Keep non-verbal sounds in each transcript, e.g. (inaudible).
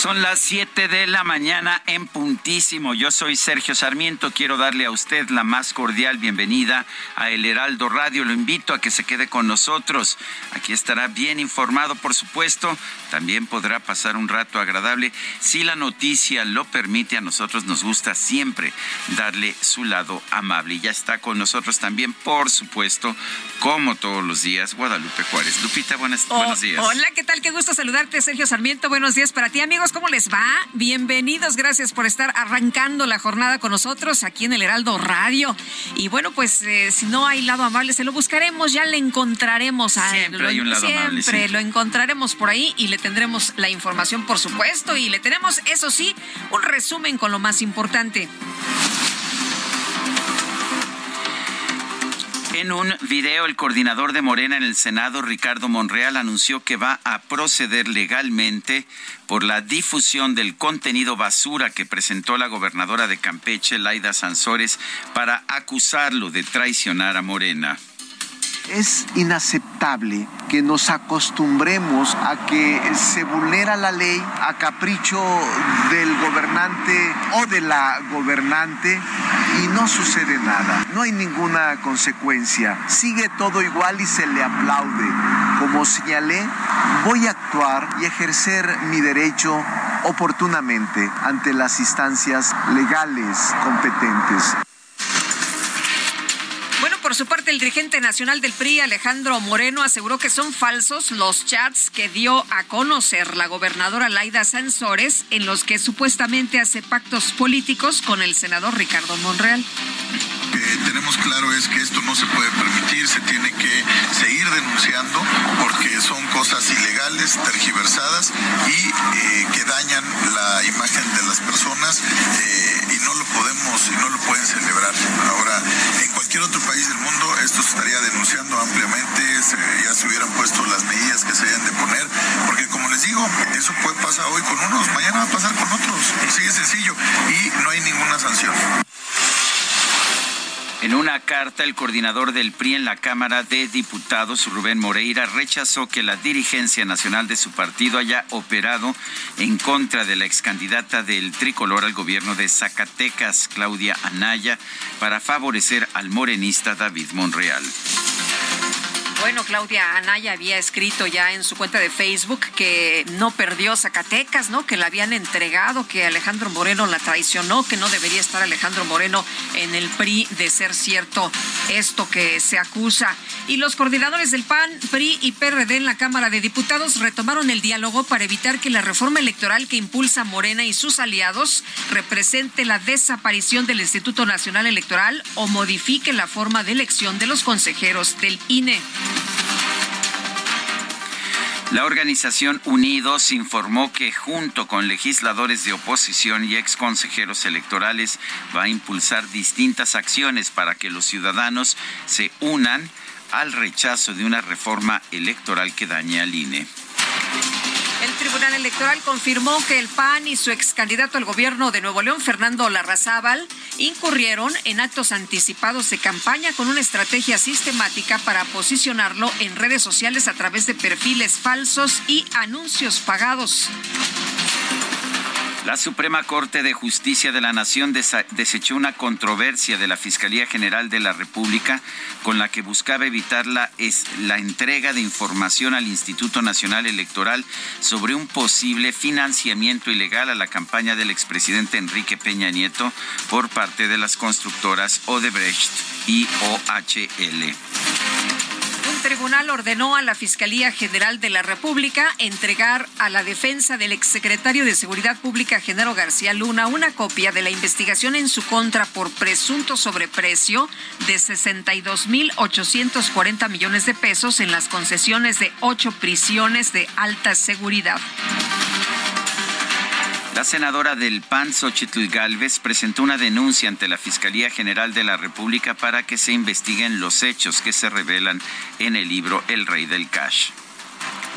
Son las 7 de la mañana en puntísimo. Yo soy Sergio Sarmiento. Quiero darle a usted la más cordial bienvenida a El Heraldo Radio. Lo invito a que se quede con nosotros. Aquí estará bien informado, por supuesto. También podrá pasar un rato agradable. Si la noticia lo permite, a nosotros nos gusta siempre darle su lado amable. Y ya está con nosotros también, por supuesto, como todos los días, Guadalupe Juárez. Lupita, buenas, Oh, buenos días. Hola, ¿qué tal? Qué gusto saludarte, Sergio Sarmiento. Buenos días para ti, amigos. ¿Cómo les va? Bienvenidos. Gracias por estar arrancando la jornada con nosotros aquí en el Heraldo Radio. Y bueno, pues eh, si no hay lado amable, se lo buscaremos, ya le encontraremos. a él. Siempre hay un lado Siempre amable, sí. lo encontraremos por ahí y le tendremos la información, por supuesto. Y le tenemos, eso sí, un resumen con lo más importante. En un video, el coordinador de Morena en el Senado, Ricardo Monreal, anunció que va a proceder legalmente por la difusión del contenido basura que presentó la gobernadora de Campeche, Laida Sansores, para acusarlo de traicionar a Morena. Es inaceptable que nos acostumbremos a que se vulnera la ley a capricho del gobernante o de la gobernante y no sucede nada. No hay ninguna consecuencia. Sigue todo igual y se le aplaude. Como señalé, voy a actuar y ejercer mi derecho oportunamente ante las instancias legales competentes. Por su parte, el dirigente nacional del PRI, Alejandro Moreno, aseguró que son falsos los chats que dio a conocer la gobernadora Laida Sansores, en los que supuestamente hace pactos políticos con el senador Ricardo Monreal. que tenemos claro es que esto no se puede permitir, se tiene que seguir denunciando porque son cosas ilegales, tergiversadas y eh, que dañan la imagen de las personas eh, y no lo podemos y no lo pueden celebrar. Ahora, en cualquier otro país del mundo esto se estaría denunciando ampliamente, se- ya se hubieran puesto las medidas que se deben de poner, porque como les digo, eso puede pasar hoy con unos, mañana va a pasar con otros, así sencillo y no hay ninguna sanción. En una carta, el coordinador del PRI en la Cámara de Diputados, Rubén Moreira, rechazó que la dirigencia nacional de su partido haya operado en contra de la excandidata del tricolor al gobierno de Zacatecas, Claudia Anaya, para favorecer al morenista David Monreal. Bueno, Claudia Anaya había escrito ya en su cuenta de Facebook que no perdió Zacatecas, ¿no? Que la habían entregado, que Alejandro Moreno la traicionó, que no debería estar Alejandro Moreno en el PRI de ser cierto esto que se acusa. Y los coordinadores del PAN, PRI y PRD en la Cámara de Diputados retomaron el diálogo para evitar que la reforma electoral que impulsa Morena y sus aliados represente la desaparición del Instituto Nacional Electoral o modifique la forma de elección de los consejeros del. INE. La organización Unidos informó que junto con legisladores de oposición y ex consejeros electorales va a impulsar distintas acciones para que los ciudadanos se unan al rechazo de una reforma electoral que dañe al INE. El Tribunal Electoral confirmó que el PAN y su ex candidato al gobierno de Nuevo León, Fernando Larrazábal, incurrieron en actos anticipados de campaña con una estrategia sistemática para posicionarlo en redes sociales a través de perfiles falsos y anuncios pagados. La Suprema Corte de Justicia de la Nación desechó una controversia de la Fiscalía General de la República con la que buscaba evitar la, entrega de información al Instituto Nacional Electoral sobre un posible financiamiento ilegal a la campaña del expresidente Enrique Peña Nieto por parte de las constructoras Odebrecht y OHL tribunal ordenó a la Fiscalía General de la República entregar a la defensa del exsecretario de Seguridad Pública, Genaro García Luna, una copia de la investigación en su contra por presunto sobreprecio de 62.840 millones de pesos en las concesiones de ocho prisiones de alta seguridad. La senadora del PAN, Xochitl Galvez, presentó una denuncia ante la Fiscalía General de la República para que se investiguen los hechos que se revelan en el libro El Rey del Cash.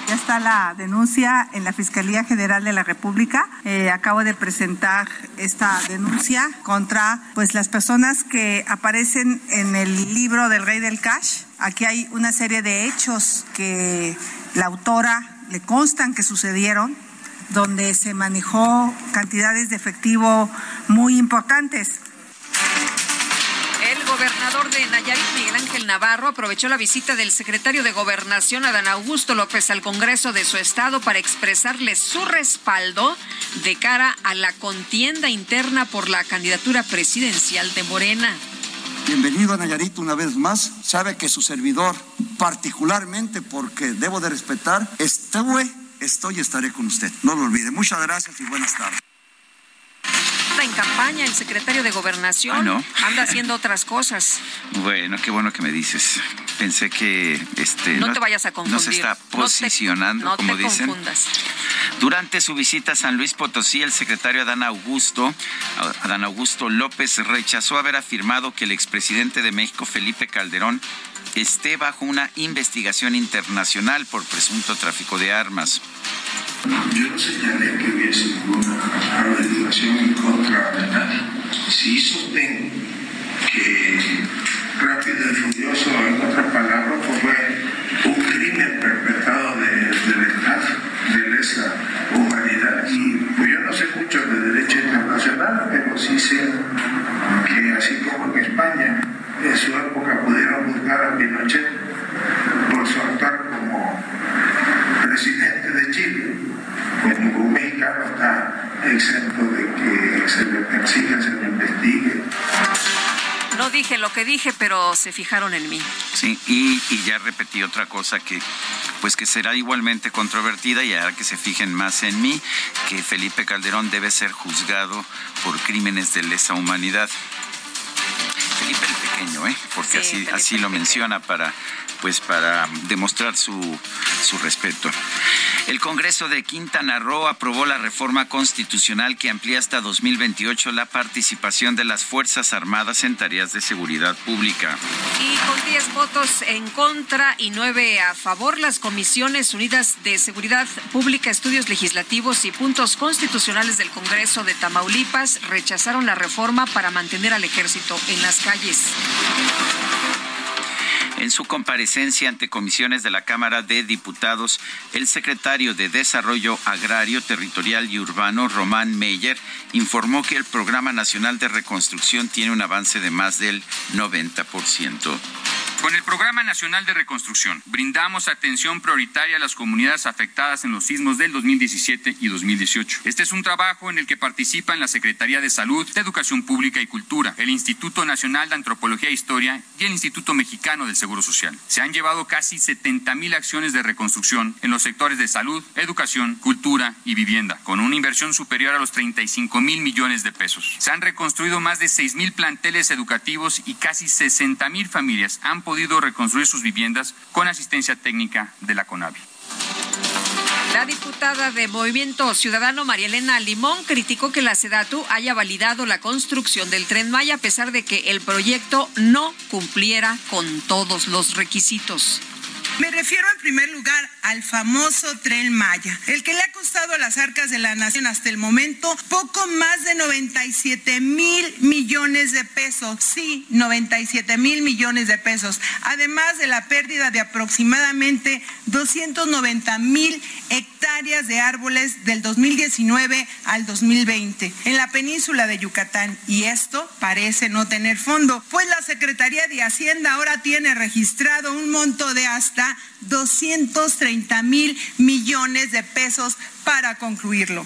Ya está la denuncia en la Fiscalía General de la República. Eh, acabo de presentar esta denuncia contra pues, las personas que aparecen en el libro del Rey del Cash. Aquí hay una serie de hechos que la autora le constan que sucedieron donde se manejó cantidades de efectivo muy importantes. El gobernador de Nayarit, Miguel Ángel Navarro, aprovechó la visita del secretario de Gobernación, Adán Augusto López, al Congreso de su estado para expresarle su respaldo de cara a la contienda interna por la candidatura presidencial de Morena. Bienvenido a Nayarit una vez más. Sabe que su servidor, particularmente porque debo de respetar, estuve estoy y estaré con usted. No lo olvide. Muchas gracias y buenas tardes. En campaña el secretario de Gobernación. Ah, anda haciendo otras cosas. (laughs) Bueno, qué bueno que me dices. Pensé que este no, te vayas a confundir. No se está posicionando, no como te dicen. Confundas. Durante su visita a San Luis Potosí, el secretario Adán Augusto, Adán Augusto López rechazó haber afirmado que el expresidente de México, Felipe Calderón, esté bajo una investigación internacional por presunto tráfico de armas. Yo no señalé que hubiese ninguna investigación en contra de nadie. Sí sostengo que rápido y furioso, en otras palabras, pues fue un crimen perpetrado de, de Estado, de lesa humanidad. Y pues yo no sé mucho de derecho internacional, pero sí sé que así como en España en su época pudieron buscar a Pinochet por su actuar como presidente de Chile. Pues ningún mexicano está exento de que se le persiga, se le investigue. No dije lo que dije, pero se fijaron en mí. Sí, y, y, ya repetí otra cosa que pues que será igualmente controvertida y hará que se fijen más en mí, que Felipe Calderón debe ser juzgado por crímenes de lesa humanidad. Felipe el Pequeño, ¿eh? porque así, así lo menciona para, pues, para demostrar su, su respeto. El Congreso de Quintana Roo aprobó la reforma constitucional que amplía hasta 2028 la participación de las Fuerzas Armadas en tareas de seguridad pública. Y con 10 votos en contra y 9 a favor, las Comisiones Unidas de Seguridad Pública, Estudios Legislativos y Puntos Constitucionales del Congreso de Tamaulipas rechazaron la reforma para mantener al ejército en las calles. En su comparecencia ante comisiones de la Cámara de Diputados, el secretario de Desarrollo Agrario, Territorial y Urbano, Román Meyer, informó que el Programa Nacional de Reconstrucción tiene un avance de más del 90%. Con el Programa Nacional de Reconstrucción brindamos atención prioritaria a las comunidades afectadas en los sismos del 2017 y 2018. Este es un trabajo en el que participan la Secretaría de Salud, de Educación Pública y Cultura, el Instituto Nacional de Antropología e Historia y el Instituto Mexicano del Seguro Social. Se han llevado casi 70 mil acciones de reconstrucción en los sectores de salud, educación, cultura y vivienda, con una inversión superior a los 35 mil millones de pesos. Se han reconstruido más de 6 mil planteles educativos y casi 60 mil familias han podido podido reconstruir sus viviendas con asistencia técnica de la CONAVI. La diputada de Movimiento Ciudadano María Elena Limón criticó que la SEDATU haya validado la construcción del tren Maya a pesar de que el proyecto no cumpliera con todos los requisitos. Me refiero en primer lugar al famoso tren Maya, el que le ha costado a las arcas de la nación hasta el momento poco más de 97 mil millones de pesos. Sí, 97 mil millones de pesos, además de la pérdida de aproximadamente 290 mil hectáreas de árboles del 2019 al 2020 en la península de Yucatán. Y esto parece no tener fondo, pues la Secretaría de Hacienda ahora tiene registrado un monto de hasta 230 mil millones de pesos para concluirlo.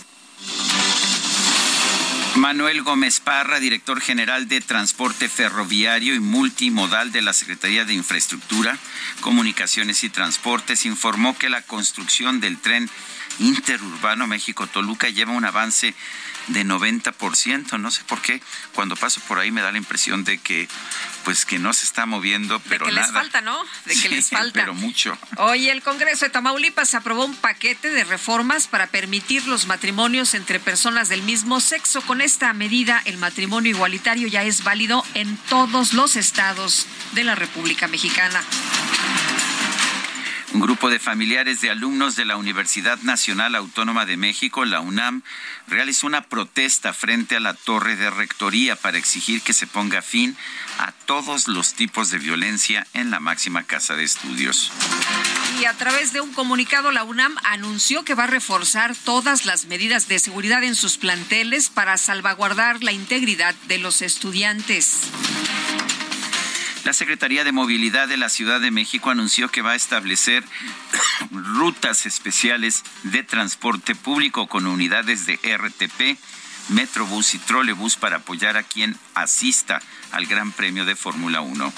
Manuel Gómez Parra, director general de Transporte Ferroviario y Multimodal de la Secretaría de Infraestructura, Comunicaciones y Transportes, informó que la construcción del tren interurbano México-Toluca lleva un avance de 90%. No sé por qué. Cuando paso por ahí me da la impresión de que, pues, que no se está moviendo, pero de que les falta, ¿no? De que (laughs) les falta. Pero mucho. Hoy el Congreso de Tamaulipas aprobó un paquete de reformas para permitir los matrimonios entre personas del mismo sexo. Con esta medida, el matrimonio igualitario ya es válido en todos los estados de la República Mexicana. Un grupo de familiares de alumnos de la Universidad Nacional Autónoma de México, la UNAM, realizó una protesta frente a la torre de rectoría para exigir que se ponga fin a todos los tipos de violencia en la máxima casa de estudios. Y a través de un comunicado, la UNAM anunció que va a reforzar todas las medidas de seguridad en sus planteles para salvaguardar la integridad de los estudiantes. La Secretaría de Movilidad de la Ciudad de México anunció que va a establecer rutas especiales de transporte público con unidades de RTP, Metrobús y Trolebús para apoyar a quien asista al Gran Premio de Fórmula 1.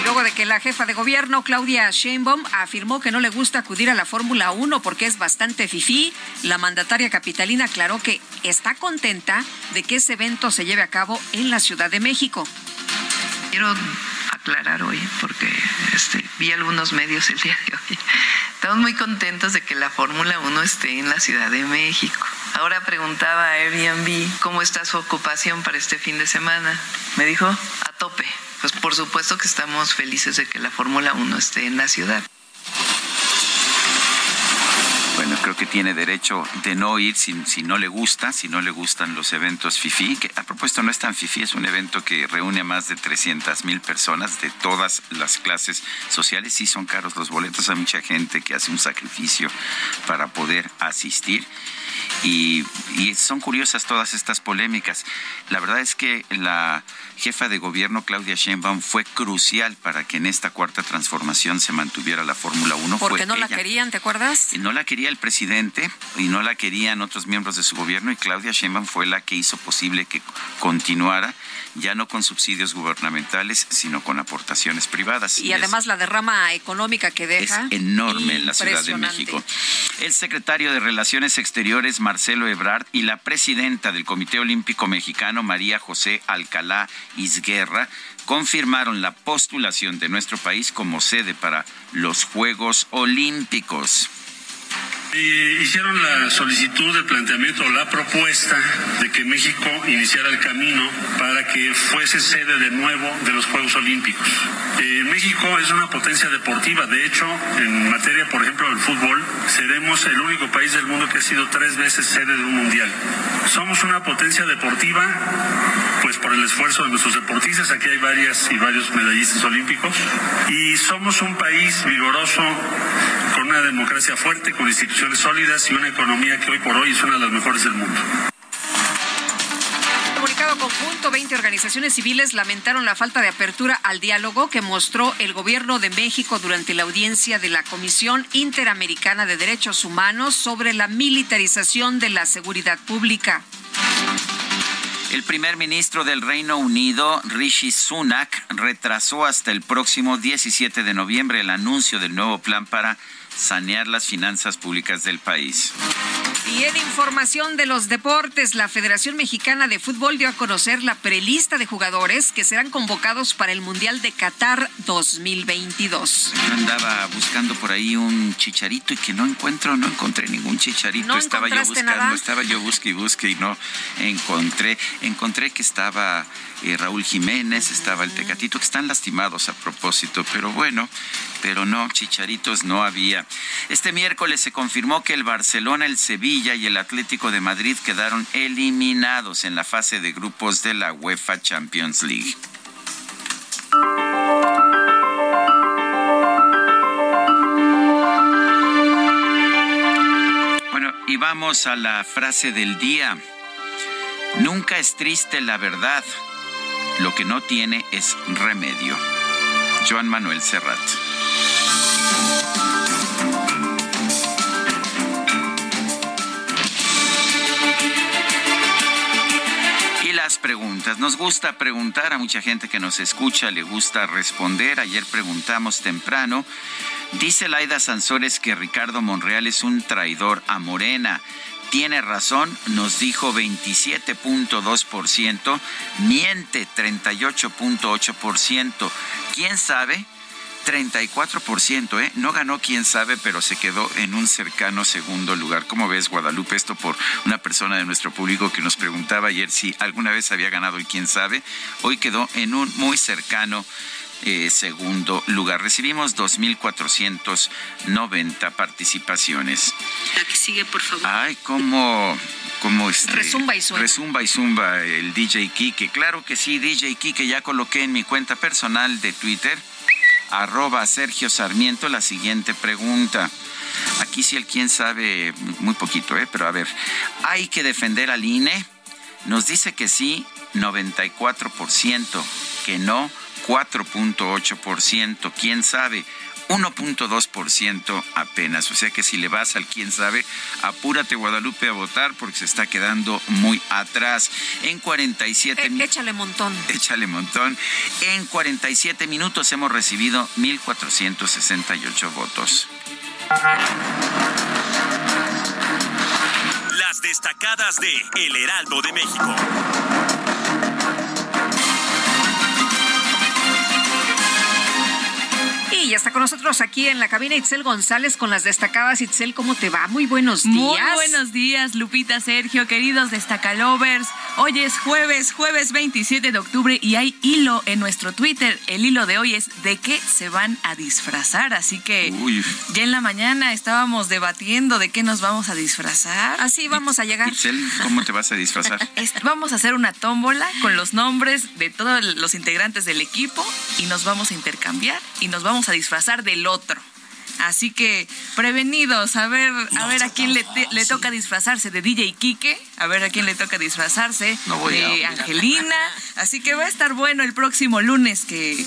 Y luego de que la jefa de gobierno, Claudia Sheinbaum, afirmó que no le gusta acudir a la Fórmula 1 porque es bastante fifí, la mandataria capitalina aclaró que está contenta de que ese evento se lleve a cabo en la Ciudad de México quiero aclarar hoy, porque este, vi algunos medios el día de hoy. Estamos muy contentos de que la Fórmula 1 esté en la Ciudad de México. Ahora preguntaba a Airbnb cómo está su ocupación para este fin de semana. Me dijo, a tope. Pues por supuesto que estamos felices de que la Fórmula 1 esté en la ciudad bueno, creo que tiene derecho de no ir si, si, no le gusta, si no le gustan los eventos FIFI, que a propósito no es tan FIFI, es un evento que reúne a más de 300 mil personas de todas las clases sociales. Sí son caros los boletos, hay mucha gente que hace un sacrificio para poder asistir. Y, y son curiosas todas estas polémicas. La verdad es que la jefa de gobierno Claudia Sheinbaum fue crucial para que en esta cuarta transformación se mantuviera la Fórmula 1. Porque no la querían, ¿te acuerdas? Y no la quería el presidente y no la querían otros miembros de su gobierno y Claudia Sheinbaum fue la que hizo posible que continuara ya no con subsidios gubernamentales, sino con aportaciones privadas. Y, además la derrama económica que deja. Es enorme en la Ciudad de México. El secretario de Relaciones Exteriores, Marcelo Ebrard, y la presidenta del Comité Olímpico Mexicano, María José Alcalá Izguerra, confirmaron la postulación de nuestro país como sede para los Juegos Olímpicos hicieron la solicitud de planteamiento la propuesta de que México iniciara el camino para que fuese sede de nuevo de los Juegos Olímpicos. Eh, México es una potencia deportiva, de hecho, en materia, por ejemplo, del fútbol, seremos el único país del mundo que ha sido tres veces sede de un mundial. Somos una potencia deportiva, pues por el esfuerzo de nuestros deportistas, aquí hay varias y varios medallistas olímpicos, y somos un país vigoroso, con una democracia fuerte, con instituciones sólidas y una economía que hoy por hoy es una de las mejores del mundo. Comunicado conjunto, 20 organizaciones civiles lamentaron la falta de apertura al diálogo que mostró el gobierno de México durante la audiencia de la Comisión Interamericana de Derechos Humanos sobre la militarización de la seguridad pública. El primer ministro del Reino Unido, Rishi Sunak, retrasó hasta el próximo 17 de noviembre el anuncio del nuevo plan para sanear las finanzas públicas del país. Y en información de los deportes, la Federación Mexicana de Fútbol dio a conocer la prelista de jugadores que serán convocados para el Mundial de Qatar 2022. andaba buscando por ahí un chicharito y que no encuentro, no encontré ningún chicharito. ¿No estaba yo buscando, nada? estaba yo busque y busque y no encontré. Encontré que estaba eh, Raúl Jiménez, estaba el Tecatito, que están lastimados a propósito, pero bueno, pero no, chicharitos no había. Este miércoles se confirmó que el Barcelona, el Sevilla y el Atlético de Madrid quedaron eliminados en la fase de grupos de la UEFA Champions League. vamos a la frase del día. Nunca es triste la verdad. Lo que no tiene es remedio. Joan Manuel Serrat. Las preguntas. Nos gusta preguntar a mucha gente que nos escucha, le gusta responder. Ayer preguntamos temprano. Dice Laida Sansores que Ricardo Monreal es un traidor a Morena tiene razón, nos dijo 27.2%, miente 38.8%. ¿Quién sabe? 34%, ¿eh? No ganó quién sabe, pero se quedó en un cercano segundo lugar. ¿Cómo ves, Guadalupe? Esto por una persona de nuestro público que nos preguntaba ayer si alguna vez había ganado el quién sabe. Hoy quedó en un muy cercano eh, segundo lugar. Recibimos 2.490 participaciones. La que sigue, por favor. Ay, cómo... Como este, resumba y suena. Resumba y zumba el DJ Kike. Claro que sí, DJ Kike, ya coloqué en mi cuenta personal de Twitter, arroba Sergio Sarmiento, la siguiente pregunta. Aquí sí el quién sabe muy poquito, ¿eh? pero a ver, ¿hay que defender al INE? Nos dice que sí, 94%, que no, 4.8%, quién sabe, 1.2% apenas. O sea que si le vas al quién sabe, apúrate Guadalupe a votar porque se está quedando muy atrás. En 47 eh, Échale montón. Échale montón. En 47 minutos hemos recibido 1.468 votos. Las destacadas de El Heraldo de México. Y ya está con nosotros aquí en la cabina Itzel González con las destacadas. Itzel, ¿cómo te va? Muy buenos días. Muy buenos días, Lupita, Sergio, queridos destacalovers. Hoy es jueves, jueves 27 de octubre y hay hilo en nuestro Twitter. El hilo de hoy es de qué se van a disfrazar. Así que ya en la mañana estábamos debatiendo de qué nos vamos a disfrazar. Así vamos a llegar. Itzel, ¿cómo te vas a disfrazar? (laughs) vamos a hacer una tómbola con los nombres de todos los integrantes del equipo y nos vamos a intercambiar y nos vamos a disfrazar del otro. Así que prevenidos, a ver, a ver a quién le, le, toca disfrazarse de DJ Kike, a ver a quién le toca disfrazarse de Angelina. (laughs) Así que va a estar bueno el próximo lunes que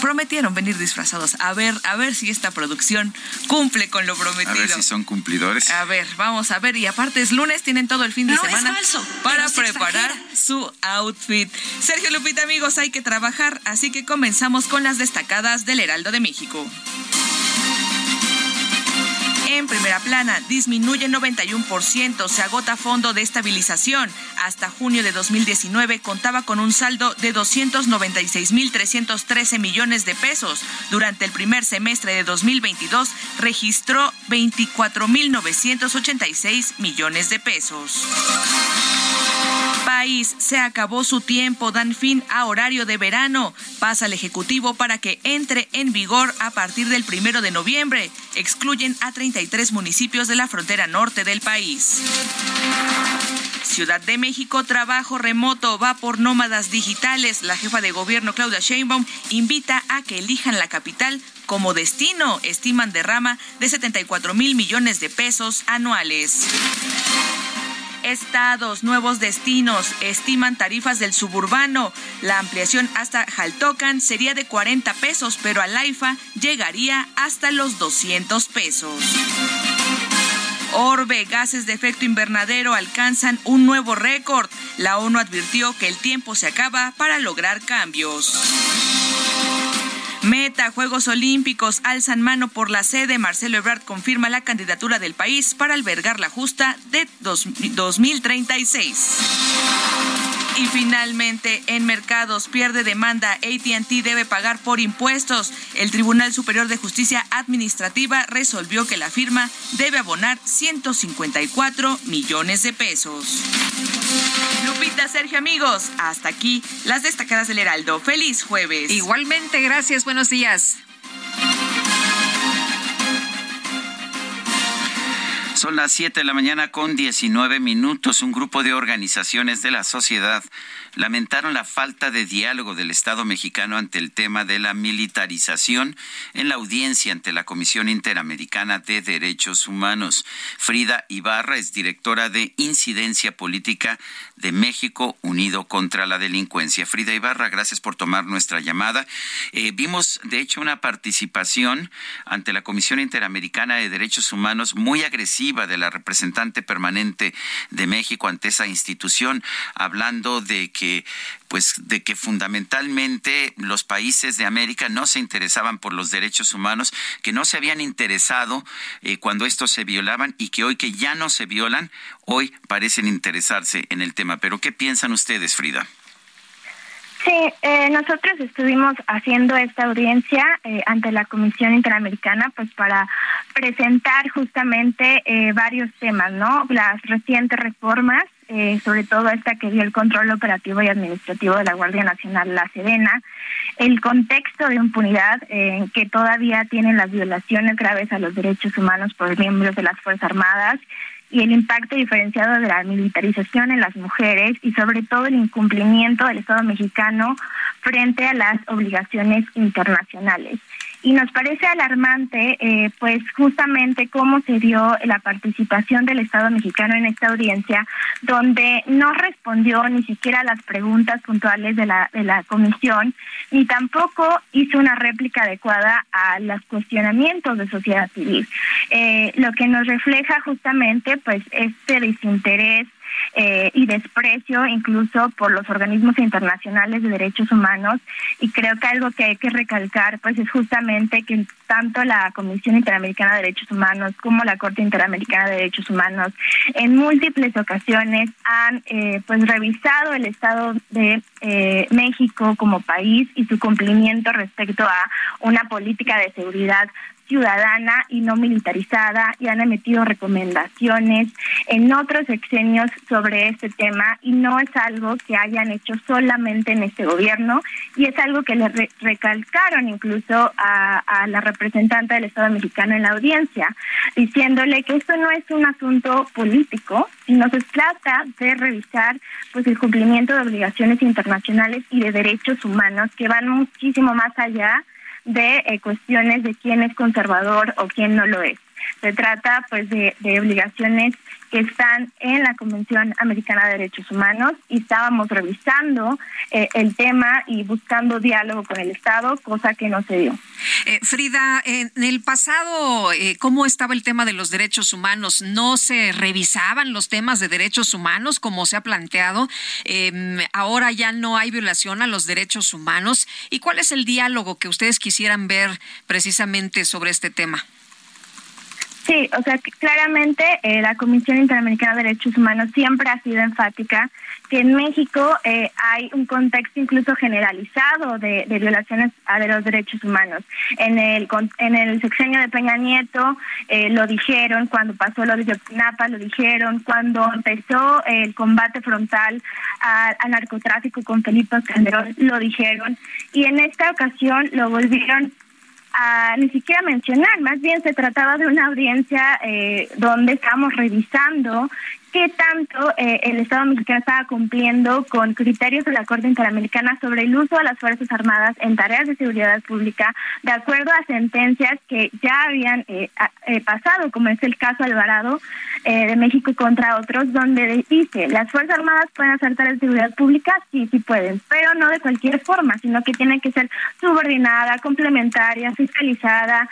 prometieron venir disfrazados. A ver, a ver si esta producción cumple con lo prometido. A ver si son cumplidores. A ver, vamos a ver. Y aparte es lunes, tienen todo el fin de semana para preparar su outfit. Sergio Lupita, amigos, hay que trabajar, así que comenzamos con las destacadas del Heraldo de México. En primera plana, disminuye 91%, se agota fondo de estabilización. Hasta junio de 2019 contaba con un saldo de 296.313 millones de pesos. Durante el primer semestre de 2022 registró 24.986 millones de pesos país se acabó su tiempo, dan fin a horario de verano. Pasa el Ejecutivo para que entre en vigor a partir del primero de noviembre. Excluyen a 33 municipios de la frontera norte del país. Ciudad de México, trabajo remoto va por nómadas digitales. La jefa de gobierno Claudia Sheinbaum invita a que elijan la capital como destino. Estiman derrama de 74 mil millones de pesos anuales estados, nuevos destinos, estiman tarifas del suburbano. La ampliación hasta Jaltocan sería de 40 pesos, pero a Laifa llegaría hasta los 200 pesos. Orbe, gases de efecto invernadero alcanzan un nuevo récord. La ONU advirtió que el tiempo se acaba para lograr cambios. Meta, Juegos Olímpicos, alzan mano por la sede. Marcelo Ebrard confirma la candidatura del país para albergar la justa de 2036. Y finalmente, en mercados pierde demanda. ATT debe pagar por impuestos. El Tribunal Superior de Justicia Administrativa resolvió que la firma debe abonar 154 millones de pesos. Lupita, Sergio, amigos, hasta aquí las destacadas del Heraldo. Feliz jueves. Igualmente, gracias. Buenos días. Son las 7 de la mañana con 19 minutos. Un grupo de organizaciones de la sociedad lamentaron la falta de diálogo del Estado mexicano ante el tema de la militarización en la audiencia ante la Comisión Interamericana de Derechos Humanos. Frida Ibarra es directora de Incidencia Política de México Unido contra la Delincuencia. Frida Ibarra, gracias por tomar nuestra llamada. Eh, vimos, de hecho, una participación ante la Comisión Interamericana de Derechos Humanos muy agresiva de la representante permanente de México ante esa institución, hablando de que pues de que fundamentalmente los países de América no se interesaban por los derechos humanos, que no se habían interesado eh, cuando estos se violaban y que hoy que ya no se violan, hoy parecen interesarse en el tema. Pero ¿qué piensan ustedes, Frida? Sí, eh, nosotros estuvimos haciendo esta audiencia eh, ante la Comisión Interamericana, pues para presentar justamente varios temas, ¿no? Las recientes reformas eh, sobre todo esta que dio el control operativo y administrativo de la Guardia Nacional, la Sedena, el contexto de impunidad eh, que todavía tienen las violaciones graves a los derechos humanos por miembros de las Fuerzas Armadas y el impacto diferenciado de la militarización en las mujeres y sobre todo el incumplimiento del Estado mexicano frente a las obligaciones internacionales y nos parece alarmante, eh, pues justamente cómo se dio la participación del Estado mexicano en esta audiencia, donde no respondió ni siquiera a las preguntas puntuales de la, de la comisión, ni tampoco hizo una réplica adecuada a los cuestionamientos de sociedad civil. Eh, lo que nos refleja justamente, pues, este desinterés eh, y desprecio incluso por los organismos internacionales de derechos humanos. Y creo que algo que hay que recalcar pues es justamente que tanto la Comisión Interamericana de Derechos Humanos como la Corte Interamericana de Derechos Humanos en múltiples ocasiones han eh, pues revisado el estado de eh, México como país y su cumplimiento respecto a una política de seguridad ciudadana y no militarizada y han emitido recomendaciones en otros exenios sobre este tema y no es algo que hayan hecho solamente en este gobierno y es algo que le recalcaron incluso a, a, la representante del Estado mexicano en la audiencia, diciéndole que esto no es un asunto político, sino se trata de revisar pues el cumplimiento de obligaciones internacionales y de derechos humanos que van muchísimo más allá de eh, cuestiones de quién es conservador o quién no lo es. Se trata pues de, obligaciones que están en la Convención Americana de Derechos Humanos y estábamos revisando eh, el tema y buscando diálogo con el Estado, cosa que no se dio. Eh, Frida, en el pasado, eh, ¿cómo estaba el tema de los derechos humanos? ¿No se revisaban los temas de derechos humanos como se ha planteado? Em, ahora ya no hay violación a los derechos humanos. ¿Y cuál es el diálogo que ustedes quisieran ver precisamente sobre este tema? Sí, o sea, claramente eh, la Comisión Interamericana de Derechos Humanos siempre ha sido enfática que en México eh, hay un contexto incluso generalizado de, violaciones a de los derechos humanos. En el en el sexenio de Peña Nieto eh, lo dijeron, cuando pasó lo de Yotzinapa lo dijeron, cuando empezó el combate frontal al narcotráfico con Felipe Calderón lo dijeron, y en esta ocasión lo volvieron a ni siquiera mencionar, más bien se trataba de una audiencia eh, donde estábamos revisando qué tanto eh, el Estado mexicano estaba cumpliendo con criterios de la Corte Interamericana sobre el uso de las Fuerzas Armadas en tareas de seguridad pública, de acuerdo a sentencias que ya habían eh, eh, pasado, como es el caso Alvarado de México contra otros, donde dice, las Fuerzas Armadas pueden hacer tareas de seguridad pública, sí, sí pueden, pero no de cualquier forma, sino que tienen que ser subordinada, complementaria, fiscalizada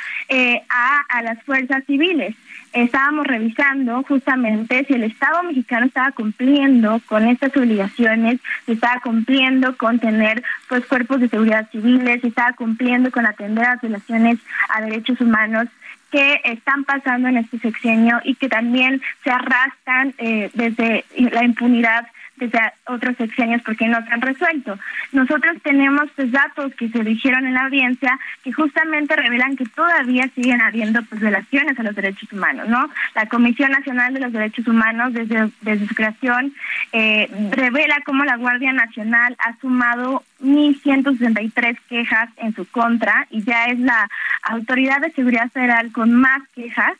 a, a las fuerzas civiles estábamos revisando justamente si el Estado mexicano estaba cumpliendo con estas obligaciones, si estaba cumpliendo con tener pues cuerpos de seguridad civiles, si estaba cumpliendo con atender a las violaciones a derechos humanos que están pasando en este sexenio y que también se arrastran eh, desde la impunidad desde otros sexenios porque no se han resuelto. Nosotros tenemos pues, datos que se dijeron en la audiencia que justamente revelan que todavía siguen habiendo pues, violaciones a los derechos humanos, ¿no? La Comisión Nacional de los Derechos Humanos desde, desde su creación eh, revela cómo la Guardia Nacional ha sumado 1.163 quejas en su contra y ya es la autoridad de seguridad federal con más quejas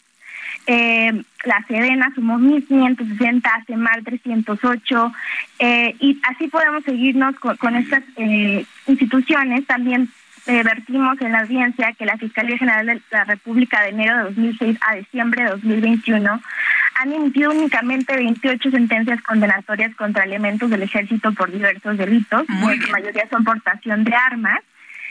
eh, la Sedena sumó 1.560, CEMAR 308, eh, y así podemos seguirnos con, estas eh, instituciones. También eh, vertimos en la audiencia que la Fiscalía General de la República de enero de 2006 a diciembre de 2021 han emitido únicamente 28 sentencias condenatorias contra elementos del ejército por diversos delitos, la mayoría son portación de armas.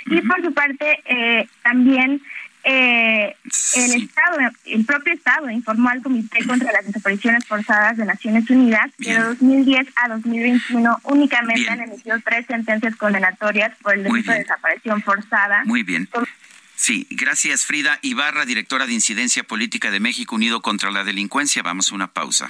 Y por su parte, eh, también eh, el Estado, el propio Estado informó al Comité contra las Desapariciones Forzadas de Naciones Unidas que de 2010 a 2021 únicamente han emitido tres sentencias condenatorias por el delito de desaparición forzada. Muy bien. Sí, gracias Frida Ibarra, directora de Incidencia Política de México Unido contra la Delincuencia. Vamos a una pausa.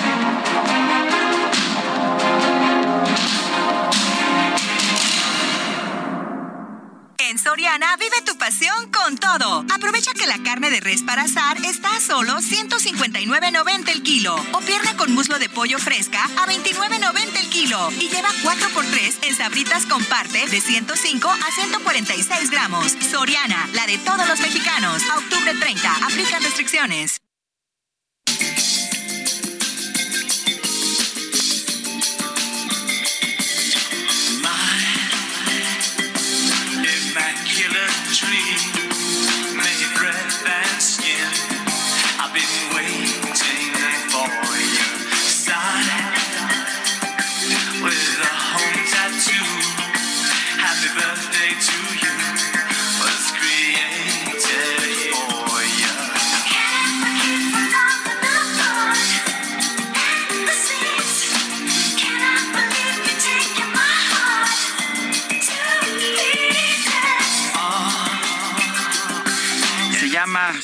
En Soriana vive tu pasión con todo. Aprovecha que la carne de res para asar está a solo 159.90 el kilo o pierna con muslo de pollo fresca a 29.90 el kilo y lleva 4x3 en sabritas con parte de 105 a 146 gramos. Soriana, la de todos los mexicanos. A octubre 30, aplican restricciones.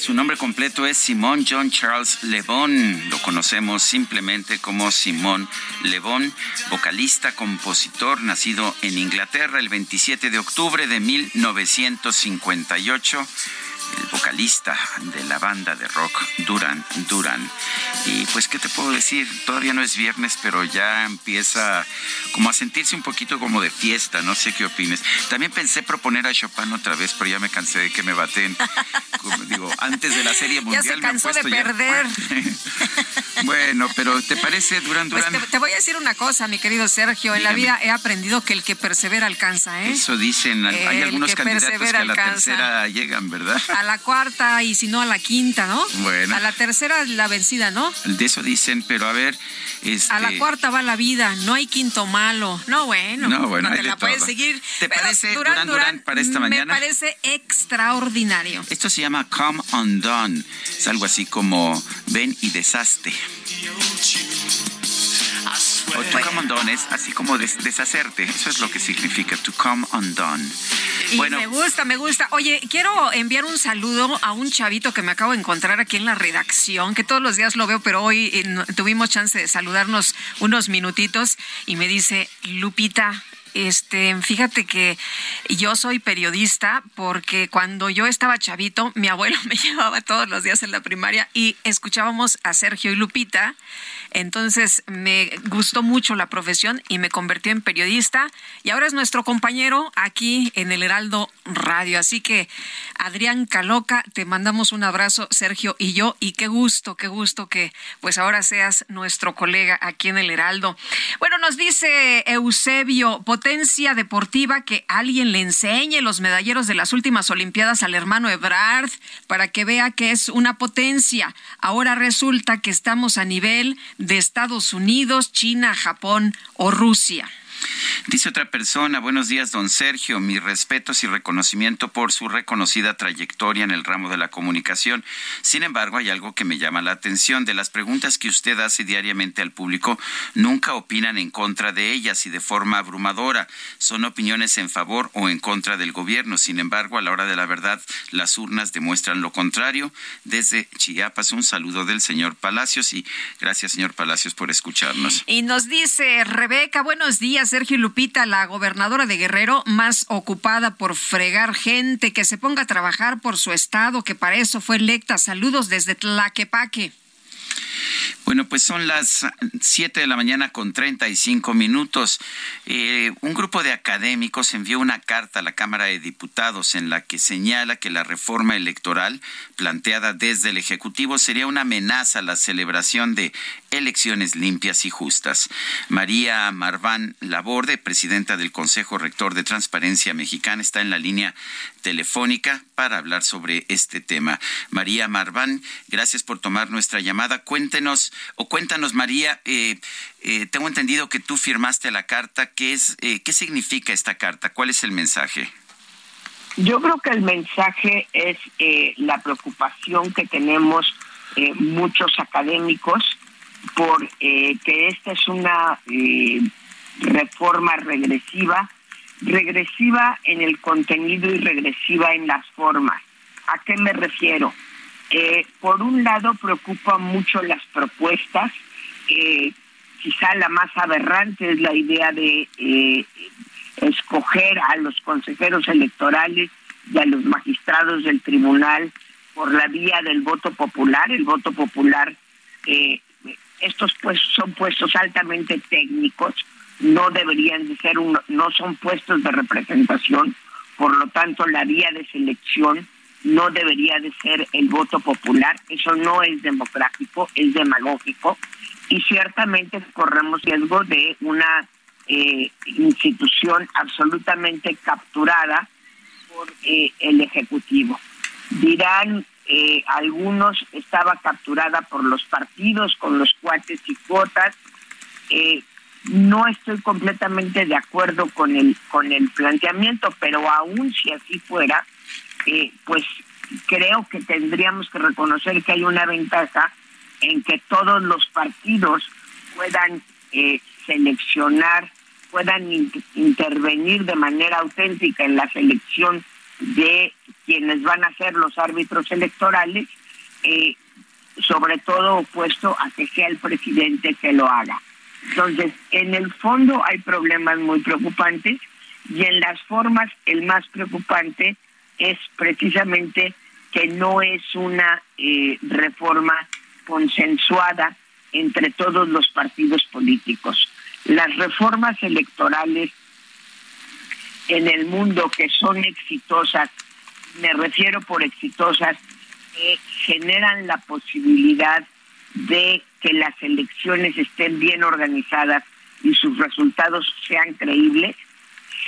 Su nombre completo es Simón John Charles Le Lo conocemos simplemente como Simón Le vocalista, compositor, nacido en Inglaterra el 27 de octubre de 1958 el vocalista de la banda de rock Duran Duran. Y pues, ¿qué te puedo decir? Todavía no es viernes, pero ya empieza como a sentirse un poquito como de fiesta, no sé qué opines. También pensé proponer a Chopin otra vez, pero ya me cansé de que me baten. (laughs) Como digo, antes de la Serie Mundial. Ya se cansó de perder. (laughs) bueno, pero ¿te parece Duran pues Duran? te, voy a decir una cosa, mi querido Sergio. En la vida he aprendido que el que persevera alcanza, ¿eh? Eso dicen. Hay algunos candidatos que a la tercera llegan, ¿verdad? A la cuarta y si no a la quinta, ¿no? Bueno. A la tercera la vencida, ¿no? De eso dicen, pero a ver. Este... A la cuarta va la vida, no hay quinto malo. No, bueno. No, bueno, no te la puedes seguir. ¿Te parece Durán, Durán, para esta mañana? Me parece extraordinario. Esto se llama Come Undone. Es algo así como ven y desaste. O to come undone es así como deshacerte. Eso es lo que significa to come undone. bueno. me gusta, me gusta. Oye, quiero enviar un saludo a un chavito que me acabo de encontrar aquí en la redacción, que todos los días lo veo, pero hoy eh, tuvimos chance de saludarnos unos minutitos y me dice, Lupita, este, fíjate que yo soy periodista porque cuando yo estaba chavito, mi abuelo (laughs) me llevaba todos los días en la primaria y escuchábamos a Sergio y Lupita entonces me gustó mucho la profesión y me convertí en periodista y ahora es nuestro compañero aquí en el Heraldo Radio. Así que Adrián Caloca, te mandamos un abrazo, Sergio y yo, y qué gusto, qué gusto que pues ahora seas nuestro colega aquí en el Heraldo. Bueno, nos dice Eusebio, potencia deportiva que alguien le enseñe los medalleros de las últimas Olimpiadas al hermano Ebrard para que vea que es una potencia. Ahora resulta que estamos a nivel de Estados Unidos, China, Japón o Rusia. Dice otra persona, buenos días, don Sergio, mis respetos y reconocimiento por su reconocida trayectoria en el ramo de la comunicación. Sin embargo, hay algo que me llama la atención. De las preguntas que usted hace diariamente al público, nunca opinan en contra de ellas y de forma abrumadora. Son opiniones en favor o en contra del gobierno. Sin embargo, a la hora de la verdad, las urnas demuestran lo contrario. Desde Chiapas, un saludo del señor Palacios y gracias, señor Palacios, por escucharnos. Y nos dice Rebeca, buenos días, Sergio Lupita la gobernadora de Guerrero, más ocupada por fregar gente, que se ponga a trabajar por su estado, que para eso fue electa. Saludos desde Tlaquepaque. Bueno, pues son las 7 de la mañana con 35 minutos. Eh, un grupo de académicos envió una carta a la Cámara de Diputados en la que señala que la reforma electoral planteada desde el Ejecutivo sería una amenaza a la celebración de elecciones limpias y justas. María Marván Laborde, presidenta del Consejo Rector de Transparencia Mexicana, está en la línea telefónica para hablar sobre este tema. María Marván, gracias por tomar nuestra llamada. Cuéntenos o cuéntanos, María, eh, eh, tengo entendido que tú firmaste la carta. ¿Qué, es, eh, ¿Qué significa esta carta? ¿Cuál es el mensaje? Yo creo que el mensaje es la preocupación que tenemos muchos académicos por que esta es una reforma regresiva, regresiva en el contenido y regresiva en las formas. ¿A qué me refiero? Eh, por un lado, preocupan mucho las propuestas. Eh, quizá la más aberrante es la idea de eh, escoger a los consejeros electorales y a los magistrados del tribunal por la vía del voto popular. El voto popular, estos pues son puestos altamente técnicos, no deberían de ser, no son puestos de representación, por lo tanto la vía de selección no debería de ser el voto popular, eso no es democrático, es demagógico y ciertamente corremos riesgo de una eh, institución absolutamente capturada por eh, el Ejecutivo. Dirán eh, algunos estaba capturada por los partidos con los cuates y cuotas. no estoy completamente de acuerdo con el con el planteamiento, pero aún si así fuera, eh, pues creo que tendríamos que reconocer que hay una ventaja en que todos los partidos puedan eh, seleccionar, puedan intervenir de manera auténtica en la selección de quienes van a ser los árbitros electorales, eh, sobre todo opuesto a que sea el presidente que lo haga. Entonces, en el fondo hay problemas muy preocupantes y en las formas el más preocupante es precisamente que no es una eh, reforma consensuada entre todos los partidos políticos. Las reformas electorales en el mundo que son exitosas, me refiero por exitosas, que generan la posibilidad de que las elecciones estén bien organizadas y sus resultados sean creíbles,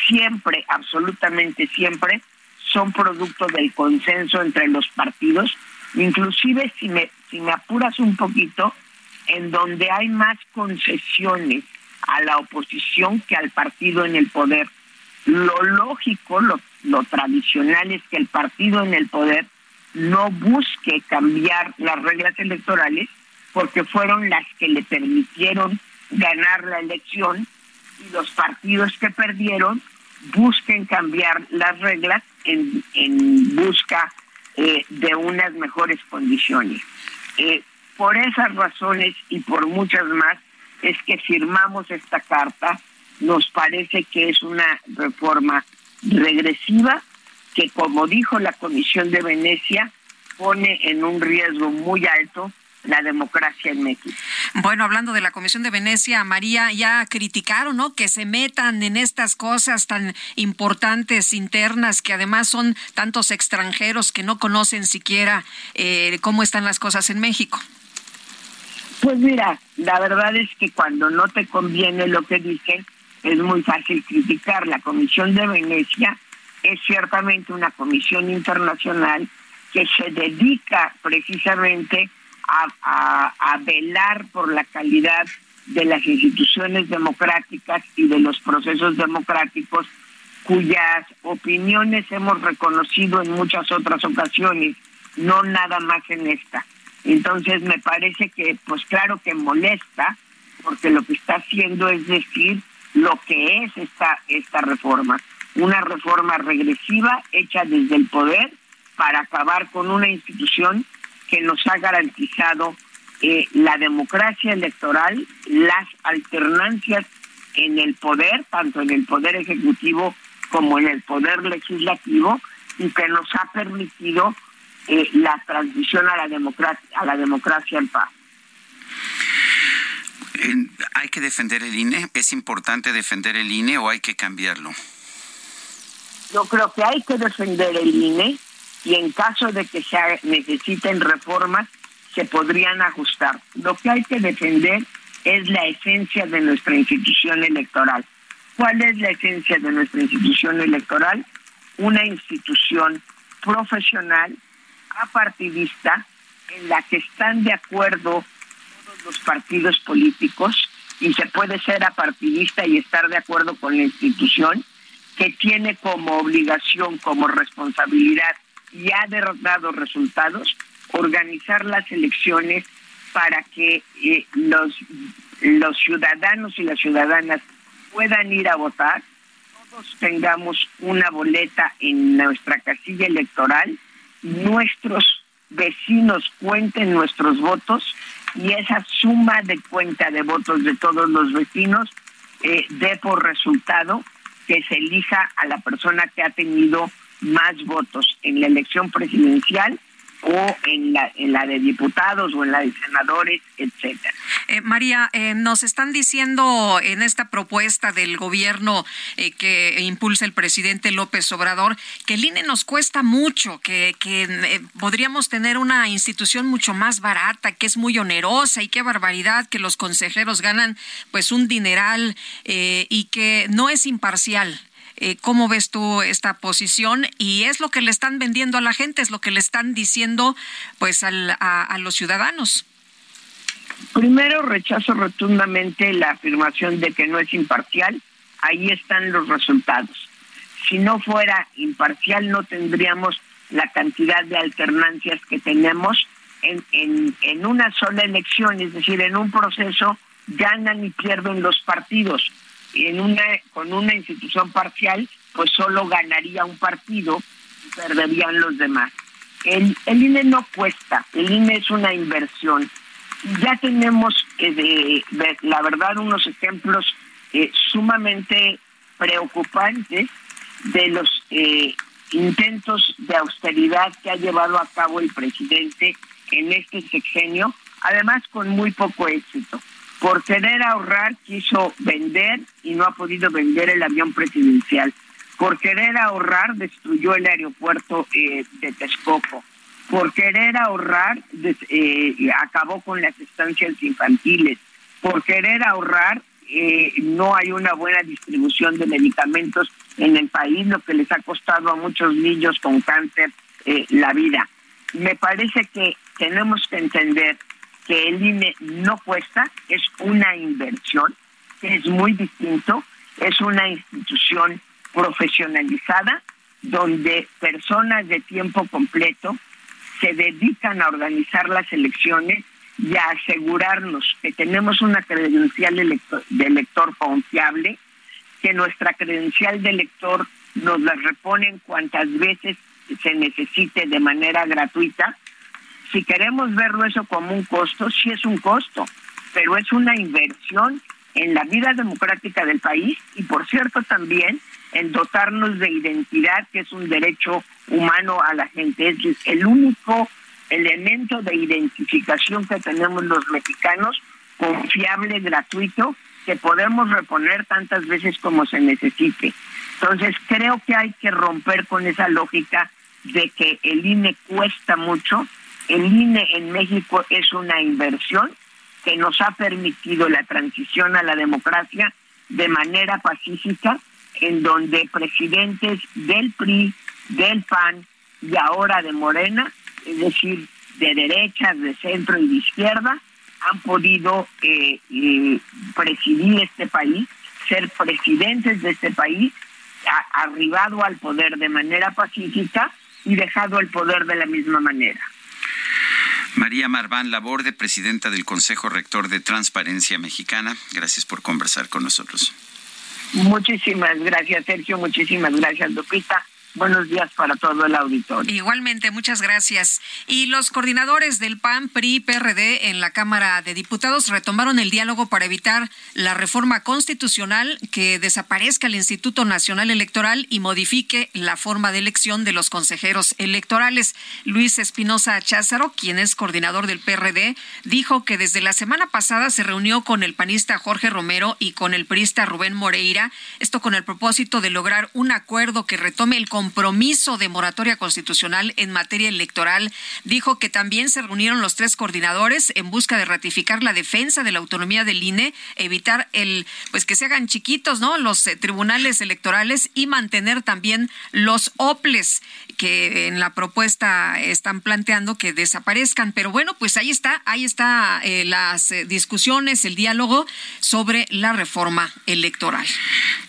siempre, absolutamente siempre, son producto del consenso entre los partidos, inclusive si me, si me apuras un poquito, en donde hay más concesiones a la oposición que al partido en el poder. Lo lógico, lo, lo tradicional es que el partido en el poder no busque cambiar las reglas electorales porque fueron las que le permitieron ganar la elección y los partidos que perdieron busquen cambiar las reglas en, en busca eh, de unas mejores condiciones. Eh, por esas razones y por muchas más es que firmamos esta carta. Nos parece que es una reforma regresiva que, como dijo la Comisión de Venecia, pone en un riesgo muy alto la democracia en México. Bueno, hablando de la Comisión de Venecia, María, ya criticaron, ¿no? Que se metan en estas cosas tan importantes internas, que además son tantos extranjeros que no conocen siquiera eh, cómo están las cosas en México. Pues mira, la verdad es que cuando no te conviene lo que dicen, es muy fácil criticar. La Comisión de Venecia es ciertamente una comisión internacional que se dedica precisamente a, velar por la calidad de las instituciones democráticas y de los procesos democráticos cuyas opiniones hemos reconocido en muchas otras ocasiones, no nada más en esta. Entonces me parece que, pues claro que molesta, porque lo que está haciendo es decir lo que es esta, esta reforma, una reforma regresiva hecha desde el poder para acabar con una institución que nos ha garantizado eh, la democracia electoral, las alternancias en el poder, tanto en el poder ejecutivo como en el poder legislativo, y que nos ha permitido eh, la transición a la democracia, a la democracia en paz. ¿Hay que defender el INE? ¿Es importante defender el INE o hay que cambiarlo? Yo creo que hay que defender el INE y en caso de que se necesiten reformas, se podrían ajustar. Lo que hay que defender es la esencia de nuestra institución electoral. ¿Cuál es la esencia de nuestra institución electoral? Una institución profesional, apartidista, en la que están de acuerdo todos los partidos políticos y se puede ser apartidista y estar de acuerdo con la institución, que tiene como obligación, como responsabilidad y ha dado resultados, organizar las elecciones para que eh, los, los ciudadanos y las ciudadanas puedan ir a votar, todos tengamos una boleta en nuestra casilla electoral, nuestros vecinos cuenten nuestros votos y esa suma de cuenta de votos de todos los vecinos eh, dé por resultado que se elija a la persona que ha tenido más votos en la elección presidencial o en la, en la de diputados o en la de senadores, etcétera. Eh, María, eh, nos están diciendo en esta propuesta del gobierno eh, que impulsa el presidente López Obrador que el INE nos cuesta mucho, que, que podríamos tener una institución mucho más barata, que es muy onerosa y qué barbaridad que los consejeros ganan pues un dineral y que no es imparcial. Eh, ¿Cómo ves tú esta posición? Y es lo que le están vendiendo a la gente, es lo que le están diciendo pues a, los ciudadanos. Primero rechazo rotundamente la afirmación de que no es imparcial. Ahí están los resultados. Si no fuera imparcial no tendríamos la cantidad de alternancias que tenemos en, en, en una sola elección, es decir, en un proceso ganan y pierden los partidos en una con una institución parcial, pues solo ganaría un partido y perderían los demás. El, el INE no cuesta, el INE es una inversión. Ya tenemos, eh, la verdad, unos ejemplos eh, sumamente preocupantes de los eh, intentos de austeridad que ha llevado a cabo el presidente en este sexenio, además con muy poco éxito. Por querer ahorrar quiso vender y no ha podido vender el avión presidencial. Por querer ahorrar destruyó el aeropuerto eh, de Texcoco. Por querer ahorrar eh, acabó con las estancias infantiles. Por querer ahorrar eh, no hay una buena distribución de medicamentos en el país, lo que les ha costado a muchos niños con cáncer la vida. Me parece que tenemos que entender que el INE no cuesta, es una inversión, es muy distinto, es una institución profesionalizada donde personas de tiempo completo se dedican a organizar las elecciones y a asegurarnos que tenemos una credencial de elector, confiable, que nuestra credencial de elector nos la reponen cuantas veces se necesite de manera gratuita si queremos verlo eso como un costo, sí es un costo, pero es una inversión en la vida democrática del país y por cierto también en dotarnos de identidad, que es un derecho humano a la gente. Es el único elemento de identificación que tenemos los mexicanos, confiable, gratuito, que podemos reponer tantas veces como se necesite. Entonces creo que hay que romper con esa lógica de que el INE cuesta mucho el INE en México es una inversión que nos ha permitido la transición a la democracia de manera pacífica, en donde presidentes del PRI, del PAN y ahora de Morena, es decir, de derechas, de centro y de izquierda, han podido eh, presidir este país, ser presidentes de este país, arribado al poder de manera pacífica y dejado el poder de la misma manera. María Marván Laborde, presidenta del Consejo Rector de Transparencia Mexicana, gracias por conversar con nosotros. Muchísimas gracias, Sergio. Muchísimas gracias, Lupita. Buenos días para todo el auditorio. Igualmente, muchas gracias. Y los coordinadores del PAN, PRI, PRD en la Cámara de Diputados retomaron el diálogo para evitar la reforma constitucional que desaparezca el Instituto Nacional Electoral y modifique la forma de elección de los consejeros electorales. Luis Espinosa Cházaro, quien es coordinador del PRD, dijo que desde la semana pasada se reunió con el panista Jorge Romero y con el priista Rubén Moreira, esto con el propósito de lograr un acuerdo que retome el compromiso de moratoria constitucional en materia electoral. Dijo que también se reunieron los tres coordinadores en busca de ratificar la defensa de la autonomía del INE, evitar el pues que se hagan chiquitos, ¿no? Los eh, tribunales electorales y mantener también los OPLES que en la propuesta están planteando que desaparezcan. Pero bueno, pues ahí está, ahí está eh, las eh, discusiones, el diálogo sobre la reforma electoral.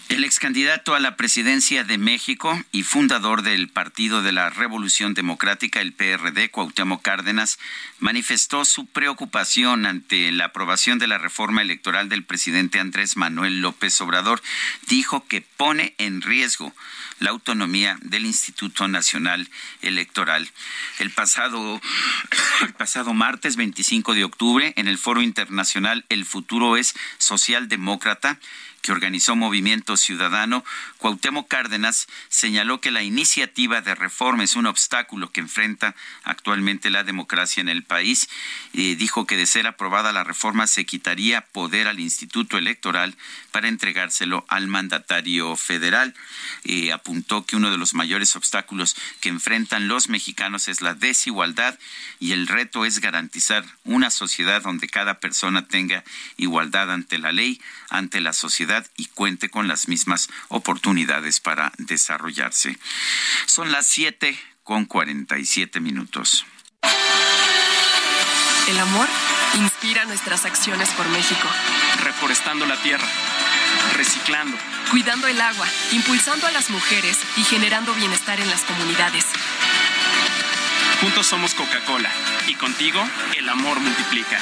El ex candidato a la presidencia de México y fundador del Partido de la Revolución Democrática, el PRD, Cuauhtémoc Cárdenas, manifestó su preocupación ante la aprobación de la reforma electoral del presidente Andrés Manuel López Obrador. Dijo que pone en riesgo la autonomía del Instituto Nacional Electoral. El pasado, (coughs) el pasado martes 25 de octubre, en el Foro Internacional El Futuro es Socialdemócrata, que organizó Movimiento Ciudadano, Cuauhtémoc Cárdenas señaló que la iniciativa de reforma es un obstáculo que enfrenta actualmente la democracia en el país. y dijo que de ser aprobada la reforma se quitaría poder al Instituto Electoral para entregárselo al mandatario federal. y apuntó que uno de los mayores obstáculos que enfrentan los mexicanos es la desigualdad y el reto es garantizar una sociedad donde cada persona tenga igualdad ante la ley, ante la sociedad y cuente con las mismas oportunidades para desarrollarse. Son las 7 con 47 minutos. El amor inspira nuestras acciones por México. Reforestando la tierra, reciclando, cuidando el agua, impulsando a las mujeres y generando bienestar en las comunidades. Juntos somos Coca-Cola y contigo el amor multiplica.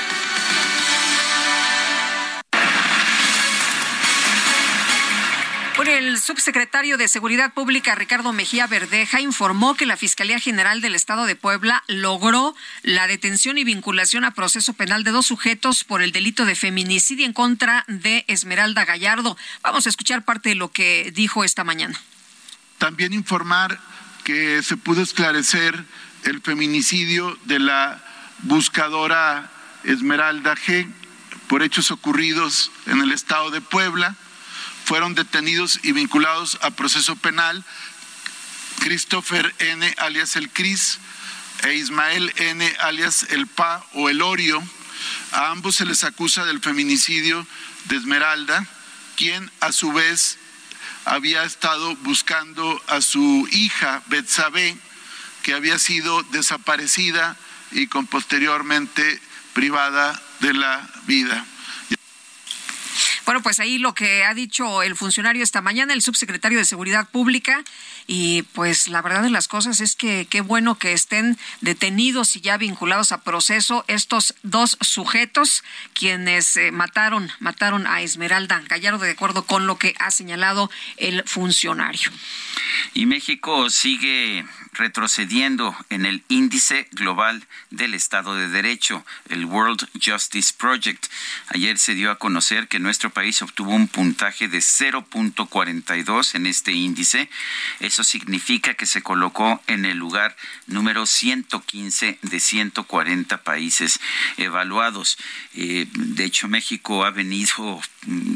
El subsecretario de Seguridad Pública, Ricardo Mejía Verdeja, informó que la Fiscalía General del Estado de Puebla logró la detención y vinculación a proceso penal de dos sujetos por el delito de feminicidio en contra de Esmeralda Gallardo. Vamos a escuchar parte de lo que dijo esta mañana. También informar que se pudo esclarecer el feminicidio de la buscadora Esmeralda G por hechos ocurridos en el estado de Puebla fueron detenidos y vinculados a proceso penal Christopher N. alias el Cris e Ismael N. alias el Pa o el Orio. A ambos se les acusa del feminicidio de Esmeralda, quien a su vez había estado buscando a su hija Betsabe, que había sido desaparecida y con posteriormente privada de la vida. Bueno, pues ahí lo que ha dicho el funcionario esta mañana, el subsecretario de Seguridad Pública, y pues la verdad de las cosas es que qué bueno que estén detenidos y ya vinculados a proceso estos dos sujetos quienes eh, mataron, mataron a Esmeralda Gallardo de acuerdo con lo que ha señalado el funcionario. Y México sigue retrocediendo en el índice global del Estado de Derecho, el World Justice Project. Ayer se dio a conocer que nuestro país obtuvo un puntaje de 0.42 en este índice. Eso significa que se colocó en el lugar número 115 de 140 países evaluados. Eh, de hecho, México ha venido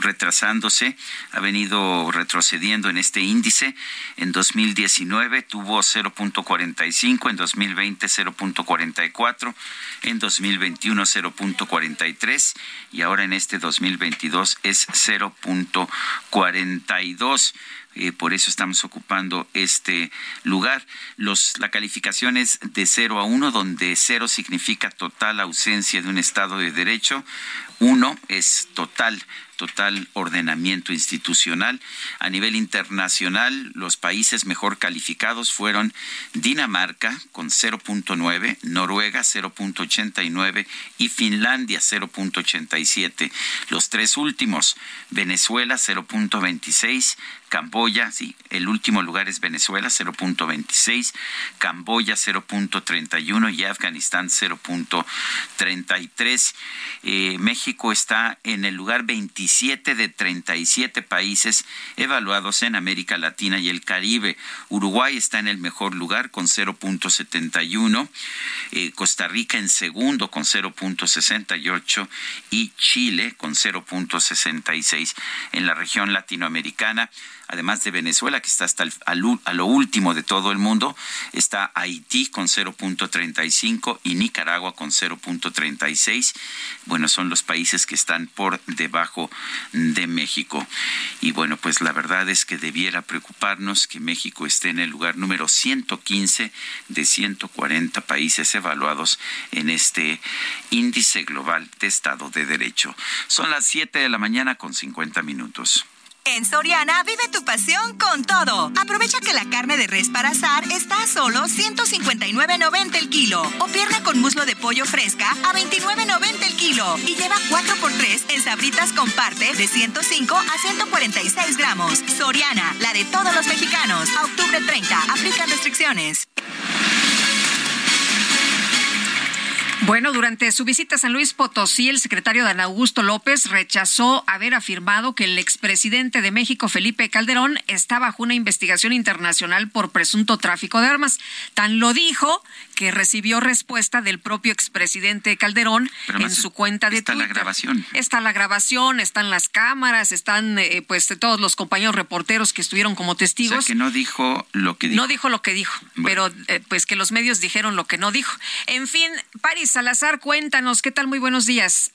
retrasándose, ha venido retrocediendo en este índice. En 2019 tuvo 0.45, en 2020 0.44, en 2021 0.43 y ahora en este 2022 es 0.42. eh, por eso estamos ocupando este lugar. Los, la calificación es de 0 a 1, donde 0 significa total ausencia de un Estado de Derecho, 1 es total total ordenamiento institucional. A nivel internacional, los países mejor calificados fueron Dinamarca con 0.9, Noruega 0.89 y Finlandia 0.87. Los tres últimos, Venezuela 0.26, Camboya, sí, el último lugar es Venezuela, 0.26, Camboya 0.31 y Afganistán 0.33. Eh, México está en el lugar 27 de 37 países evaluados en América Latina y el Caribe. Uruguay está en el mejor lugar con 0.71, eh, Costa Rica en segundo con 0.68 y Chile con 0.66. En la región latinoamericana, además de Venezuela, que está hasta a lo último de todo el mundo, está Haití con 0.35 y Nicaragua con 0.36. Bueno, son los países que están por debajo de México. Y bueno, pues la verdad es que debiera preocuparnos que México esté en el lugar número 115 de 140 países evaluados en este índice global de Estado de Derecho. Son las 7 de la mañana con 50 minutos. En Soriana vive tu pasión con todo. Aprovecha que la carne de res para asar está a solo 159.90 el kilo o pierna con muslo de pollo fresca a 29.90 el kilo y lleva 4x3 en sabritas con parte de 105 a 146 gramos. Soriana, la de todos los mexicanos. Octubre 30, aplican restricciones. Bueno, durante su visita a San Luis Potosí, el secretario Dan Augusto López rechazó haber afirmado que el expresidente de México, Felipe Calderón, está bajo una investigación internacional por presunto tráfico de armas. Tan lo dijo que recibió respuesta del propio expresidente Calderón en su cuenta de está Twitter. la grabación. Está la grabación, están las cámaras, están eh, pues todos los compañeros reporteros que estuvieron como testigos. O sea, que no dijo lo que dijo. No dijo lo que dijo, pero eh, pues que los medios dijeron lo que no dijo. En fin, Paris Salazar, cuéntanos, ¿qué tal? Muy buenos días.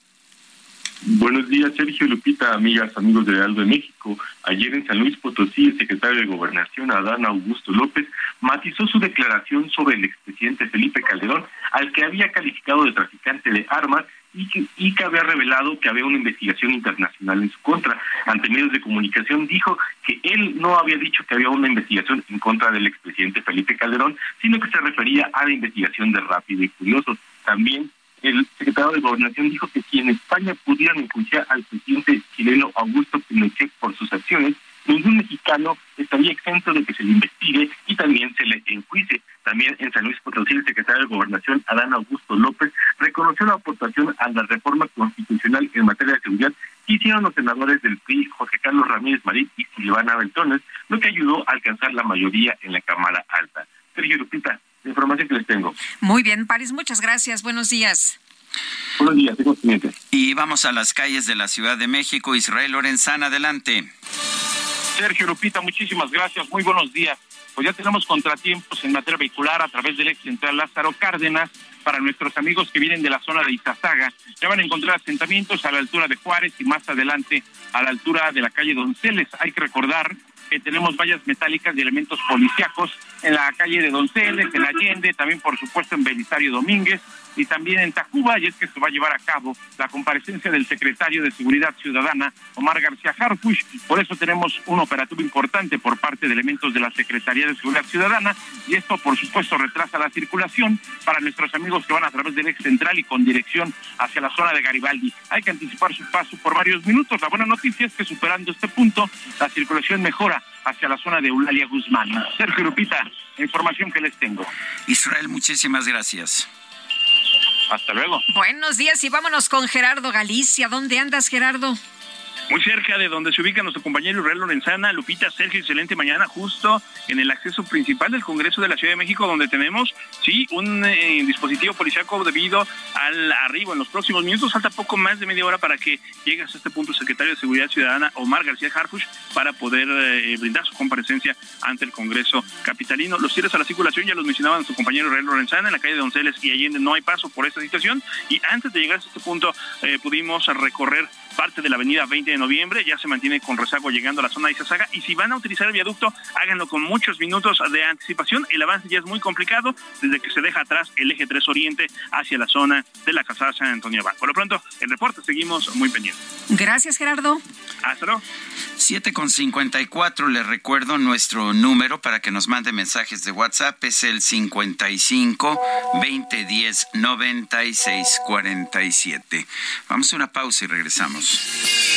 Buenos días, Sergio Lupita, amigas, amigos de Aldo de México. Ayer en San Luis Potosí, el secretario de Gobernación, Adán Augusto López, matizó su declaración sobre el expresidente Felipe Calderón, al que había calificado de traficante de armas y que, y que había revelado que había una investigación internacional en su contra. Ante medios de comunicación dijo que él no había dicho que había una investigación en contra del expresidente Felipe Calderón, sino que se refería a la investigación de Rápido y Curioso. También el secretario de Gobernación dijo que si en España pudieran enjuiciar al presidente chileno Augusto Pinochet por sus acciones, ningún mexicano estaría exento de que se le investigue y también se le enjuicie. También en San Luis Potosí, el secretario de Gobernación, Adán Augusto López, reconoció la aportación a la reforma constitucional en materia de seguridad que hicieron los senadores del PRI, José Carlos Ramírez Marín y Silvana Beltones, lo que ayudó a alcanzar la mayoría en la Cámara Alta. Sergio Lupita, la información que les tengo. Muy bien, París, muchas gracias. Buenos días. Buenos días, tengo clientes. Y vamos a las calles de la Ciudad de México. Israel Lorenzana, adelante. Sergio Lupita, muchísimas gracias. Muy buenos días. Pues ya tenemos contratiempos en materia vehicular a través del ex central Lázaro Cárdenas para nuestros amigos que vienen de la zona de Izazaga. Ya van a encontrar asentamientos a la altura de Juárez y más adelante a la altura de la calle Donceles. Hay que recordar que tenemos vallas metálicas y elementos policíacos en la calle de Donceles, en Allende, también por supuesto en Belisario Domínguez y también en Tacuba, y es que se va a llevar a cabo la comparecencia del secretario de Seguridad Ciudadana, Omar García Harfush. Por eso tenemos un operativo importante por parte de elementos de la Secretaría de Seguridad Ciudadana, y esto, por supuesto, retrasa la circulación para nuestros amigos que van a través del ex central y con dirección hacia la zona de Garibaldi. Hay que anticipar su paso por varios minutos. La buena noticia es que superando este punto, la circulación mejora hacia la zona de Eulalia Guzmán. Sergio Lupita, información que les tengo. Israel, muchísimas gracias. Hasta luego. Buenos días y vámonos con Gerardo Galicia. ¿Dónde andas, Gerardo? Muy cerca de donde se ubica nuestro compañero Israel Lorenzana, Lupita, Sergio, excelente mañana, justo en el acceso principal del Congreso de la Ciudad de México, donde tenemos, sí, un eh, dispositivo policiaco debido al arribo. En los próximos minutos falta poco más de media hora para que llegue hasta este punto el secretario de Seguridad Ciudadana, Omar García Harfush, para poder eh, brindar su comparecencia ante el Congreso capitalino. Los cierres a la circulación ya los mencionaba nuestro compañero Israel Lorenzana, en la calle de Donceles y Allende no hay paso por esta situación. Y antes de llegar a este punto, eh, pudimos recorrer parte de la avenida 20 de noviembre, ya se mantiene con rezago llegando a la zona de Izazaga y si van a utilizar el viaducto, háganlo con muchos minutos de anticipación. El avance ya es muy complicado desde que se deja atrás el eje 3 Oriente hacia la zona de la Calzada San Antonio Abad. Por lo pronto, el reporte seguimos muy pendientes. Gracias, Gerardo. Hasta luego. 7 con 54, les recuerdo nuestro número para que nos mande mensajes de WhatsApp, es el 55 2010 96 47. Vamos a una pausa y regresamos. Jones.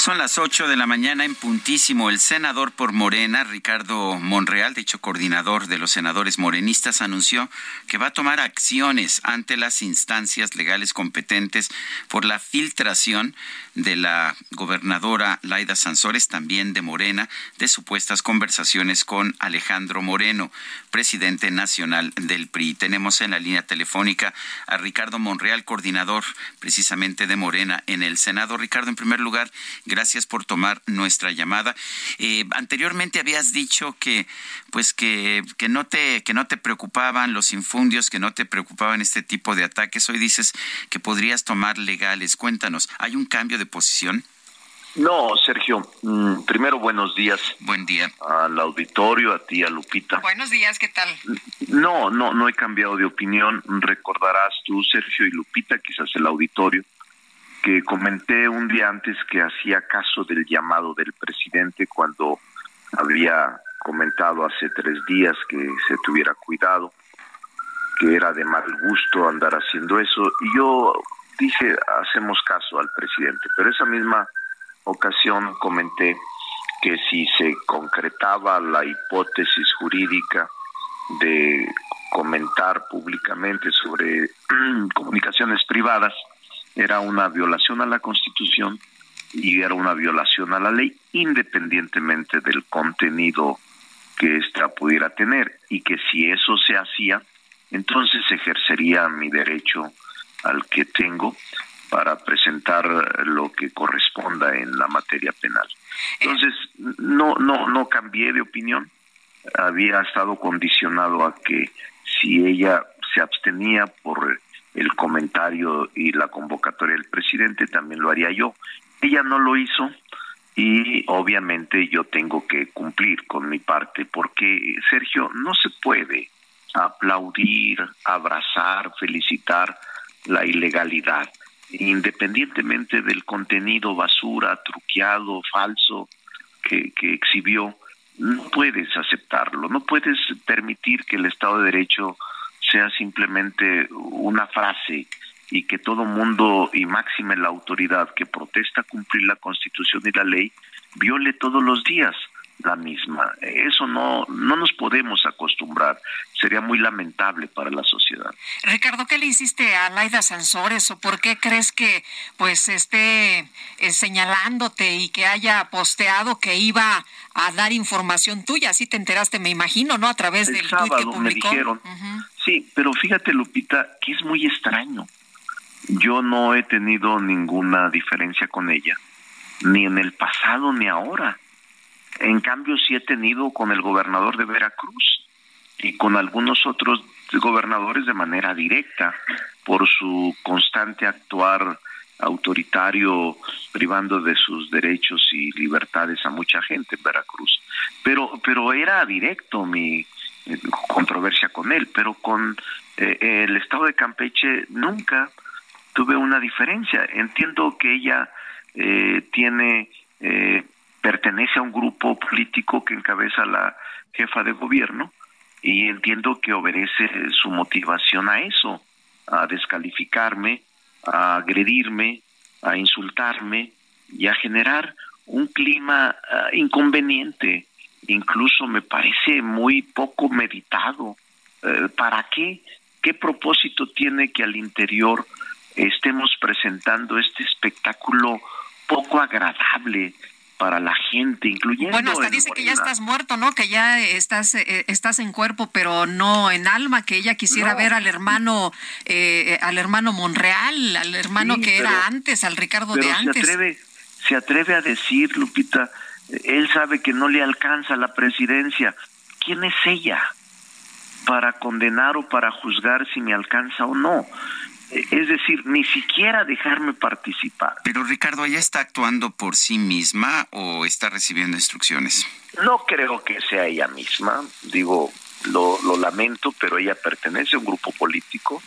Son las 8 de la mañana en puntísimo. El senador por Morena, Ricardo Monreal, dicho coordinador de los senadores morenistas, anunció que va a tomar acciones ante las instancias legales competentes por la filtración de la gobernadora Laida Sansores, también de Morena, de supuestas conversaciones con Alejandro Moreno, presidente nacional del PRI. Tenemos en la línea telefónica a Ricardo Monreal, coordinador precisamente de Morena en el Senado. Ricardo, en primer lugar, gracias por tomar nuestra llamada. Eh, anteriormente habías dicho que, pues que, que no te, que no te preocupaban los infundios, que no te preocupaban este tipo de ataques. Hoy dices que podrías tomar legales. Cuéntanos, ¿hay un cambio de posición? No, Sergio. Mm, primero, buenos días. Buen día. Al auditorio, a ti, a Lupita. Buenos días, ¿qué tal? No, no, no he cambiado de opinión. Recordarás tú, Sergio y Lupita, quizás el auditorio, que comenté un día antes que hacía caso del llamado del presidente cuando había comentado hace tres días que se tuviera cuidado, que era de mal gusto andar haciendo eso. Y yo dije, hacemos caso al presidente, pero esa misma ocasión comenté que si se concretaba la hipótesis jurídica de comentar públicamente sobre (clears throat) comunicaciones privadas, era una violación a la Constitución y era una violación a la ley, independientemente del contenido que ésta pudiera tener, y que si eso se hacía, entonces ejercería mi derecho al que tengo para presentar lo que corresponda en la materia penal. Entonces, no, no, no cambié de opinión. Había estado condicionado a que si ella se abstenía por el comentario y la convocatoria del presidente, también lo haría yo. Ella no lo hizo y obviamente yo tengo que cumplir con mi parte porque, Sergio, no se puede aplaudir, abrazar, felicitar la ilegalidad, independientemente del contenido basura, truqueado, falso que, que exhibió, no puedes aceptarlo, no puedes permitir que el Estado de Derecho sea simplemente una frase y que todo mundo, y máxime la autoridad que protesta cumplir la Constitución y la ley, viole todos los días la misma. Eso no, no nos podemos acostumbrar. Sería muy lamentable para la sociedad. Ricardo, ¿qué le hiciste a Laida Sansores o por qué crees que pues esté eh, señalándote y que haya posteado que iba a dar información tuya? Así te enteraste, me imagino, ¿no? A través El del sábado que publicó. me dijeron. Sí, pero fíjate, Lupita, que es muy extraño. Yo no he tenido ninguna diferencia con ella, ni en el pasado ni ahora. En cambio, sí he tenido con el gobernador de Veracruz y con algunos otros gobernadores de manera directa por su constante actuar autoritario, privando de sus derechos y libertades a mucha gente en Veracruz. Pero, pero era directo mi eh, controversia con él, pero con eh, el estado de Campeche nunca tuve una diferencia. Entiendo que ella eh, tiene eh, pertenece a un grupo político que encabeza la jefa de gobierno y entiendo que obedece su motivación a eso, a descalificarme, a agredirme, a insultarme y a generar un clima ah, inconveniente, incluso me parece muy poco meditado. Eh, ¿Para qué? ¿Qué propósito tiene que al interior estemos presentando este espectáculo poco agradable para la gente, incluyendo... Bueno, hasta dice que ya estás muerto, ¿no? Que ya estás eh, estás en cuerpo, pero no en alma, que ella quisiera ver al hermano eh, al hermano Monreal, al hermano que era antes, al Ricardo de antes. Se atreve, se atreve a decir, Lupita, él sabe que no le alcanza la presidencia. ¿Quién es ella para condenar o para juzgar si me alcanza o no? Es decir, ni siquiera dejarme participar. Pero Ricardo, ¿ella está actuando por sí misma o está recibiendo instrucciones? No creo que sea ella misma. Digo, lo, lo lamento, pero ella pertenece a un grupo político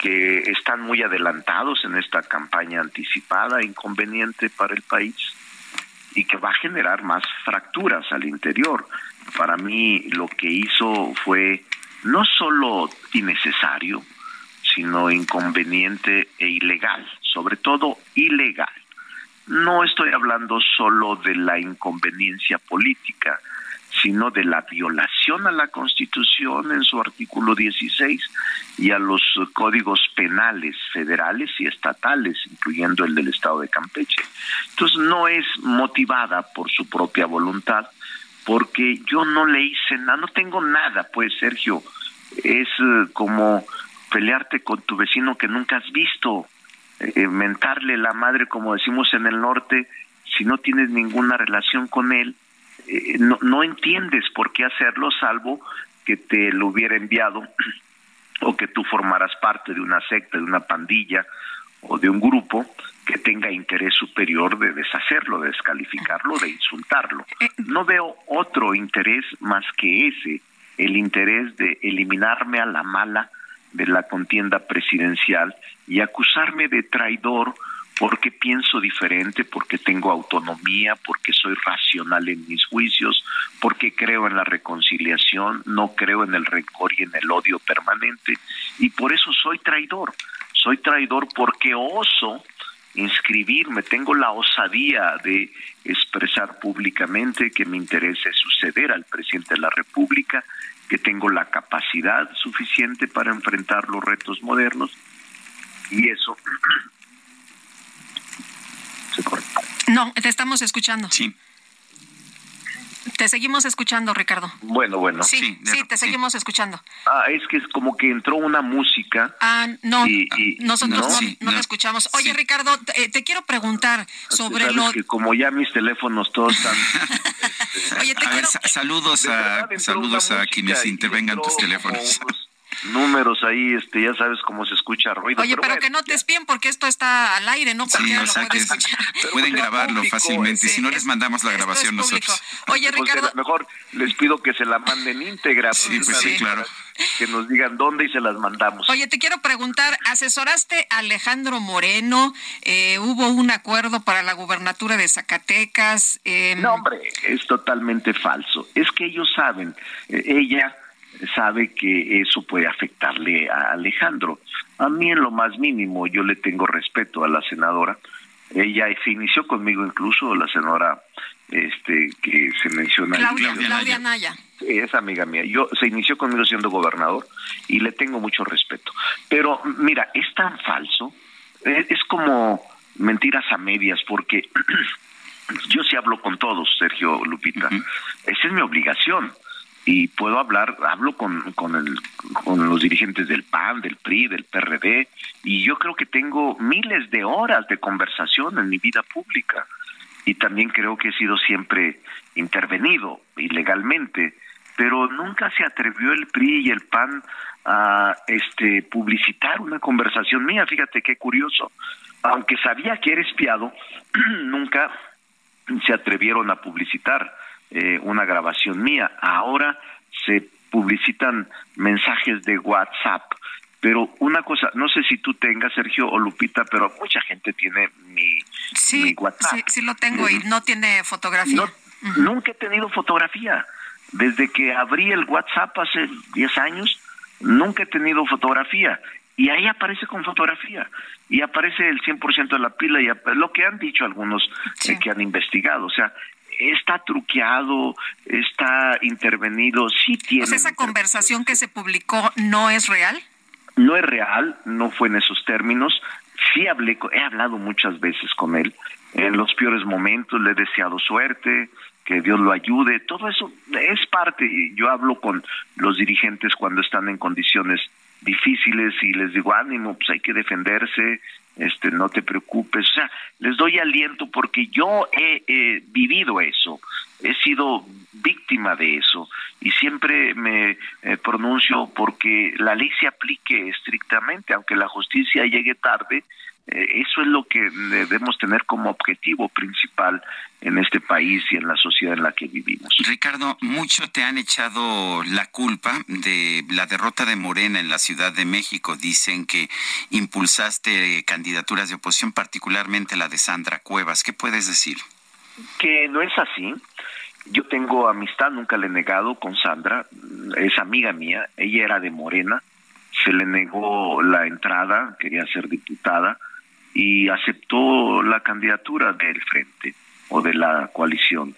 que están muy adelantados en esta campaña anticipada, inconveniente para el país y que va a generar más fracturas al interior. Para mí lo que hizo fue no solo innecesario, sino inconveniente e ilegal, sobre todo ilegal. No estoy hablando solo de la inconveniencia política, sino de la violación a la Constitución en su artículo 16 y a los códigos penales federales y estatales, incluyendo el del Estado de Campeche. Entonces no es motivada por su propia voluntad, porque yo no le hice nada, no tengo nada, pues Sergio, es eh, como pelearte con tu vecino que nunca has visto, eh, mentarle la madre, como decimos en el norte, si no tienes ninguna relación con él, eh, no, no entiendes por qué hacerlo, salvo que te lo hubiera enviado (clears throat) o que tú formaras parte de una secta, de una pandilla o de un grupo que tenga interés superior de deshacerlo, de descalificarlo, de insultarlo. Eh, no veo otro interés más que ese, el interés de eliminarme a la mala de la contienda presidencial y acusarme de traidor porque pienso diferente, porque tengo autonomía, porque soy racional en mis juicios, porque creo en la reconciliación, no creo en el rencor y en el odio permanente, y por eso soy traidor. Soy traidor porque oso inscribirme, tengo la osadía de expresar públicamente que me interesa suceder al presidente de la República, que tengo la capacidad suficiente para enfrentar los retos modernos y eso (clears throat) se corta. No, te estamos escuchando. Sí. Te seguimos escuchando, Ricardo. Bueno, bueno. Sí, sí, te seguimos escuchando. Ah, es que es como que entró una música. Ah, no, nosotros no, la escuchamos. Oye, Ricardo, te, te, quiero preguntar sobre lo... que como ya mis teléfonos todos están... (laughs) Oye, te quiero... saludos a, saludos a quienes intervengan tus teléfonos números ahí, este, ya sabes cómo se escucha ruido. Oye, pero, que no te espien porque esto está al aire, ¿no? sí, o sea, que pueden grabarlo fácilmente. si no les mandamos la grabación nosotros. Oye, pues, Ricardo. mejor les pido que se la manden íntegra. Sí, pues sí, claro. Que nos digan dónde y se las mandamos. Oye, te quiero preguntar, asesoraste a Alejandro Moreno, eh, hubo un acuerdo para la gubernatura de Zacatecas. Em, no, hombre, es totalmente falso. Es que ellos saben, eh, ella sabe que eso puede afectarle a Alejandro. A mí en lo más mínimo yo le tengo respeto a la senadora. Ella se inició conmigo incluso, la senadora este que se menciona. Claudia, Claudia Naya. Es amiga mía. Yo se inició conmigo siendo gobernador y le tengo mucho respeto. Pero mira, es tan falso, es, como mentiras a medias porque (clears throat) yo sí hablo con todos, Sergio Lupita. Esa es mi obligación y puedo hablar, hablo con, con, el, con los dirigentes del PAN, del PRI, del PRD, y yo creo que tengo miles de horas de conversación en mi vida pública. Y también creo que he sido siempre intervenido ilegalmente, pero nunca se atrevió el PRI y el PAN a este publicitar una conversación mía. Fíjate qué curioso. Aunque sabía que era espiado, (clears throat) nunca se atrevieron a publicitar eh, una grabación mía. Ahora se publicitan mensajes de WhatsApp. Pero una cosa, no sé si tú tengas, Sergio o Lupita, pero mucha gente tiene mi Sí, sí, sí, lo tengo y no tiene fotografía. Nunca he tenido fotografía. Desde que abrí el WhatsApp hace 10 años, nunca he tenido fotografía. Y ahí aparece con fotografía. Y aparece el 100% de la pila y lo que han dicho algunos eh, que han investigado. O sea, está truqueado, está intervenido, sí tiene. esa conversación que se publicó no es real. No es real, no fue en esos términos. Sí hablé, he hablado muchas veces con él. En los peores momentos le he deseado suerte, que Dios lo ayude. Todo eso es parte. Yo hablo con los dirigentes cuando están en condiciones difíciles y les digo ánimo, pues hay que defenderse, este, no te preocupes, o sea, les doy aliento porque yo he vivido eso, he sido víctima de eso y siempre me eh, pronuncio porque la ley se aplique estrictamente, aunque la justicia llegue tarde, eh, eso es lo que debemos tener como objetivo principal en este país y en la sociedad en la que vivimos. Ricardo, mucho te han echado la culpa de la derrota de Morena en la Ciudad de México. Dicen que impulsaste candidaturas de oposición, particularmente la de Sandra Cuevas. ¿Qué puedes decir? Que no es así. Yo tengo amistad, nunca le he negado con Sandra, es amiga mía, ella era de Morena, se le negó la entrada, quería ser diputada y aceptó la candidatura del frente o de la coalición.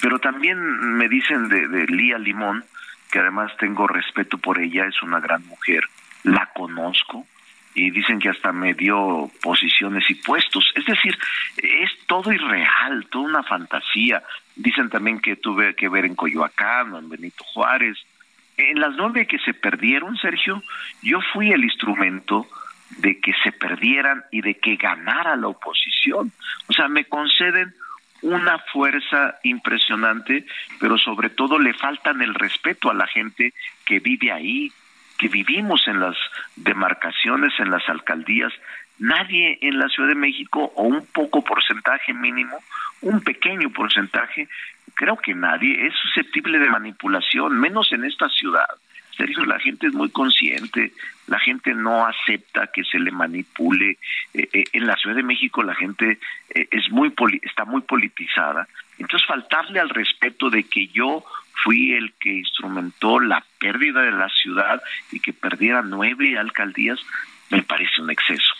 Pero también me dicen de, de Lía Limón, que además tengo respeto por ella, es una gran mujer, la conozco, y dicen que hasta me dio posiciones y puestos. Es decir, es todo irreal, toda una fantasía. Dicen también que tuve que ver en Coyoacán, en Benito Juárez. En las nueve que se perdieron, Sergio, yo fui el instrumento de que se perdieran y de que ganara la oposición. O sea, me conceden una fuerza impresionante, pero sobre todo le faltan el respeto a la gente que vive ahí, que vivimos en las demarcaciones, en las alcaldías. Nadie en la Ciudad de México, o un poco porcentaje mínimo, un pequeño porcentaje, creo que nadie es susceptible de manipulación, menos en esta ciudad. Sergio, la gente es muy consciente, la gente no acepta que se le manipule. Eh, eh, en la Ciudad de México la gente eh, es muy está muy politizada. Entonces faltarle al respeto de que yo fui el que instrumentó la pérdida de la ciudad y que perdiera nueve alcaldías, me parece un exceso.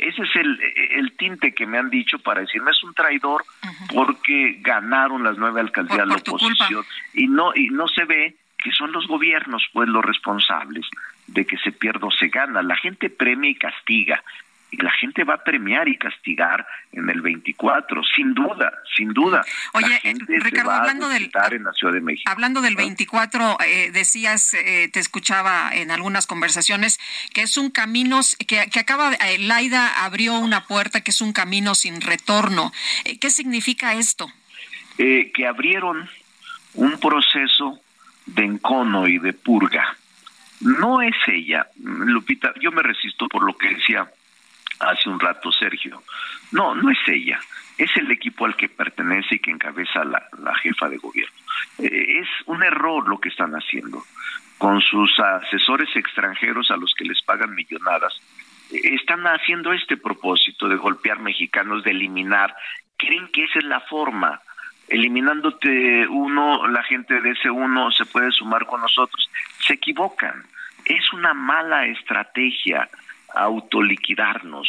Ese es el, el tinte que me han dicho para decirme es un traidor porque ganaron las nueve alcaldías de la oposición y no y no se ve que son los gobiernos pues los responsables de que se pierda o se gana. La gente premia y castiga. Y la gente va a premiar y castigar en el 24, sin duda, sin duda. Oye, Ricardo, hablando del en la Ciudad de México. Hablando del 24, eh, decías, eh, te escuchaba en algunas conversaciones que es un camino que, que acaba, eh, Laida abrió una puerta que es un camino sin retorno. ¿Qué significa esto? que abrieron un proceso de encono y de purga. No es ella, Lupita, yo me resisto por lo que decía hace un rato Sergio. No, no es ella, es el equipo al que pertenece y que encabeza la, jefa de gobierno. Eh, es un error lo que están haciendo con sus asesores extranjeros a los que les pagan millonadas. Eh, están haciendo este propósito de golpear mexicanos, de eliminar. Creen que esa es la forma eliminándote uno, la gente de ese uno se puede sumar con nosotros. Se equivocan. Es una mala estrategia autoliquidarnos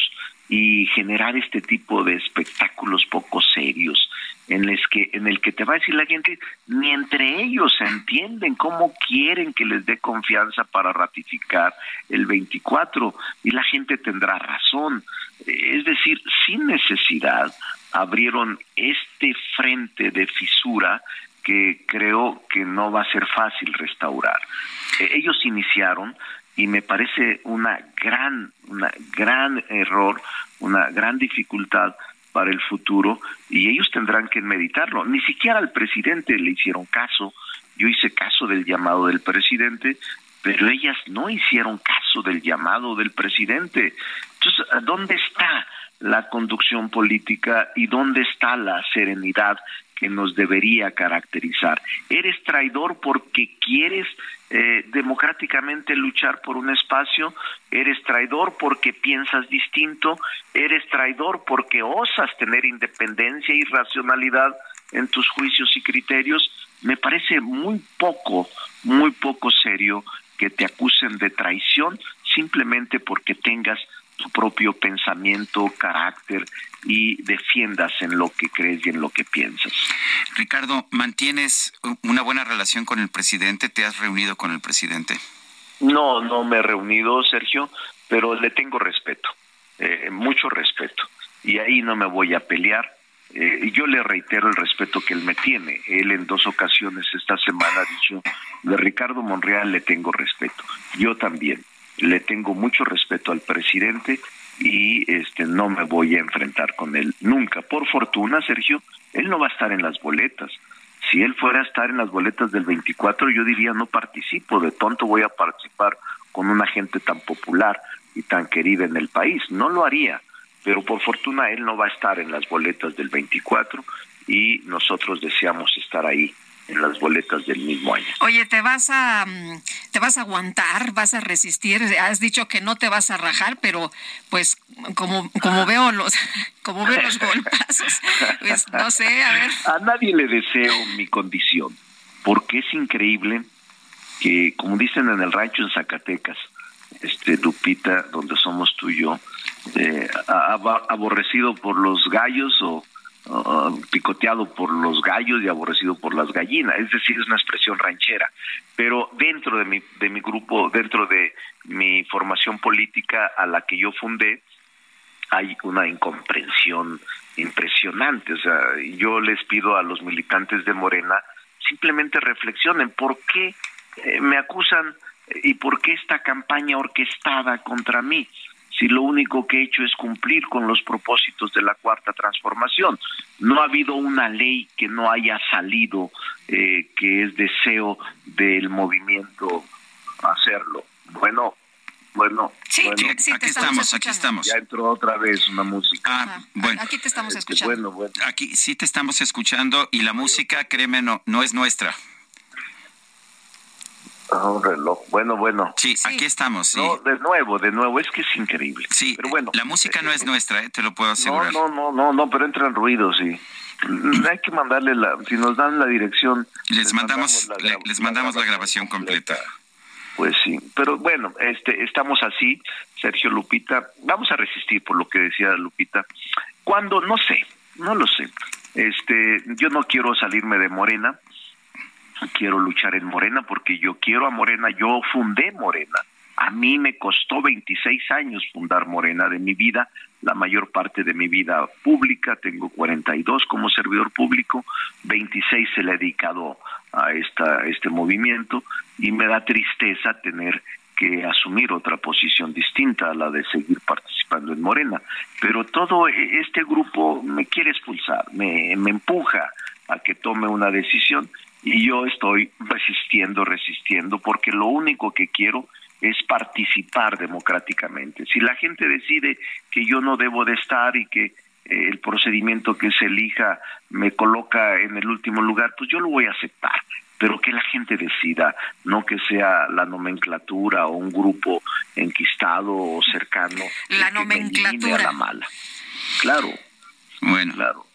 y generar este tipo de espectáculos poco serios en el que en el que te va a decir la gente ni entre ellos se entienden cómo quieren que les dé confianza para ratificar el 24 y la gente tendrá razón es decir sin necesidad abrieron este frente de fisura que creo que no va a ser fácil restaurar. E, ellos iniciaron y me parece una gran, una gran error, una gran dificultad para el futuro y ellos tendrán que meditarlo. Ni siquiera al presidente le hicieron caso. Yo hice caso del llamado del presidente, pero ellas no hicieron caso del llamado del presidente. Entonces, ¿dónde está la conducción política y dónde está la serenidad que nos debería caracterizar. Eres traidor porque quieres eh, democráticamente luchar por un espacio, eres traidor porque piensas distinto, eres traidor porque osas tener independencia y racionalidad en tus juicios y criterios. Me parece muy poco, muy poco serio que te acusen de traición simplemente porque tengas tu propio pensamiento, carácter y defiendas en lo que crees y en lo que piensas. Ricardo, ¿mantienes una buena relación con el presidente? ¿Te has reunido con el presidente? No, no me he reunido, Sergio, pero le tengo respeto, eh, mucho respeto. Y ahí no me voy a pelear. Eh, yo le reitero el respeto que él me tiene. Él en dos ocasiones esta semana ha dicho, de Ricardo Monreal le tengo respeto. Yo también le tengo mucho respeto al presidente y este no me voy a enfrentar con él nunca. Por fortuna, Sergio, él no va a estar en las boletas. Si él fuera a estar en las boletas del 24, yo diría no participo, de tonto voy a participar con una gente tan popular y tan querida en el país. No lo haría, pero por fortuna él no va a estar en las boletas del 24 y nosotros deseamos estar ahí en las boletas del mismo año. Oye, ¿te vas a mm, te vas a aguantar, vas a resistir? Has dicho que no te vas a rajar, pero pues como como veo los (laughs) como veo los golpazos, pues no sé, a ver. A nadie le deseo mi condición, porque es increíble que como dicen en el rancho en Zacatecas, este Lupita, donde somos tú y yo, eh, aborrecido por los gallos o Uh, picoteado por los gallos y aborrecido por las gallinas, es decir, es una expresión ranchera. Pero dentro de mi, de mi grupo, dentro de mi formación política a la que yo fundé, hay una incomprensión impresionante. O sea, yo les pido a los militantes de Morena simplemente reflexionen por qué eh, me acusan y por qué esta campaña orquestada contra mí si lo único que he hecho es cumplir con los propósitos de la cuarta transformación. No ha habido una ley que no haya salido, eh, que es deseo del movimiento hacerlo. Bueno, bueno, sí, aquí estamos, aquí estamos. Ya entró otra vez una música. Ah, bueno, aquí te estamos este, escuchando. bueno, Aquí sí te estamos escuchando y la música, créeme, no, no es nuestra. Ah, un reloj. Bueno, bueno. Sí, aquí estamos. Sí. No, de nuevo, de nuevo, es que es increíble. Sí, pero bueno. La música no es nuestra, ¿eh? te lo puedo asegurar. No, no, no, no, pero entran ruidos, sí. Hay que mandarle la, si nos dan la dirección. Les, mandamos, la, les mandamos la grabación completa. Pues sí, pero bueno, este, estamos así, Sergio Lupita. Vamos a resistir por lo que decía Lupita. Cuando, no sé, no lo sé. Este, yo no quiero salirme de Morena quiero luchar en Morena porque yo quiero a Morena, yo fundé Morena. A mí me costó 26 años fundar Morena de mi vida, la mayor parte de mi vida pública, tengo 42 como servidor público, 26 se le he dedicado a esta, este movimiento y me da tristeza tener que asumir otra posición distinta a la de seguir participando en Morena. Pero todo e, este grupo me quiere expulsar, me, me empuja a que tome una decisión y yo estoy resistiendo, resistiendo, porque lo único que quiero es participar democráticamente. Si la gente decide que yo no debo de estar y que eh, el procedimiento que se elija me coloca en el último lugar, pues yo lo voy a aceptar, pero que la gente decida, no que sea la nomenclatura o un grupo enquistado o cercano. La nomenclatura. la mala. Claro. Bueno. Claro.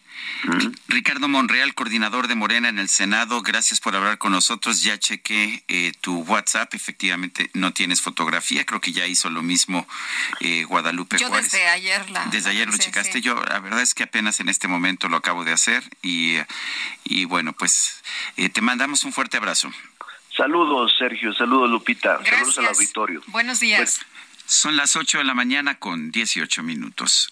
Ricardo Monreal, coordinador de Morena en el Senado, gracias por hablar con nosotros. Ya chequé eh, tu WhatsApp, efectivamente no tienes fotografía, creo que ya hizo lo mismo eh, Guadalupe Yo desde ayer la... Desde ayer lo checaste, yo la verdad es que apenas en este momento lo acabo de hacer y, y bueno, pues eh, te mandamos un fuerte abrazo. Saludos, Sergio, saludos, Lupita, saludos al auditorio. Buenos días. Pues, son las 8 de la mañana con 18 minutos.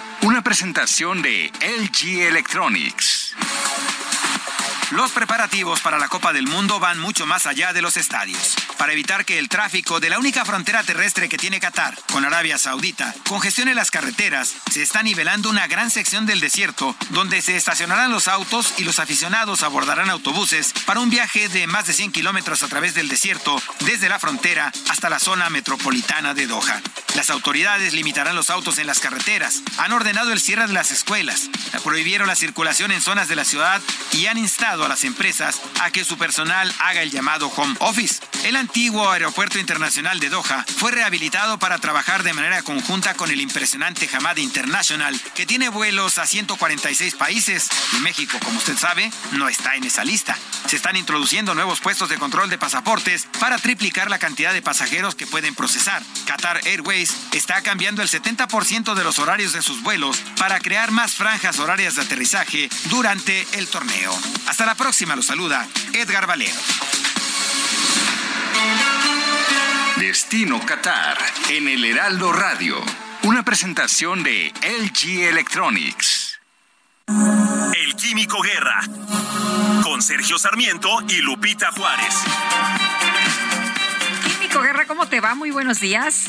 Una presentación de LG Electronics. Los preparativos para la Copa del Mundo van mucho más allá de los estadios. Para evitar que el tráfico de la única frontera terrestre que tiene Qatar con Arabia Saudita congestione las carreteras, se está nivelando una gran sección del desierto donde se estacionarán los autos y los aficionados abordarán autobuses para un viaje de más de 100 kilómetros a través del desierto desde la frontera hasta la zona metropolitana de Doha. Las autoridades limitarán los autos en las carreteras, han ordenado el cierre de las escuelas, prohibieron la circulación en zonas de la ciudad y han instado a las empresas a que su personal haga el llamado home office. El antiguo aeropuerto internacional de Doha fue rehabilitado para trabajar de manera conjunta con el impresionante Hamad International, que tiene vuelos a 146 países y México, como usted sabe, no está en esa lista. Se están introduciendo nuevos puestos de control de pasaportes para triplicar la cantidad de pasajeros que pueden procesar. Qatar Airways está cambiando el 70% de los horarios de sus vuelos para crear más franjas horarias de aterrizaje durante el torneo. Hasta la próxima, lo saluda Edgar Valero. Destino Qatar en el Heraldo Radio. Una presentación de LG Electronics. El Químico Guerra. Con Sergio Sarmiento y Lupita Juárez. Químico Guerra, ¿cómo te va? Muy buenos días.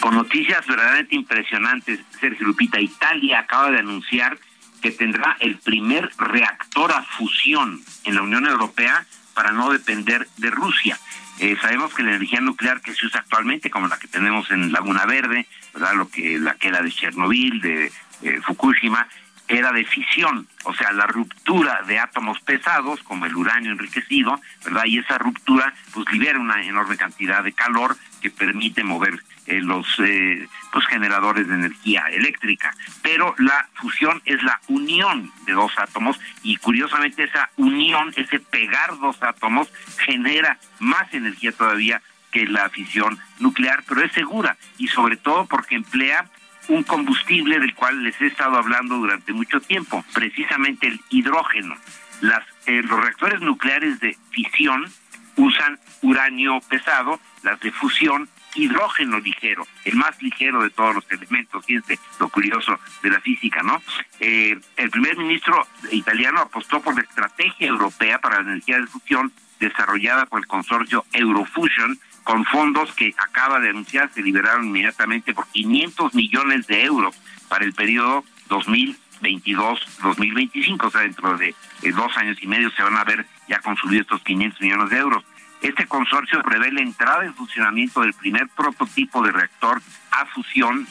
Con noticias verdaderamente impresionantes, Sergio Lupita. Italia acaba de anunciar que tendrá el primer reactor a fusión en la Unión Europea para no depender de Rusia. Eh, sabemos que la energía nuclear que se usa actualmente, como la que tenemos en Laguna Verde, ¿verdad? Lo que la que era de Chernobyl, de eh, Fukushima, era de fisión, o sea, la ruptura de átomos pesados, como el uranio enriquecido, ¿verdad? Y esa ruptura, pues libera una enorme cantidad de calor que permite mover eh, los eh, pues, generadores de energía eléctrica. Pero la fusión es la unión de dos átomos y curiosamente esa unión, ese pegar dos átomos, genera más energía todavía que la fisión nuclear, pero es segura y sobre todo porque emplea un combustible del cual les he estado hablando durante mucho tiempo, precisamente el hidrógeno. Las, eh, los reactores nucleares de fisión usan uranio pesado, las de fusión hidrógeno ligero, el más ligero de todos los elementos, fíjense lo curioso de la física, ¿no? Eh, el primer ministro italiano apostó por la estrategia europea para la energía de fusión desarrollada por el consorcio Eurofusion, con fondos que acaba de anunciar se liberaron inmediatamente por 500 millones de euros para el periodo 2022-2025, o sea, dentro de eh, dos años y medio se van a ver ya consumidos estos 500 millones de euros. Este consorcio prevé la entrada en funcionamiento del primer prototipo de reactor a fusión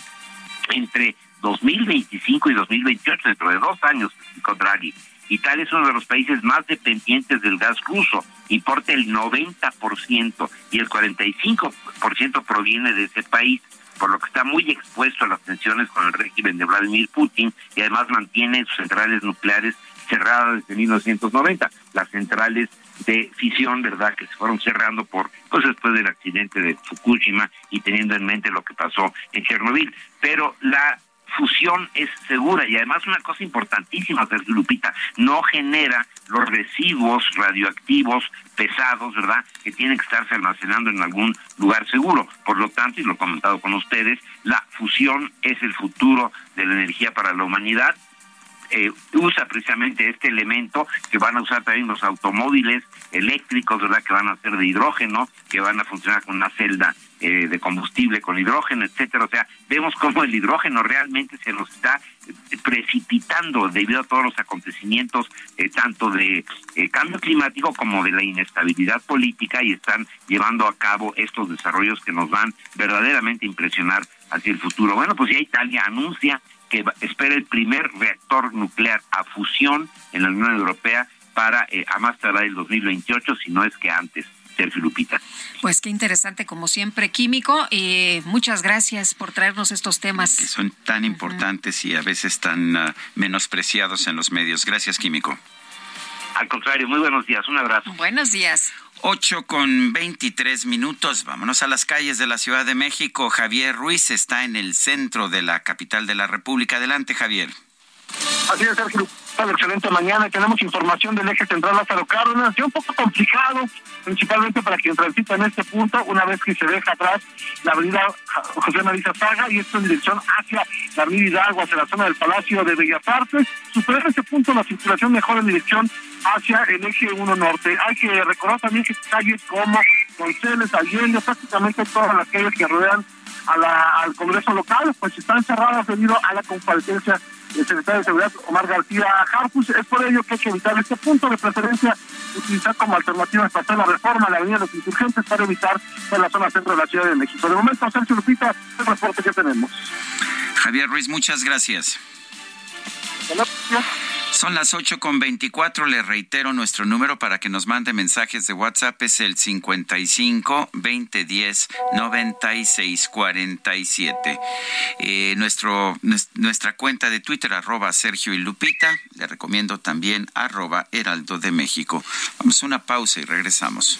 entre 2025 y 2028, dentro de dos años, Draghi. Italia es uno de los países más dependientes del gas ruso, importa el 90% y el 45% proviene de ese país, por lo que está muy expuesto a las tensiones con el régimen de Vladimir Putin y además mantiene sus centrales nucleares cerradas desde 1990. Las centrales de fisión, ¿verdad?, que se fueron cerrando por, pues después del accidente de Fukushima y teniendo en mente lo que pasó en Chernobyl. Pero la fusión es segura y además una cosa importantísima, Sergio Lupita, no genera los residuos radioactivos pesados, ¿verdad?, que tienen que estarse almacenando en algún lugar seguro. Por lo tanto, y lo he comentado con ustedes, la fusión es el futuro de la energía para la humanidad eh, usa precisamente este elemento que van a usar también los automóviles eléctricos, ¿verdad? Que van a ser de hidrógeno, que van a funcionar con una celda eh, de combustible con hidrógeno, etcétera. O sea, vemos cómo el hidrógeno realmente se nos está eh, precipitando debido a todos los acontecimientos, tanto de cambio climático como de la inestabilidad política, y están llevando a cabo estos desarrollos que nos van verdaderamente a impresionar hacia el futuro. Bueno, pues ya Italia anuncia que espera el primer reactor nuclear a fusión en la Unión Europea para eh, a más tardar el 2028, si no es que antes. Sergio Lupita. Pues qué interesante, como siempre, Químico. y muchas gracias por traernos estos temas. Que son tan importantes y a veces tan ah, menospreciados en los medios. Gracias, Químico. Al contrario, muy buenos días. Un abrazo. Buenos días. 8 con 23 minutos. Vámonos a las calles de la Ciudad de México. Javier Ruiz está en el centro de la capital de la República. Adelante, Javier. Así es, Sergio excelente mañana. Tenemos información del eje central Lázaro Cárdenas, ya un poco complicado, principalmente para quien transita en este punto, una vez que se deja atrás la avenida José Marisa Saga y esto en dirección hacia la avenida Hidalgo, hacia la zona del Palacio de Bellas Artes. Superar este punto, la circulación mejor en dirección hacia el eje 1 norte. Hay que recordar también que calles como González, Allende, prácticamente todas las calles que rodean a la, al Congreso local, pues están cerradas debido a la comparecencia el secretario de Seguridad Omar García Harfus. Es por ello que hay que evitar este punto de preferencia, utilizar como alternativa para la reforma a la Avenida de los Insurgentes para evitar en la zona centro de la Ciudad de México. De momento, Sergio Lupita, el reporte que tenemos. Javier Ruiz, muchas gracias. Son las 8 con 24. Le reitero nuestro número para que nos mande mensajes de WhatsApp. Es el 55 2010 96 47. nuestro, nuestra cuenta de Twitter, arroba Sergio y Lupita. Le recomiendo también arroba Heraldo de México. Vamos a una pausa y regresamos.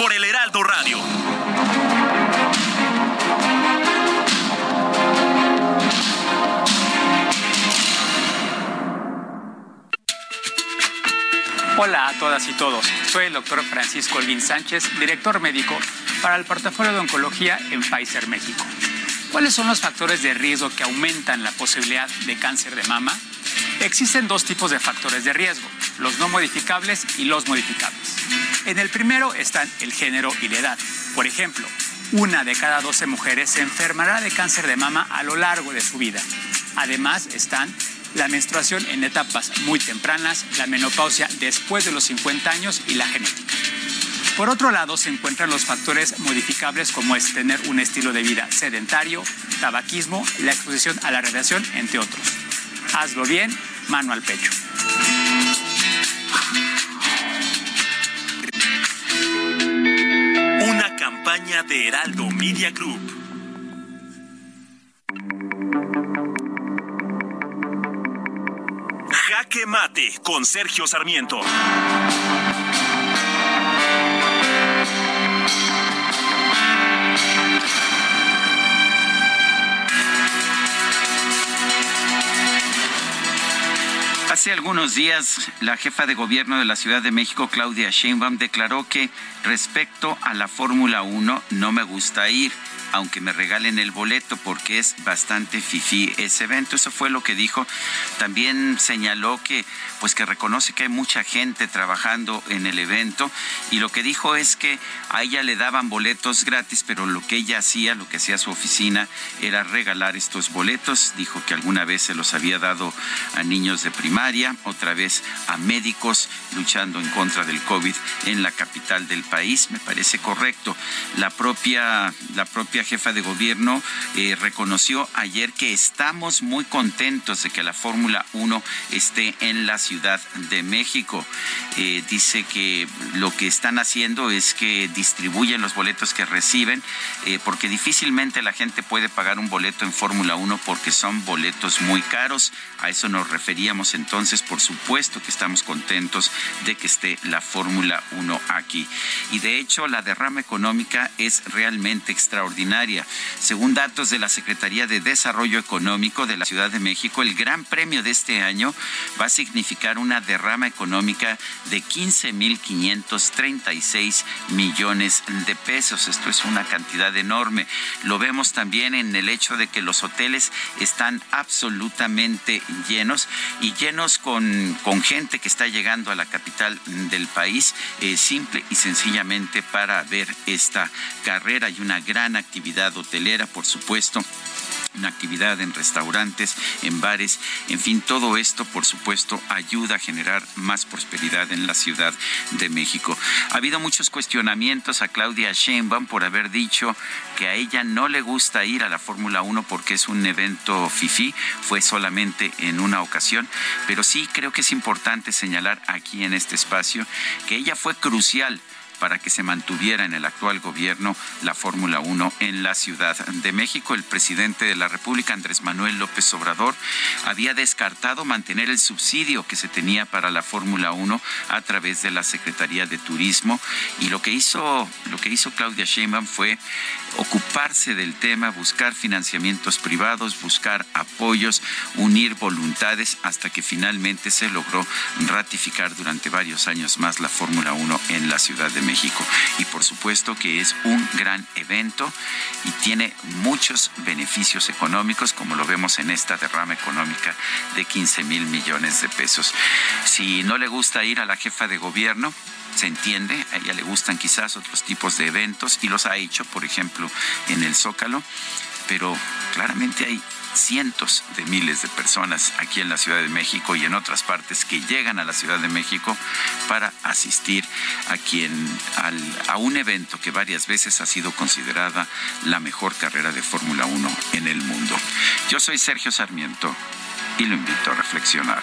Por el Heraldo Radio. Hola a todas y todos. Soy el doctor Francisco Olguín Sánchez, director médico para el portafolio de oncología en Pfizer México. ¿Cuáles son los factores de riesgo que aumentan la posibilidad de cáncer de mama? Existen dos tipos de factores de riesgo, los no modificables y los modificables. En el primero están el género y la edad. Por ejemplo, una de cada 12 mujeres se enfermará de cáncer de mama a lo largo de su vida. Además están la menstruación en etapas muy tempranas, la menopausia después de los 50 años y la genética. Por otro lado, se encuentran los factores modificables como es tener un estilo de vida sedentario, tabaquismo, la exposición a la radiación, entre otros. Hazlo bien mano al pecho. Campaña de Heraldo Media Group. Jaque Mate con Sergio Sarmiento. Hace algunos días, la jefa de gobierno de la Ciudad de México, Claudia Sheinbaum, declaró que respecto a la Fórmula 1 no me gusta ir aunque me regalen el boleto porque es bastante fifí ese evento. Eso fue lo que dijo. También señaló que pues que reconoce que hay mucha gente trabajando en el evento y lo que dijo es que a ella le daban boletos gratis, pero lo que ella hacía, lo que hacía su oficina era regalar estos boletos. Dijo que alguna vez se los había dado a niños de primaria, otra vez a médicos luchando en contra del COVID en la capital del país. Me parece correcto. La propia la propia jefa de gobierno eh, reconoció ayer que estamos muy contentos de que la Fórmula 1 esté en la Ciudad de México. Eh, dice que lo que están haciendo es que distribuyen los boletos que reciben, eh, porque difícilmente la gente puede pagar un boleto en Fórmula 1 porque son boletos muy caros. A eso nos referíamos entonces por supuesto que estamos contentos de que esté la Fórmula 1 aquí. Y de hecho, la derrama económica es realmente extraordinaria. Según datos de la Secretaría de Desarrollo Económico de la Ciudad de México, el gran premio de este año va a significar una derrama económica de 15.536 millones de pesos. Esto es una cantidad enorme. Lo vemos también en el hecho de que los hoteles están absolutamente llenos y llenos con, con gente que está llegando a la capital del país, eh, simple y para ver esta carrera y una gran actividad hotelera, por supuesto una actividad en restaurantes, en bares, en fin, todo esto, por supuesto, ayuda a generar más prosperidad en la Ciudad de México. Ha habido muchos cuestionamientos a Claudia Sheinbaum por haber dicho que a ella no le gusta ir a la Fórmula 1 porque es un evento FIFI, fue solamente en una ocasión, pero sí creo que es importante señalar aquí en este espacio que ella fue crucial para que se mantuviera en el actual gobierno la Fórmula 1 en la Ciudad de México. El presidente de la República, Andrés Manuel López Obrador, había descartado mantener el subsidio que se tenía para la Fórmula 1 a través de la Secretaría de Turismo y lo que hizo lo que hizo Claudia Sheinbaum fue ocuparse del tema, buscar financiamientos privados, buscar apoyos, unir voluntades hasta que finalmente se logró ratificar durante varios años más la Fórmula 1 en la Ciudad de México. Y por supuesto que es un gran evento y tiene muchos beneficios económicos, como lo vemos en esta derrama económica de 15 mil millones de pesos. Si no le gusta ir a la jefa de gobierno, se entiende, a ella le gustan quizás otros tipos de eventos y los ha hecho, por ejemplo, en el Zócalo, pero claramente hay cientos de miles de personas aquí en la Ciudad de México y en otras partes que llegan a la Ciudad de México para asistir a quien a un evento que varias veces ha sido considerada la mejor carrera de Fórmula 1 en el mundo. Yo soy Sergio Sarmiento y lo invito a reflexionar.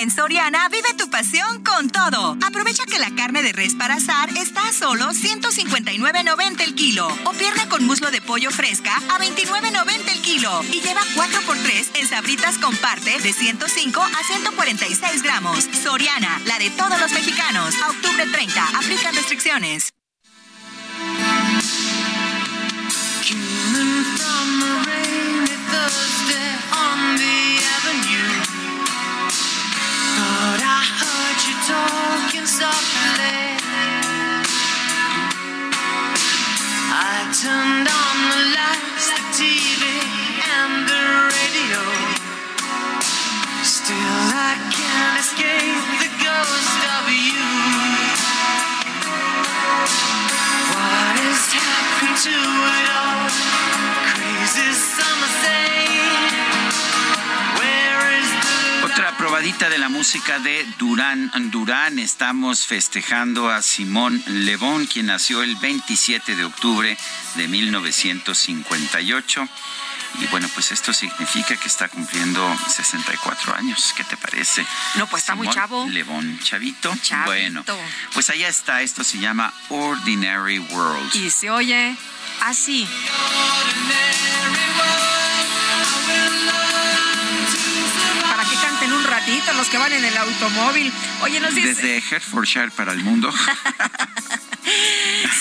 En Soriana vive tu pasión con todo. Aprovecha que la carne de res para asar está a solo 159.90 el kilo o pierna con muslo de pollo fresca a 29.90 el kilo y lleva 4x3 en sabritas con parte de 105 a 146 gramos. Soriana, la de todos los mexicanos. A octubre 30, aplican restricciones. Talking softly. I turned on the lights, the TV, and the radio. Still, I can't escape the ghost of you. What has happened to it all? Crazy summer Otra probadita de la música de Durán Durán. Estamos festejando a Simón Lebón, quien nació el 27 de octubre de 1958. Y bueno, pues esto significa que está cumpliendo 64 años. ¿Qué te parece? No, pues está muy chavo. Lebón, chavito. Bueno, pues allá está. Esto se llama Ordinary World. Y se oye así. un ratito los que van en el automóvil. Oye, nos dice... Desde Hertfordshire para el mundo. (laughs)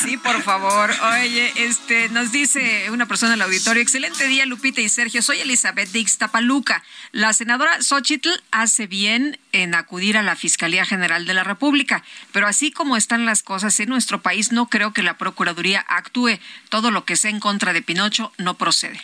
Sí, por favor. Oye, este, nos dice una persona en el auditorio, excelente día, Lupita y Sergio. Soy Elizabeth de Ixtapaluca. La senadora Xochitl hace bien en acudir a la Fiscalía General de la República, pero así como están las cosas en nuestro país, no creo que la Procuraduría actúe. Todo lo que sea en contra de Pinocho no procede.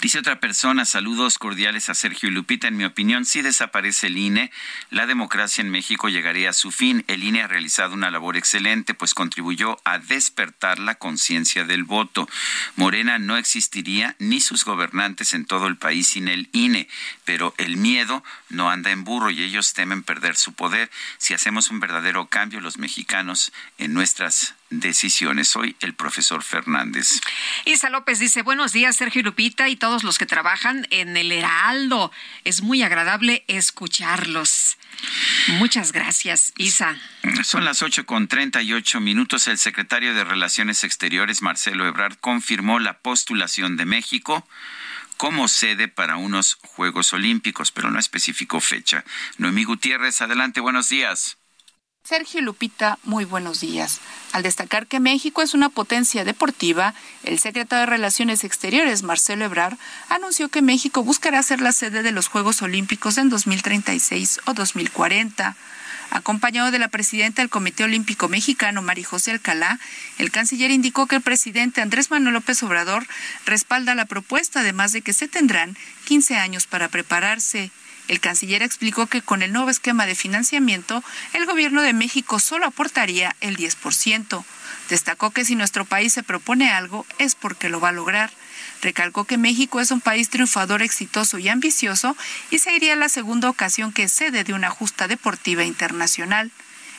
Dice otra persona, saludos cordiales a Sergio y Lupita. En mi opinión, si desaparece el INE, la democracia en México llegaría a su fin. El INE ha realizado una labor excelente, pues contribuyó a despertar la conciencia del voto. Morena no existiría ni sus gobernantes en todo el país sin el INE, pero el miedo no anda en burro y ellos temen perder su poder. Si hacemos un verdadero cambio los mexicanos en nuestras decisiones. Soy el profesor Fernández. Isa López dice, buenos días Sergio Lupita y todos los que trabajan en el Heraldo. Es muy agradable escucharlos. Muchas gracias, Isa. Son las ocho con treinta y ocho minutos. El secretario de Relaciones Exteriores, Marcelo Ebrard, confirmó la postulación de México como sede para unos Juegos Olímpicos, pero no especificó fecha. Noemí Gutiérrez, adelante, buenos días. Sergio Lupita, muy buenos días. Al destacar que México es una potencia deportiva, el secretario de Relaciones Exteriores, Marcelo Ebrard, anunció que México buscará ser la sede de los Juegos Olímpicos en 2036 o 2040. Acompañado de la presidenta del Comité Olímpico Mexicano, María José Alcalá, el canciller indicó que el presidente Andrés Manuel López Obrador respalda la propuesta, además de que se tendrán 15 años para prepararse. El canciller explicó que con el nuevo esquema de financiamiento, el gobierno de México solo aportaría el 10%. Destacó que si nuestro país se propone algo es porque lo va a lograr. Recalcó que México es un país triunfador, exitoso y ambicioso y sería la segunda ocasión que sede de una justa deportiva internacional.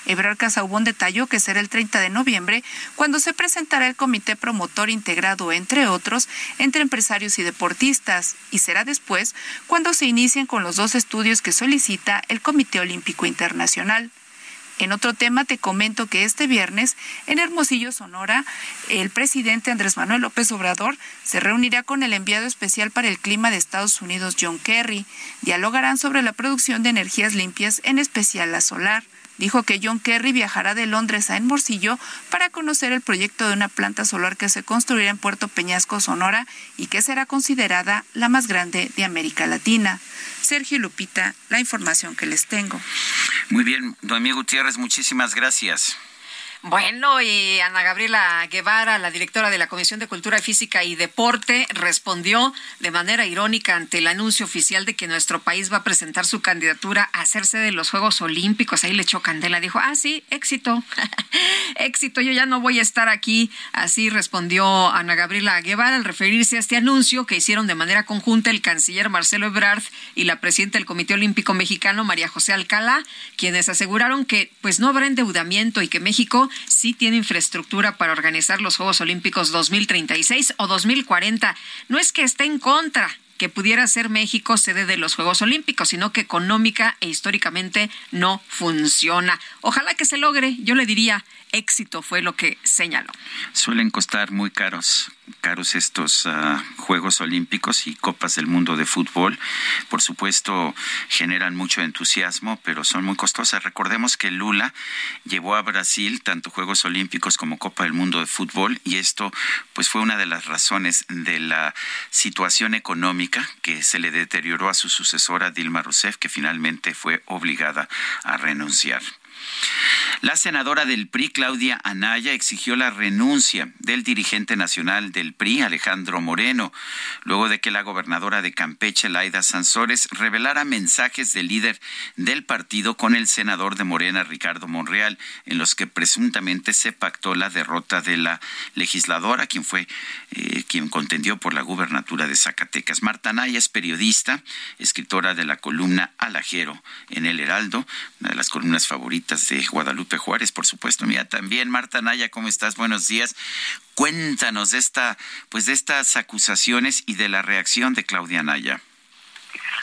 Ebrard Casaubón detalló que será el 30 de noviembre cuando se presentará el comité promotor integrado, entre otros, entre empresarios y deportistas, y será después cuando se inicien con los dos estudios que solicita el Comité Olímpico Internacional. En otro tema te comento que este viernes en Hermosillo, Sonora, el presidente Andrés Manuel López Obrador se reunirá con el enviado especial para el clima de Estados Unidos, John Kerry. Dialogarán sobre la producción de energías limpias, en especial la solar dijo que John Kerry viajará de Londres a Enmorcillo para conocer el proyecto de una planta solar que se construirá en Puerto Peñasco, Sonora, y que será considerada la más grande de América Latina. Sergio Lupita, la información que les tengo. Muy bien, don Amigo Gutiérrez, muchísimas gracias. Bueno, y Ana Gabriela Guevara, la directora de la Comisión de Cultura Física y Deporte, respondió de manera irónica ante el anuncio oficial de que nuestro país va a presentar su candidatura a hacerse de los Juegos Olímpicos. Ahí le echó candela, dijo, ah, sí, éxito, (laughs) éxito, yo ya no voy a estar aquí. Así respondió Ana Gabriela Guevara al referirse a este anuncio que hicieron de manera conjunta el canciller Marcelo Ebrard y la presidenta del Comité Olímpico Mexicano, María José Alcalá, quienes aseguraron que pues no habrá endeudamiento y que México sí tiene infraestructura para organizar los Juegos Olímpicos 2036 o 2040. No es que esté en contra que pudiera ser México sede de los Juegos Olímpicos, sino que económica e históricamente no funciona. Ojalá que se logre, yo le diría, éxito fue lo que señaló. Suelen costar muy caros caros estos ah, Juegos Olímpicos y Copas del Mundo de Fútbol. Por supuesto, generan mucho entusiasmo, pero son muy costosas. Recordemos que Lula llevó a Brasil tanto Juegos Olímpicos como Copa del Mundo de Fútbol y esto pues fue una de las razones de la situación económica que se le deterioró a su sucesora Dilma Rousseff, que finalmente fue obligada a renunciar. La senadora del PRI, Claudia Anaya, exigió la renuncia del dirigente nacional del PRI, Alejandro Moreno, luego de que la gobernadora de Campeche, Laida Sansores, revelara mensajes del líder del partido con el senador de Morena, Ricardo Monreal, en los que presuntamente se pactó la derrota de la legisladora, quien fue eh, quien contendió por la gubernatura de Zacatecas. Marta Anaya es periodista, escritora de la columna Alajero en El Heraldo, una de las columnas favoritas de Guadalupe Juárez, por supuesto, mía también. Marta Naya, ¿cómo estás? Buenos días. Cuéntanos de esta, pues de estas acusaciones y de la reacción de Claudia Naya.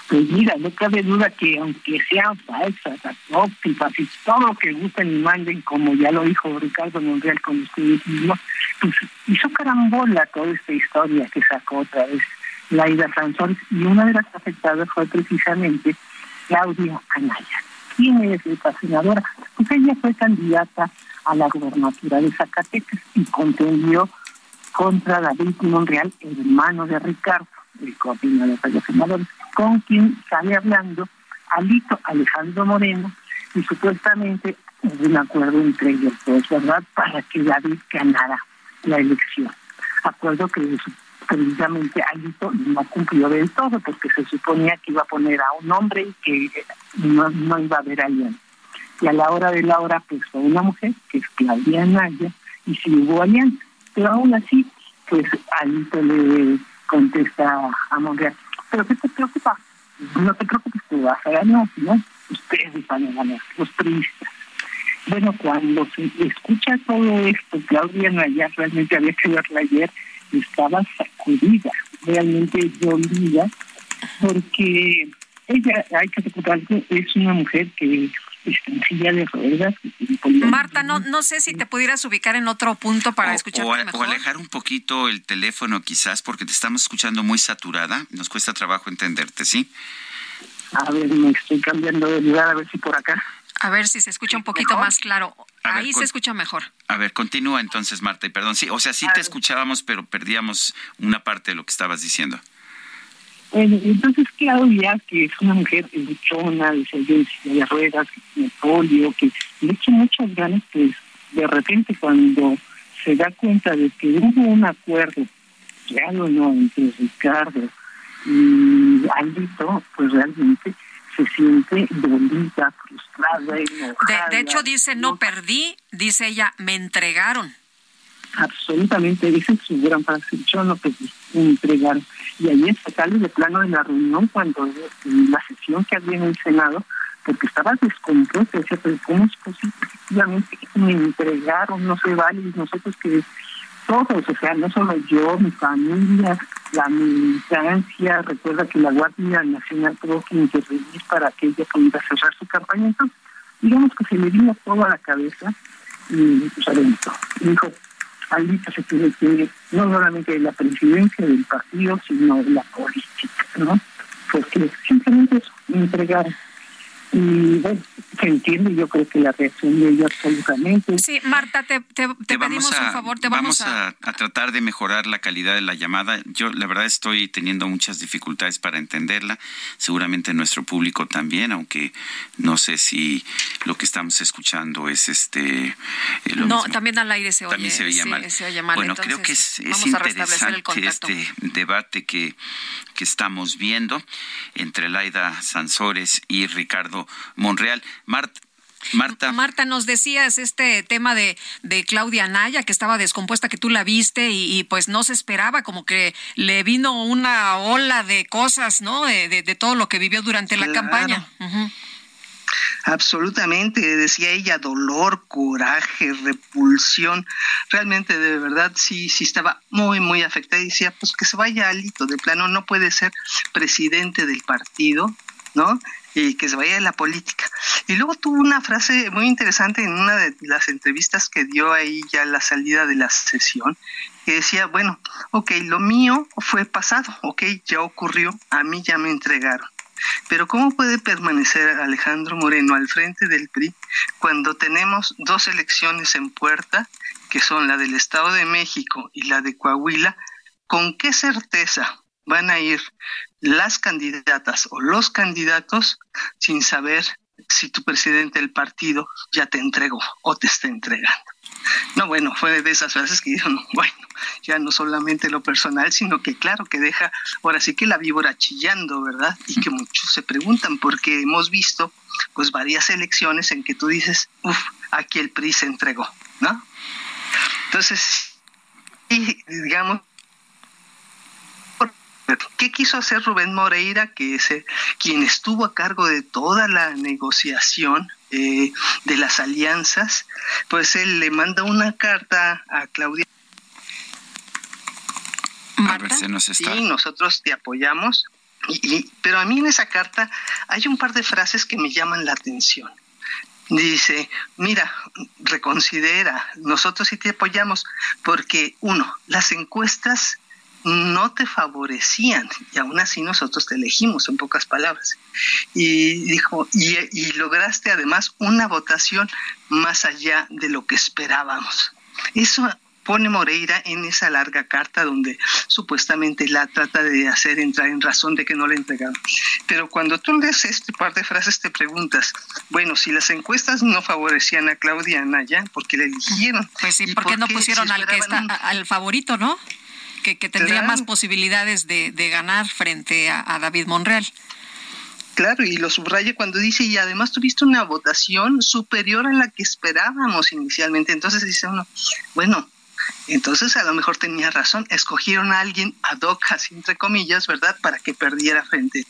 Pues mira, no cabe duda que aunque sean falsas, apócrifas y todo lo que gusten y manden, como ya lo dijo Ricardo Monreal con ustedes mismos, pues hizo carambola toda esta historia que sacó otra vez Laida Sansón y una de las afectadas fue precisamente Claudia Anaya. ¿Quién es esta senadora? Pues ella fue candidata a la gobernatura de Zacatecas y contendió contra David Monreal, hermano de Ricardo, el coordinador de los senadores, con quien sale hablando Alito Alejandro Moreno y supuestamente hubo un acuerdo entre ellos ¿verdad?, para que David ganara la elección. Acuerdo que precisamente Alito no cumplió del todo porque se suponía que iba a poner a un hombre y que no, no iba a haber alianza. Y a la hora de la hora pues fue una mujer, que es Claudia Naya, y sí hubo alianza. Pero aún así, pues Alito le contesta a Monreal, ¿pero qué te preocupa? No te preocupes, te vas a ganar, ¿no? Ustedes van a ganar, los periodistas. Bueno, cuando se escucha todo esto, Claudia Naya realmente había que verla ayer, estaba sacudida, realmente dolida, porque ella, hay que recordar que es una mujer que está en silla de ruedas. Marta, no, no sé si te pudieras ubicar en otro punto para escuchar o, mejor. o alejar un poquito el teléfono quizás porque te estamos escuchando muy saturada. Nos cuesta trabajo entenderte, ¿sí? A ver, me estoy cambiando de lugar, a ver si por acá. A ver si se escucha un poquito más claro. A ver, Ahí con- se escucha mejor. A ver, continúa entonces, Marta, y perdón. Sí, o sea, sí te escuchábamos, pero perdíamos una parte de lo que estabas diciendo. Bueno, entonces Claudia, que es una mujer luchona, de de ruedas, que tiene polio, que le echa muchas ganas, pues de repente cuando se da cuenta de que hubo un acuerdo, real o no, entre Ricardo y Alito, pues realmente se siente dolida, frustrada, De, enojada. de hecho, dice, no perdí, dice ella, me entregaron. absolutamente esa es su gran frase yo no pedí me entregaron y ahí se sale de plano de la reunión cuando la sesión que había en el senado porque estaba descompuesta decía pero cómo es posible efectivamente que me entregaron no se vale nosotros que todos o sea no solo yo mi familia la militancia recuerda que la Guardia Nacional tuvo que intervenir para que ella pudiera cerrar su campaña entonces digamos que se le vino todo a la cabeza y pues adentro dijo Alito se tiene que no solamente de la presidencia del partido, sino de la política, ¿no? Porque simplemente eso, entregar. Y bueno, se entiende, yo creo que la reacción de ella absolutamente. Sí, Marta, te, te, te pedimos vamos a, un favor, te vamos, a... a tratar de mejorar la calidad de la llamada. Yo, la verdad, estoy teniendo muchas dificultades para entenderla. Seguramente nuestro público también, aunque no sé si lo que estamos escuchando es este. eh, lo No, mismo. también al aire se oye. También se oía sí, mal. se oye mal, bueno, entonces creo que es, es vamos el interesante contacto. este debate que, que estamos viendo entre Laida Sansores y Ricardo Monreal. Mart- Marta. Marta, nos decías este tema de, de Claudia Naya, que estaba descompuesta, que tú la viste y, y, pues no se esperaba, como que le vino una ola de cosas, ¿no? De, de- de todo lo que vivió durante la campaña. Absolutamente, decía ella, dolor, coraje, repulsión. Realmente, de verdad, sí, sí estaba muy, muy afectada. Y decía, pues que se vaya Alito, de plano, no puede ser presidente del partido, ¿no? Y que se vaya de la política. Y luego tuvo una frase muy interesante en una de las entrevistas que dio ahí ya la salida de la sesión, que decía, bueno, ok, lo mío fue pasado, ok, ya ocurrió, a mí ya me entregaron. Pero ¿cómo puede permanecer Alejandro Moreno al frente del PRI cuando tenemos dos elecciones en puerta, que son la del Estado de México y la de Coahuila? ¿Con qué certeza van a ir las candidatas o los candidatos sin saber si tu presidente del partido ya te entregó o te está entregando? No, bueno, fue de esas frases que dijeron, (laughs) bueno, ya no solamente lo personal, sino que claro que deja ahora sí que la víbora chillando, ¿verdad? Y que muchos se preguntan porque hemos visto pues varias elecciones en que tú dices, uff, aquí el PRI se entregó, ¿no? Entonces, y digamos, ¿Qué quiso hacer Rubén Moreira, que es eh, quien estuvo a cargo de toda la negociación eh, de las alianzas? Pues él le manda una carta a Claudia. A ver, se nos está. Sí, nosotros te apoyamos. Y, y- pero a mí en esa carta hay un par de frases que me llaman la atención. Dice, mira, reconsidera, nosotros sí te apoyamos, porque uno, las encuestas no te favorecían y aún así nosotros te elegimos, en pocas palabras. Y dijo, y, y lograste además una votación más allá de lo que esperábamos. Eso pone Moreira en esa larga carta donde supuestamente la trata de hacer entrar en razón de que no le entregaron. Pero cuando tú lees este par de frases te preguntas, bueno, si las encuestas no favorecían a Claudia Anaya, ¿por qué la eligieron? Pues sí, ¿Y ¿por qué no si pusieron al que está, un- al favorito, no? Que, tendría más posibilidades de, ganar frente a, David Monreal. Claro, y lo subraya cuando dice, y además tuviste una votación superior a la que esperábamos inicialmente. Entonces dice uno, bueno, entonces a lo mejor tenía razón, escogieron a alguien ad hoc, así entre comillas, ¿verdad? Para que perdiera frente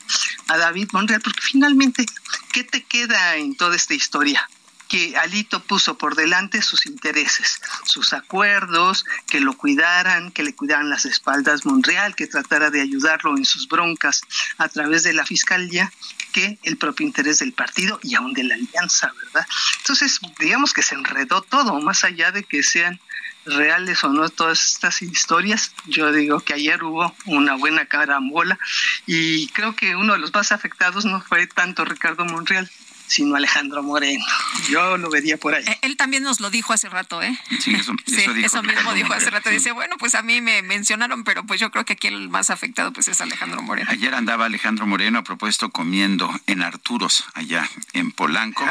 a David Monreal, porque finalmente, ¿qué te queda en toda esta historia? Que Alito puso por delante sus intereses, sus acuerdos, que lo cuidaran, que le cuidaran las espaldas Monreal, que tratara de ayudarlo en sus broncas a través de la fiscalía, que el propio interés del partido y aún de la alianza, ¿verdad? Entonces, digamos que se enredó todo, más allá de que sean reales o no todas estas historias. Yo digo que ayer hubo una buena carambola y creo que uno de los más afectados no fue tanto Ricardo Monreal, sino Alejandro Moreno. Yo lo vería por ahí. Eh, él también nos lo dijo hace rato, ¿eh? Sí, eso, (laughs) mismo dijo hace rato. Dice, bueno, pues a mí me mencionaron, pero pues yo creo que aquí el más afectado pues es Alejandro Moreno. Ayer andaba Alejandro Moreno a propósito comiendo en Arturos, allá en Polanco.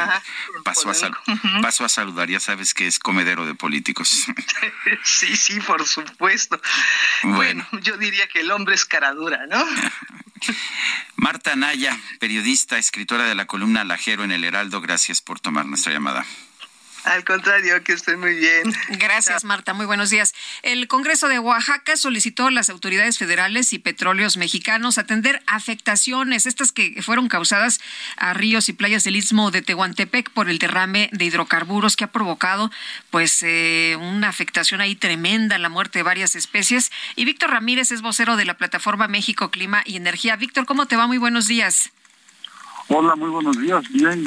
pasó, A a saludar, ya sabes que es comedero de políticos. (laughs) sí, sí, por supuesto. Bueno. bueno, yo diría que el hombre es caradura, ¿no? (laughs) Marta Naya, periodista, escritora de la columna Lajero en el Heraldo, gracias por tomar nuestra llamada. Al contrario, que esté muy bien. Gracias, Marta. Muy buenos días. El Congreso de Oaxaca solicitó a las autoridades federales y petróleos mexicanos atender afectaciones, estas que fueron causadas a ríos y playas del istmo de Tehuantepec por el derrame de hidrocarburos que ha provocado, pues, eh, una afectación ahí tremenda, la muerte de varias especies. Y Víctor Ramírez es vocero de la plataforma México Clima y Energía. Víctor, ¿cómo te va? Muy buenos días. Hola, muy buenos días. Bien,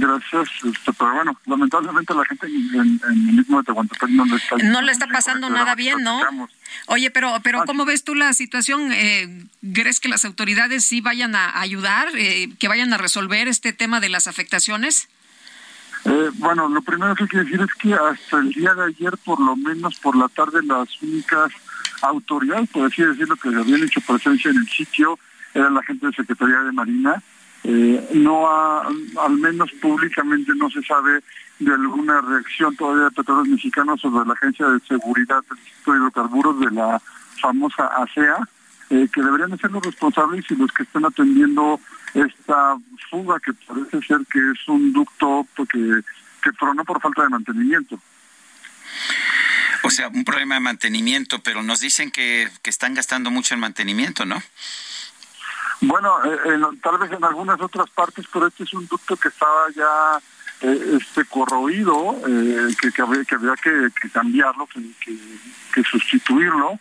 gracias. Este, pero bueno, lamentablemente la gente en, el mismo de Tehuantepec no le está... No le está pasando nada bien, ¿no? Oye, pero, pero ¿cómo ves tú la situación? Eh, ¿Crees que las autoridades sí vayan a ayudar, eh, que vayan a resolver este tema de las afectaciones? Eh, bueno, lo primero que quiero decir es que hasta el día de ayer, por lo menos por la tarde, las únicas autoridades, por así decirlo, que habían hecho presencia en el sitio, era la gente de Secretaría de Marina, eh, no al menos públicamente no se sabe de alguna reacción todavía de petróleos mexicanos sobre la Agencia de Seguridad del Instituto de Hidrocarburos de la famosa ASEA, e eh, que deberían ser los responsables y los que están atendiendo esta fuga que parece ser que es un ducto que, que tronó por falta de mantenimiento. O sea, un problema de mantenimiento, pero nos dicen que, que están gastando mucho en mantenimiento, ¿no? Bueno, eh, tal vez en algunas otras partes, pero este es un ducto que estaba ya eh, este corroído, eh, que, que, había, que, cambiarlo, que, sustituirlo,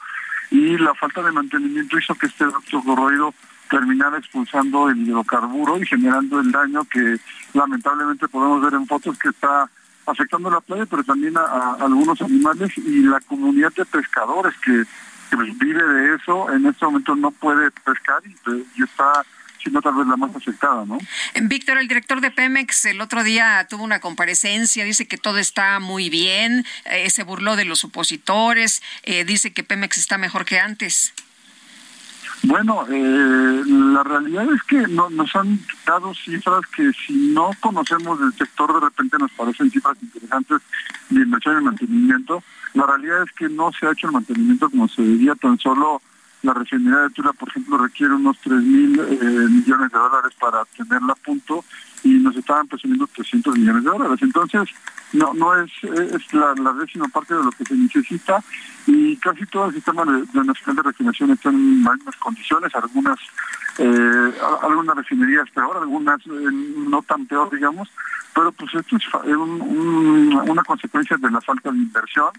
y la falta de mantenimiento hizo que este ducto corroído terminara expulsando el hidrocarburo y generando el daño que lamentablemente podemos ver en fotos que está afectando la playa, pero también a algunos animales y la comunidad de pescadores que que vive de eso, en este momento no puede pescar y, está siendo tal vez la más afectada, ¿no? Víctor, el director de Pemex el otro día tuvo una comparecencia, dice que todo está muy bien, eh, se burló de los opositores, eh, dice que Pemex está mejor que antes. Bueno, eh, la realidad es que no, nos han dado cifras que si no conocemos del sector de repente nos parecen cifras interesantes de inversión y mantenimiento, la realidad es que no se ha hecho el mantenimiento como se debía, tan solo la refinería de Tula, por ejemplo, requiere unos 3 mil eh, millones de dólares para tenerla a punto y nos estaban presionando 300 millones de dólares. Entonces, no no es, es la, décima parte de lo que se necesita y casi todo el sistema de, de nacional de refinación está en mismas condiciones, algunas eh, algunas refinerías peor, algunas eh, no tan peor, digamos, pero pues esto es una consecuencia de la falta de inversión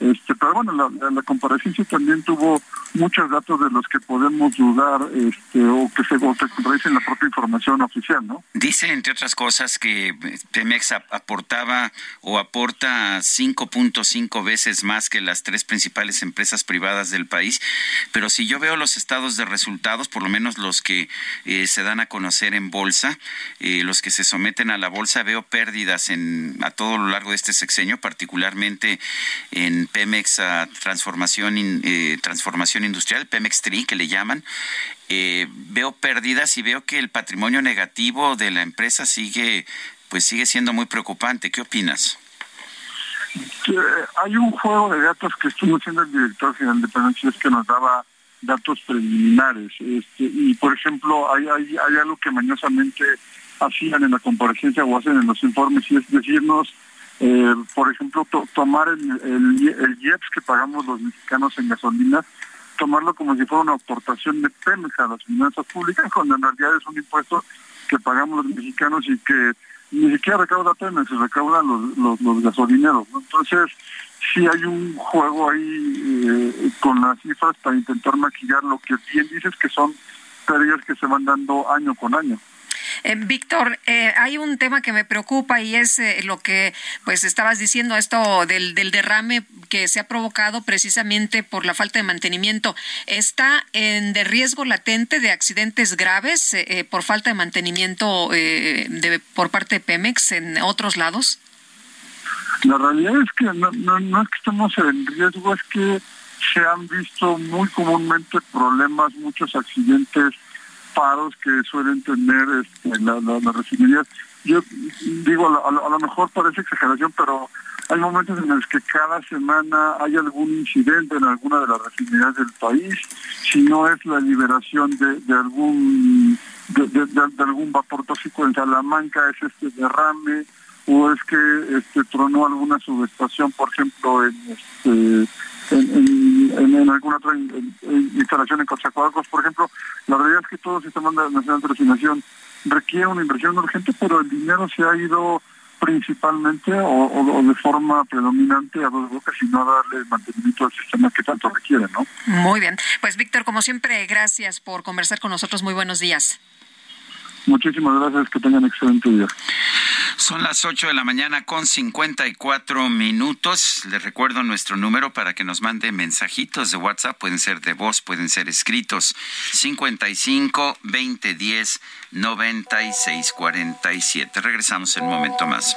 este, pero bueno, la, la, comparecencia también tuvo muchos datos de los que podemos dudar este, o que se contradicen la propia información oficial, ¿no? Dice, entre otras cosas, que Pemex aportaba o aporta 5.5 veces más que las tres principales empresas privadas del país, pero si yo veo los estados de resultados, por lo menos los que eh, se dan a conocer en bolsa, eh, los que se someten a la bolsa, veo pérdidas en, a todo lo largo de este sexenio, particularmente en Pemex a transformación, eh, transformación industrial, Pemex TRI, que le llaman, eh, veo pérdidas y veo que el patrimonio negativo de la empresa sigue, pues sigue siendo muy preocupante. ¿Qué opinas? hay un juego de datos que estuvo haciendo el director general de pensiones que nos daba datos preliminares. Este, y por ejemplo, hay, hay, hay algo que mañosamente hacían en la comparecencia o hacen en los informes y es decirnos, eh, por ejemplo, tomar el, el, IEPS que pagamos los mexicanos en gasolina, tomarlo como si fuera una aportación de Pemex a las finanzas públicas, cuando en realidad es un impuesto que pagamos los mexicanos y que ni siquiera recauda Pemex, se recaudan los, los, gasolineros. Entonces, sí hay un juego ahí eh, con las cifras para intentar maquillar lo que bien dices que son pérdidas que se van dando año con año. Eh, Víctor, eh, hay un tema que me preocupa y es eh, lo que pues estabas diciendo, esto del, del, derrame que se ha provocado precisamente por la falta de mantenimiento. ¿Está en de riesgo latente de accidentes graves por falta de mantenimiento de, por parte de Pemex en otros lados? La realidad es que no, no es que estemos en riesgo, es que se han visto muy comúnmente problemas, muchos accidentes que suelen tener este, las refinerías. Yo digo, a lo, mejor parece exageración, pero hay momentos en los que cada semana hay algún incidente en alguna de las refinerías del país, si no es la liberación de, algún de, algún vapor tóxico en Salamanca, es este derrame, o es que este tronó alguna subestación, por ejemplo, en este en, alguna otra instalación en Cochacoalcos, por ejemplo, la realidad es que todo el sistema nacional de refinación requiere una inversión urgente, pero el dinero se ha ido principalmente o, de forma predominante a dos bocas y no a darle mantenimiento al sistema que tanto requiere, ¿no? Muy bien. Pues Víctor, como siempre, gracias por conversar con nosotros. Muy buenos días. Muchísimas gracias, que tengan excelente día. Son las 8 de la mañana con 54 minutos. Les recuerdo nuestro número para que nos mande mensajitos de WhatsApp. Pueden ser de voz, pueden ser escritos. 55 20 10 96 47. Regresamos en un momento más.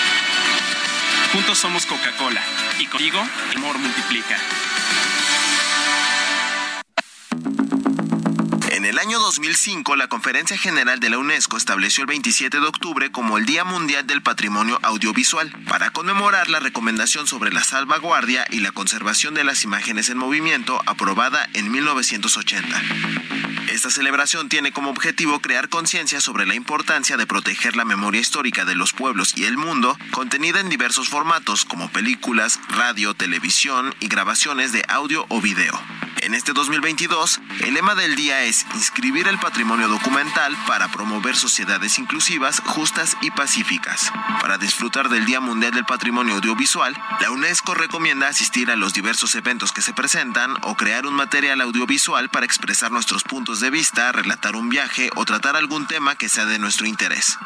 Juntos somos Coca-Cola y contigo el amor multiplica. En el año 2005, la Conferencia General de la UNESCO estableció el 27 de octubre como el Día Mundial del Patrimonio Audiovisual, para conmemorar la recomendación sobre la salvaguardia y la conservación de las imágenes en movimiento aprobada en 1980. Esta celebración tiene como objetivo crear conciencia sobre la importancia de proteger la memoria histórica de los pueblos y el mundo, contenida en diversos formatos como películas, radio, televisión y grabaciones de audio o video. En este 2022, el lema del día es inscribir el patrimonio documental para promover sociedades inclusivas, justas y pacíficas. Para disfrutar del Día Mundial del Patrimonio Audiovisual, la UNESCO recomienda asistir a los diversos eventos que se presentan o crear un material audiovisual para expresar nuestros puntos de vista, relatar un viaje o tratar algún tema que sea de nuestro interés.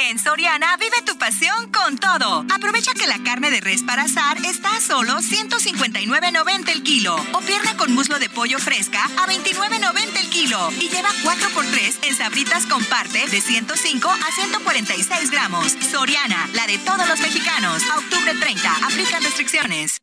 En Soriana vive tu pasión con todo. Aprovecha que la carne de res para asar está a solo 159.90 el kilo o pierna con muslo de pollo fresca a 29.90 el kilo y lleva 4x3 en sabritas con parte de 105 a 146 gramos. Soriana, la de todos los mexicanos. Octubre 30, aplican restricciones.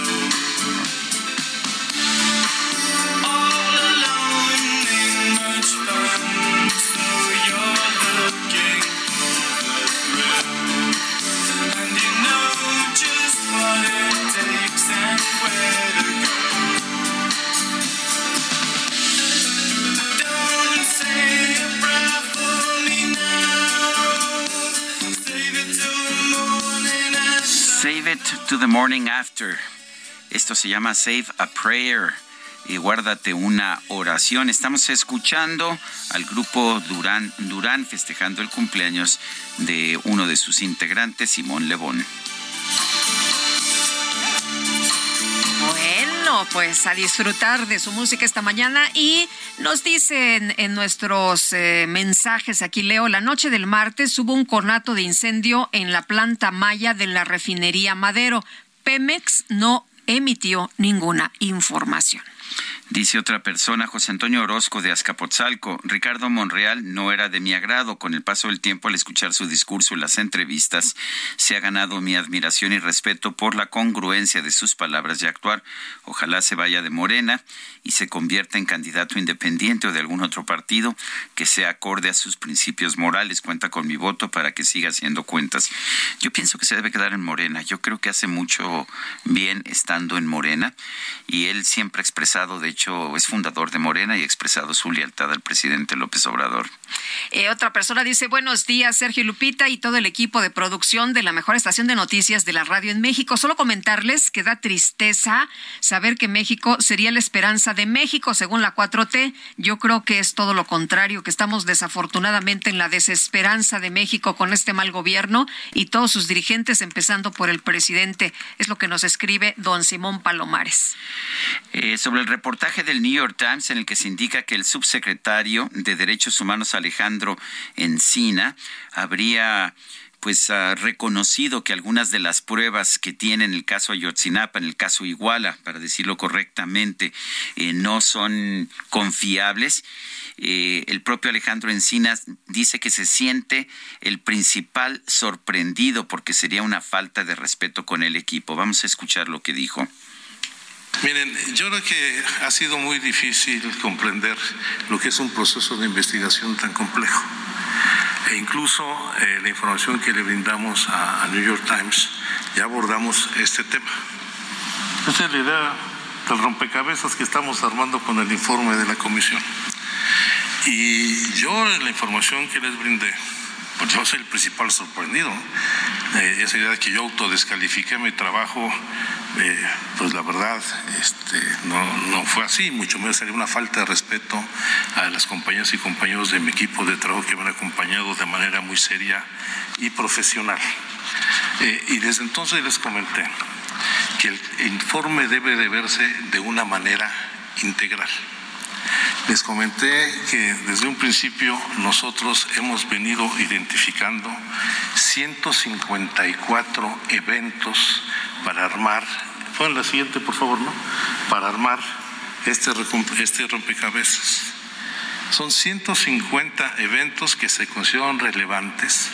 to the morning after. Esto se llama Save a Prayer. Y guárdate una oración. Estamos escuchando al grupo Durán Durán festejando el cumpleaños de uno de sus integrantes, Simón Lebón. Pues a disfrutar de su música esta mañana y nos dicen en nuestros eh, mensajes, aquí leo, la noche del martes hubo un cornato de incendio en la planta Maya de la refinería Madero. Pemex no emitió ninguna información. Dice otra persona, José Antonio Orozco de Azcapotzalco, Ricardo Monreal no era de mi agrado. Con el paso del tiempo, al escuchar su discurso y las entrevistas, se ha ganado mi admiración y respeto por la congruencia de sus palabras y actuar. Ojalá se vaya de Morena y se convierta en candidato independiente o de algún otro partido que sea acorde a sus principios morales. Cuenta con mi voto para que siga haciendo cuentas. Yo pienso que se debe quedar en Morena. Yo creo que hace mucho bien estando en Morena y él siempre ha expresado, de hecho, es fundador de Morena y ha expresado su lealtad al presidente López Obrador. Eh, otra persona dice, buenos días, Sergio Lupita y todo el equipo de producción de la mejor estación de noticias de la radio en México. Solo comentarles que da tristeza saber que México sería la esperanza de México, según la 4T. Yo creo que es todo lo contrario, que estamos desafortunadamente en la desesperanza de México con este mal gobierno y todos sus dirigentes, empezando por el presidente. Es lo que nos escribe don Simón Palomares. Eh, sobre el reportaje del New York Times en el que se indica que el subsecretario de Derechos Humanos Alejandro Encina habría pues ha reconocido que algunas de las pruebas que tiene en el caso Ayotzinapa, en el caso Iguala, para decirlo correctamente, eh, no son confiables. Eh, el propio Alejandro Encinas dice que se siente el principal sorprendido porque sería una falta de respeto con el equipo. Vamos a escuchar lo que dijo. Miren, yo creo que ha sido muy difícil comprender lo que es un proceso de investigación tan complejo. E incluso eh, la información que le brindamos a, a New York Times, ya abordamos este tema. Esa es la idea del rompecabezas que estamos armando con el informe de la comisión. Y yo en la información que les brindé, yo soy el principal sorprendido. Esa idea de que yo autodescalifiqué mi trabajo, eh, pues la verdad este, no, no fue así, mucho menos sería una falta de respeto a las compañeras y compañeros de mi equipo de trabajo que me han acompañado de manera muy seria y profesional. Eh, y desde entonces les comenté que el informe debe de verse de una manera integral. Les comenté que desde un principio nosotros hemos venido identificando 154 eventos para armar, pon la siguiente por favor, ¿no? Para armar este, este rompecabezas. Son 150 eventos que se consideran relevantes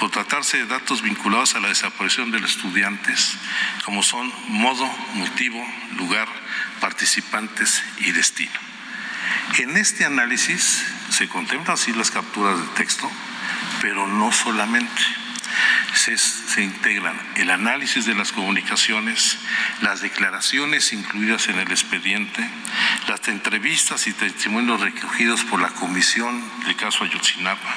por tratarse de datos vinculados a la desaparición de los estudiantes, como son modo, motivo, lugar, participantes y destino. En este análisis se contemplan así las capturas de texto, pero no solamente. Se, se integran el análisis de las comunicaciones, las declaraciones incluidas en el expediente, las entrevistas y testimonios recogidos por la comisión del caso Ayotzinapa,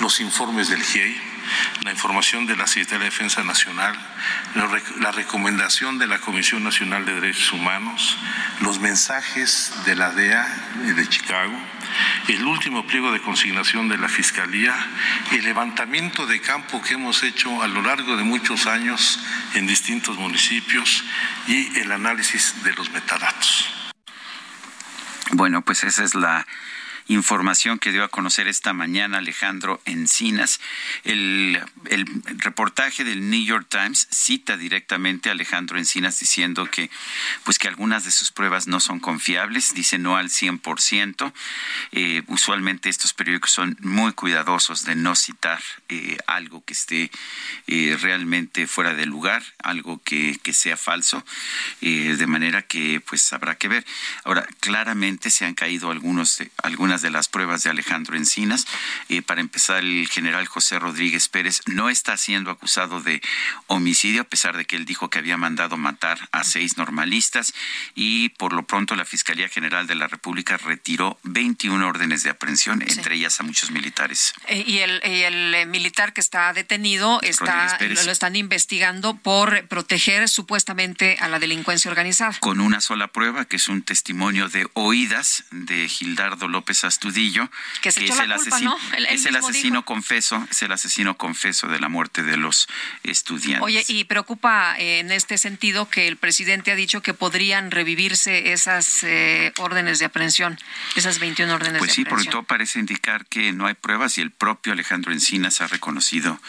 los informes del GIEI, la información de la Secretaría de Defensa Nacional, la, rec- la recomendación de la Comisión Nacional de Derechos Humanos, los mensajes de la DEA de Chicago, el último pliego de consignación de la Fiscalía, el levantamiento de campo que hemos hecho a lo largo de muchos años en distintos municipios y el análisis de los metadatos. Bueno, pues esa es la información que dio a conocer esta mañana Alejandro Encinas. El, reportaje del New York Times cita directamente a Alejandro Encinas diciendo que, pues que algunas de sus pruebas no son confiables, dice no al 100%. Eh, usualmente estos periódicos son muy cuidadosos de no citar eh, algo que esté eh, realmente fuera de lugar, algo que, que sea falso, eh, de manera que pues habrá que ver. Ahora, claramente se han caído algunos algunas de las pruebas de Alejandro Encinas. Eh, para empezar, el general José Rodríguez Pérez no está siendo acusado de homicidio, a pesar de que él dijo que había mandado matar a seis normalistas y por lo pronto la Fiscalía General de la República retiró 21 órdenes de aprehensión, entre ellas a muchos militares. Eh, y el, y el, eh, militar que está detenido está Pérez. lo están investigando por proteger supuestamente a la delincuencia organizada. con una sola prueba, que es un testimonio de oídas de Gildardo López Astudillo, Que se echó es el culpa, asesino, es el asesino dijo. confeso, es el asesino confeso de la muerte de los estudiantes. Oye, y preocupa eh, en este sentido que el presidente ha dicho que podrían revivirse esas eh, órdenes de aprehensión, esas 21 órdenes Pues de sí, aprehensión. todo parece indicar que no hay pruebas y el propio Alejandro Encinas ha reconocido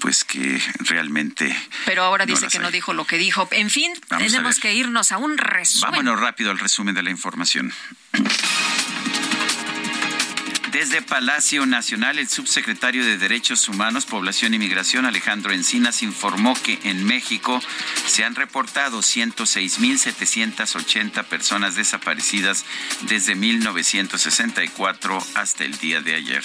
pues que realmente Pero ahora no dice que no dijo lo que dijo. En fin, Vamos tenemos que irnos a un resumen. Vámonos rápido al resumen de la información. Desde Palacio Nacional, el subsecretario de Derechos Humanos, Población y Migración, Alejandro Encinas, informó que en México se han reportado 106.780 personas desaparecidas desde 1964 hasta el día de ayer.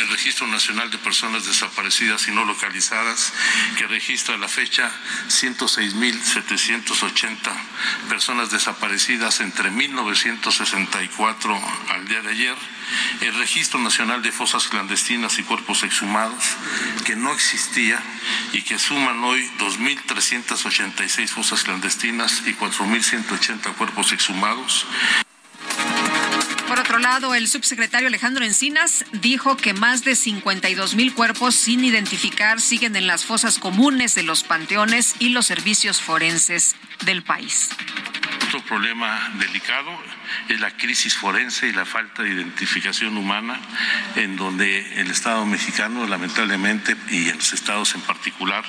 El Registro Nacional de Personas Desaparecidas y No Localizadas, que registra a la fecha 106.780 personas desaparecidas entre 1964 al día de ayer. El Registro Nacional de Fosas Clandestinas y Cuerpos Exhumados, que no existía y que suman hoy 2.386 fosas clandestinas y 4.180 cuerpos exhumados. Por otro lado, el subsecretario Alejandro Encinas dijo que más de 52 mil cuerpos sin identificar siguen en las fosas comunes de los panteones y los servicios forenses del país. Otro problema delicado es la crisis forense y la falta de identificación humana, en donde el Estado mexicano, lamentablemente, y en los estados en particular,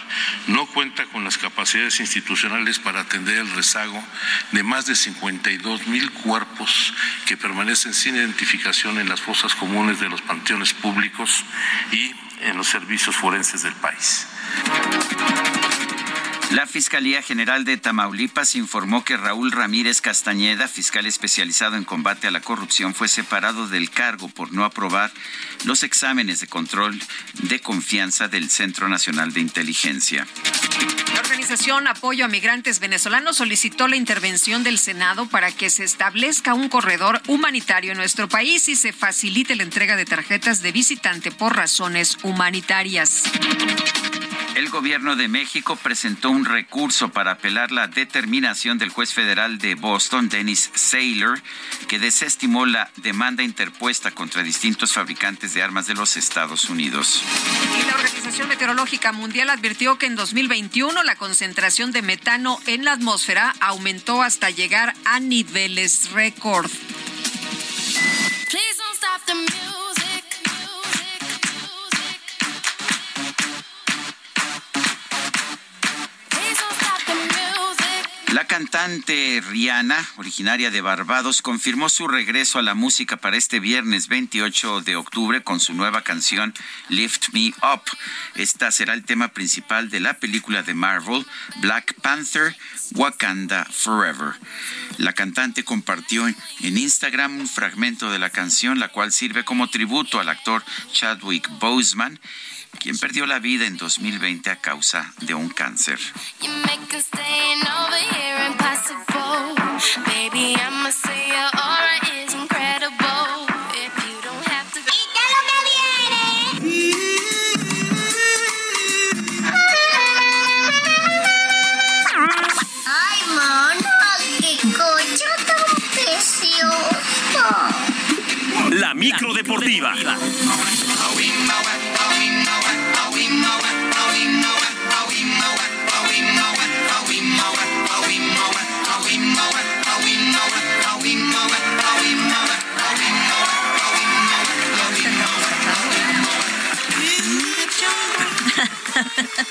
no cuenta con las capacidades institucionales para atender el rezago de más de 52 mil cuerpos que permanecen sin identificación en las fosas comunes de los panteones públicos y en los servicios forenses del país. La Fiscalía General de Tamaulipas informó que Raúl Ramírez Castañeda, fiscal especializado en combate a la corrupción, fue separado del cargo por no aprobar los exámenes de control de confianza del Centro Nacional de Inteligencia. La organización Apoyo a Migrantes Venezolanos solicitó la intervención del Senado para que se establezca un corredor humanitario en nuestro país y se facilite la entrega de tarjetas de visitante por razones humanitarias. El gobierno de México presentó un recurso para apelar la determinación del juez federal de Boston, Dennis Saylor, que desestimó la demanda interpuesta contra distintos fabricantes de armas de los Estados Unidos. Y la Organización Meteorológica Mundial advirtió que en 2021 la concentración de metano en la atmósfera aumentó hasta llegar a niveles récord. Please don't stop the music. La cantante Rihanna, originaria de Barbados, confirmó su regreso a la música para este viernes 28 de octubre con su nueva canción Lift Me Up. Esta será el tema principal de la película de Marvel Black Panther Wakanda Forever. La cantante compartió en Instagram un fragmento de la canción, la cual sirve como tributo al actor Chadwick Boseman, quien perdió la vida en 2020 a causa de un cáncer. You make us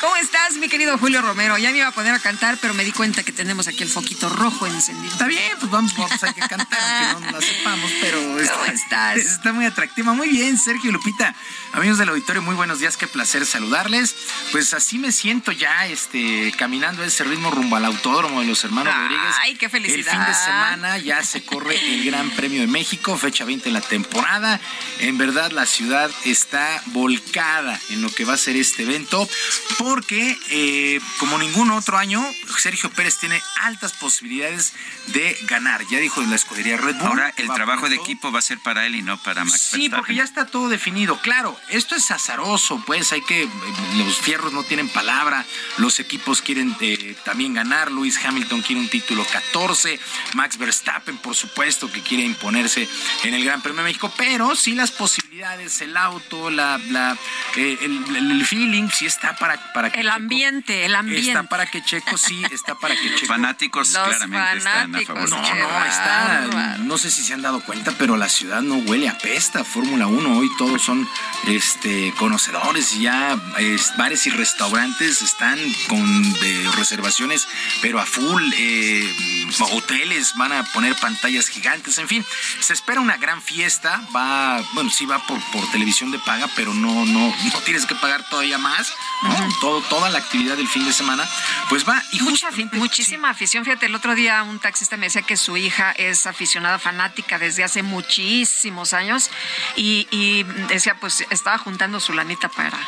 ¿Cómo estás, mi querido Julio Romero? Ya me iba a poner a cantar, pero me di cuenta que tenemos aquí el foquito rojo encendido. Está bien, pues vamos, vamos hay que cantar, aunque no la sepamos, pero ¿Cómo está, estás? está muy atractiva. Muy bien, Sergio y Lupita. Amigos del auditorio, muy buenos días, qué placer saludarles. Pues así me siento ya, este, caminando ese ritmo rumbo al autódromo de los hermanos Rodríguez. Ay, qué felicidad. El fin de semana ya se corre el Gran Premio de México, fecha 20 de la temporada. En verdad, la ciudad está volcada en lo que va a ser este evento, porque eh, como ningún otro año, Sergio Pérez tiene altas posibilidades de ganar. Ya dijo la escudería Red Bull. Ahora el trabajo de equipo va a ser para él y no para Max Sí, porque ya está todo definido. Claro, esto es azaroso, pues hay que, los fierros no tienen palabra, los equipos quieren eh, también ganar, Lewis Hamilton quiere un título 14, Max Verstappen, por supuesto, que quiere imponerse en el Gran Premio de México, pero sí las posibilidades, el auto, la, la, eh, el, el- el feeling, sí está para, para que El ambiente, el ambiente. Está para que Checo, sí, está para que Checo. fanáticos Los claramente están a fanáticos, favor. No, no, está. No sé si se han dado cuenta, pero la ciudad no huele a pesta. Fórmula 1, hoy todos son este, conocedores. y Ya es, bares y restaurantes están con de reservaciones, pero a full. eh, hoteles van a poner pantallas gigantes. En fin, se espera una gran fiesta. Va, bueno, sí va por, por televisión de paga, pero no, no, no tienes que pagar todavía más. ¿no? Todo, toda la actividad del fin de semana, pues va. Y Mucha, muchísima afición. Fíjate, el otro día un taxista me decía que su hija es aficionada fanática desde hace muchísimos años y, y decía, pues estaba juntando su lanita para,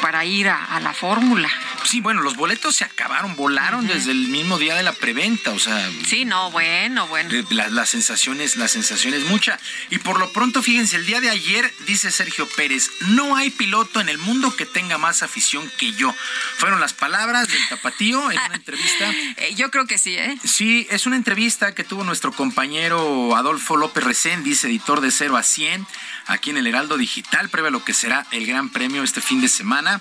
para ir a, a la fórmula. Sí, bueno, los boletos se acabaron, volaron desde el mismo día de la preventa, o sea, Sí, no, bueno, bueno. eh, la, la sensación es, la sensación es mucha. Y por lo pronto, fíjense, el día de ayer dice Sergio Pérez, no hay piloto en el mundo que tenga más afición que yo. Fueron las palabras del tapatío en una (laughs) entrevista. Eh, yo creo que sí, ¿eh? Sí, es una entrevista que tuvo nuestro compañero Adolfo López Recendis, editor de 0 a 100, aquí en el Heraldo Digital, previo a lo que será el Gran Premio este fin de semana,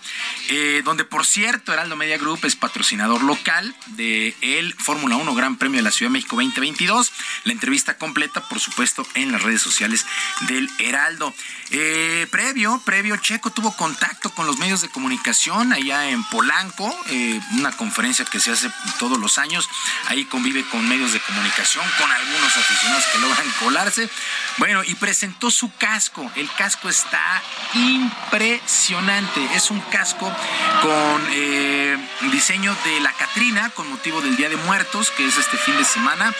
eh, donde por cierto Heraldo Media Group es patrocinador local de el Fórmula 1 Gran Premio de la Ciudad de México 2022. La entrevista completa, por supuesto, en las redes sociales del Heraldo. Eh, previo, previo, Checo tuvo contacto con los medios de comunicación allá en Polanco, eh, una conferencia que se hace todos los años. Ahí convive con medios de comunicación, con algunos aficionados que logran colarse. Bueno, y presentó su casco. El casco está impresionante. Es un casco con eh, diseño de la Catrina, con motivo del Día de Muertos, que es este fin de semana.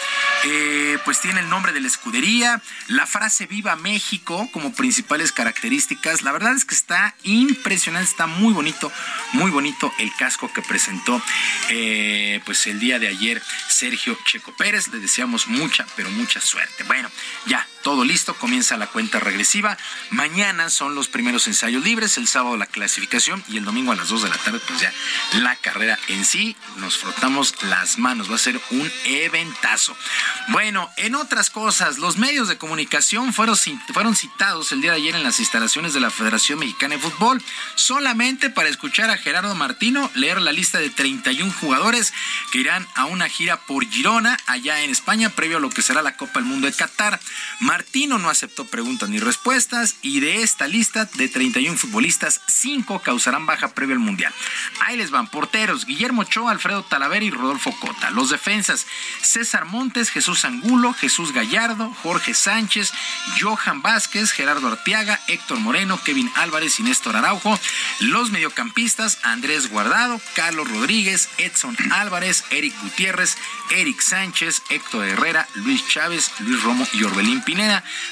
Eh, pues tiene el nombre de la escudería, la frase Viva México como principales características. La verdad es que está impresionante, está muy bonito, muy bonito el casco que presentó eh, pues el día de ayer Sergio Checo Pérez. Le deseamos mucha, pero mucha suerte. Bueno, ya, todo listo, comienza la cuenta regresiva. Mañana son los primeros ensayos libres, el sábado la clasificación y el domingo a las 2 de la tarde, pues ya la carrera en sí. Nos frotamos las manos, va a ser un eventazo. Bueno, en otras cosas, los medios de comunicación fueron, fueron citados el día de ayer en las instalaciones de la Federación Mexicana de Fútbol, solamente para escuchar a Gerardo Martino leer la lista de 31 jugadores que irán a una gira por Girona, allá en España, previo a lo que será la Copa del Mundo de Qatar. Martino no aceptó preguntas ni respuestas y de esta lista de 31 futbolistas, 5 causarán baja previo al Mundial. Ahí les van porteros, Guillermo Ochoa, Alfredo Talavera y Rodolfo Cota. Los defensas, César Montes, Jesús Angulo, Jesús Gallardo, Jorge Sánchez, Johan Vázquez, Gerardo Arteaga, Héctor Moreno, Kevin Álvarez y Néstor Araujo. Los mediocampistas, Andrés Guardado, Carlos Rodríguez, Edson Álvarez, Eric Gutiérrez, Eric Sánchez, Héctor Herrera, Luis Chávez, Luis Romo y Orbelín Pineda.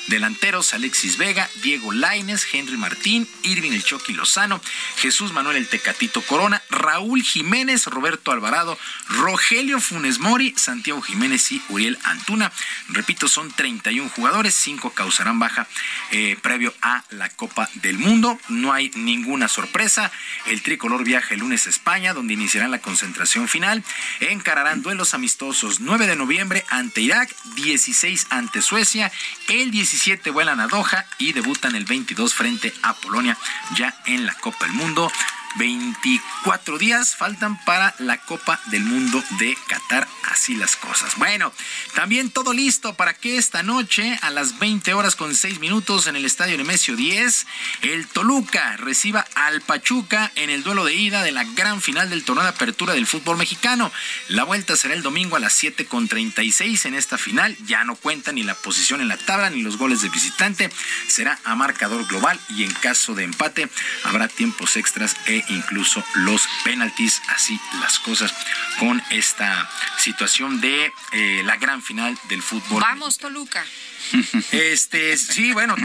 Delanteros, Alexis Vega, Diego Laines, Henry Martín, Irving El Chucky Lozano, Jesús Manuel El Tecatito Corona, Raúl Jiménez, Roberto Alvarado, Rogelio Funes Mori, Santiago Jiménez y Uriel Antuna. Repito, son 31 jugadores, 5 causarán baja eh, previo a la Copa del Mundo. No hay ninguna sorpresa. El tricolor viaja el lunes a España, donde iniciarán la concentración final. Encararán duelos amistosos 9 de noviembre ante Irak, 16 ante Suecia, el 17 vuelan a Doha y debutan el 22 frente a Polonia ya en la Copa del Mundo 24 días faltan para la Copa del Mundo de Qatar. Así las cosas. Bueno, también todo listo para que esta noche a las 20 horas con 6 minutos en el Estadio Nemesio 10, el Toluca reciba al Pachuca en el duelo de ida de la gran final del torneo de apertura del fútbol mexicano. La vuelta será el domingo a las 7 con 36 en esta final. Ya no cuenta ni la posición en la tabla ni los goles de visitante. Será a marcador global y en caso de empate habrá tiempos extras e incluso los penaltis. Así las cosas con esta situación de eh, la gran final del fútbol. Vamos, Toluca. Este, sí, bueno,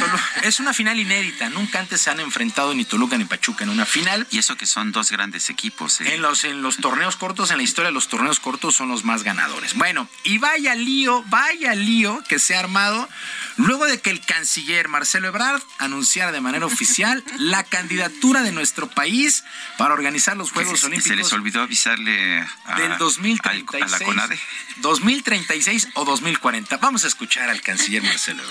es una final inédita. Nunca antes se han enfrentado ni Toluca ni Pachuca en una final. Y eso que son dos grandes equipos. ¿eh? En los, en los torneos cortos, en la historia de los torneos cortos son los más ganadores. Bueno, y vaya lío, vaya lío que se ha armado luego de que el canciller Marcelo Ebrard anunciara de manera oficial la candidatura de nuestro país para organizar los Juegos se, Olímpicos se les olvidó avisarle a, del al- 2036, a la CONADE. 2036 o 2040. Vamos a escuchar al canciller Marcelo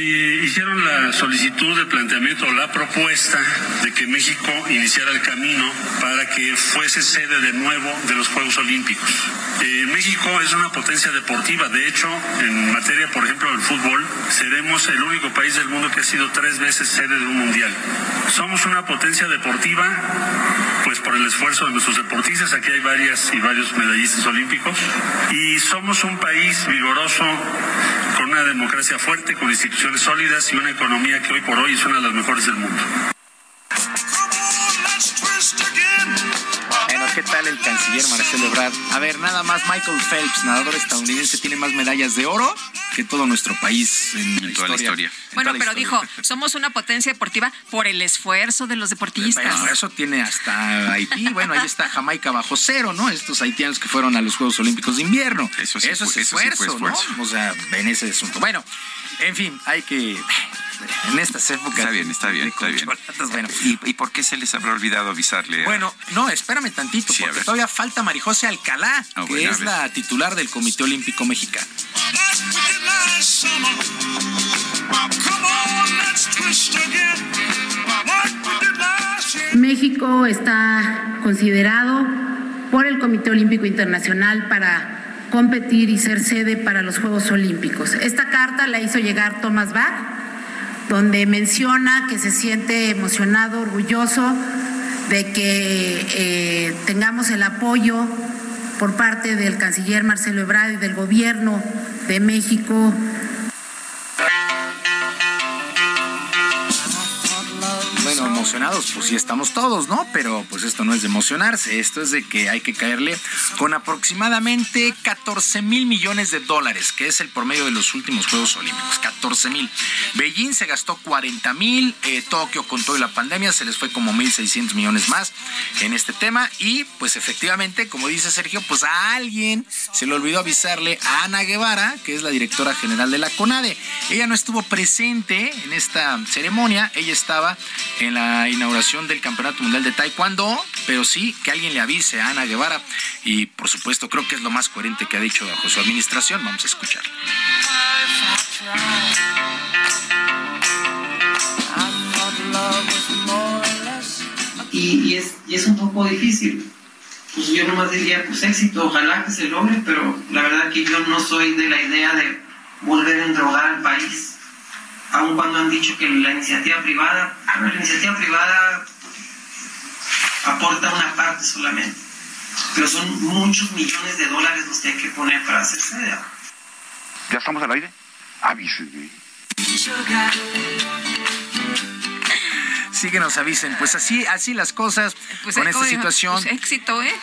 Hicieron la solicitud de planteamiento la propuesta de que México iniciara el camino para que fuese sede de nuevo de los Juegos Olímpicos. Eh, México es una potencia deportiva, de hecho, en materia, por ejemplo, del fútbol, seremos el único país del mundo que ha sido tres veces sede de un mundial. Somos una potencia deportiva, pues por el esfuerzo de nuestros deportistas, aquí hay varias y varios medallistas olímpicos, y somos un país vigoroso con una democracia fuerte, con instituciones sólidas y una economía que hoy por hoy es una de las mejores del mundo. Bueno, ¿qué tal el canciller Marcelo Ebrard? A ver, nada más Michael Phelps, nadador estadounidense, tiene más medallas de oro que todo nuestro país en, la toda la historia. historia. En Bueno, la pero historia. dijo, somos una potencia deportiva por el esfuerzo de los deportistas. Eso, eso tiene hasta Haití. Bueno, ahí está Jamaica bajo cero, ¿no? Estos haitianos que fueron a los Juegos Olímpicos de invierno. Eso, sí es fue- eso sí fue esfuerzo, esfuerzo. ¿no? O sea, en ese asunto. Bueno, en fin, hay que. En estas épocas. Está bien, está bien, está bien. Bueno, ¿Y, y por qué se les habrá olvidado avisarle? a- bueno, no, espérame tantito, Sí, porque todavía falta Marijose Alcalá, Ah, que bueno, es la titular del Comité Olímpico Mexicano. México está considerado por el Comité Olímpico Internacional para competir y ser sede para los Juegos Olímpicos. Esta carta la hizo llegar Thomas Bach, donde menciona que se siente emocionado, orgulloso de que eh, tengamos el apoyo por parte del canciller Marcelo Ebrard y del gobierno de México emocionados, pues sí estamos todos, ¿no? Pero pues esto no es de emocionarse, esto es de que hay que caerle con aproximadamente 14 mil millones de dólares, que es el promedio de los últimos Juegos Olímpicos, 14 mil. Beijing se gastó 40 mil, eh, Tokio con toda la pandemia se les fue como 1.600 millones más en este tema y pues efectivamente, como dice Sergio, pues a alguien se le olvidó avisarle a Ana Guevara, que es la directora general de la CONADE. Ella no estuvo presente en esta ceremonia, ella estaba en la inauguración del Campeonato Mundial de Taekwondo, pero sí que alguien le avise a Ana Guevara y por supuesto creo que es lo más coherente que ha dicho bajo su administración. Vamos a escuchar. y, y es, y es un poco difícil. Pues yo nomás diría, pues éxito, ojalá que se logre, pero la verdad que yo no soy de la idea de volver a endrogar al país, aun cuando han dicho que la iniciativa privada, la iniciativa privada aporta una parte solamente, pero son muchos millones de dólares los que hay que poner para hacerse de ¿Ya estamos al aire? Avísenme. Sí que nos avisen, pues así, así las cosas Pues, con esta situación. pues, éxito, ¿eh?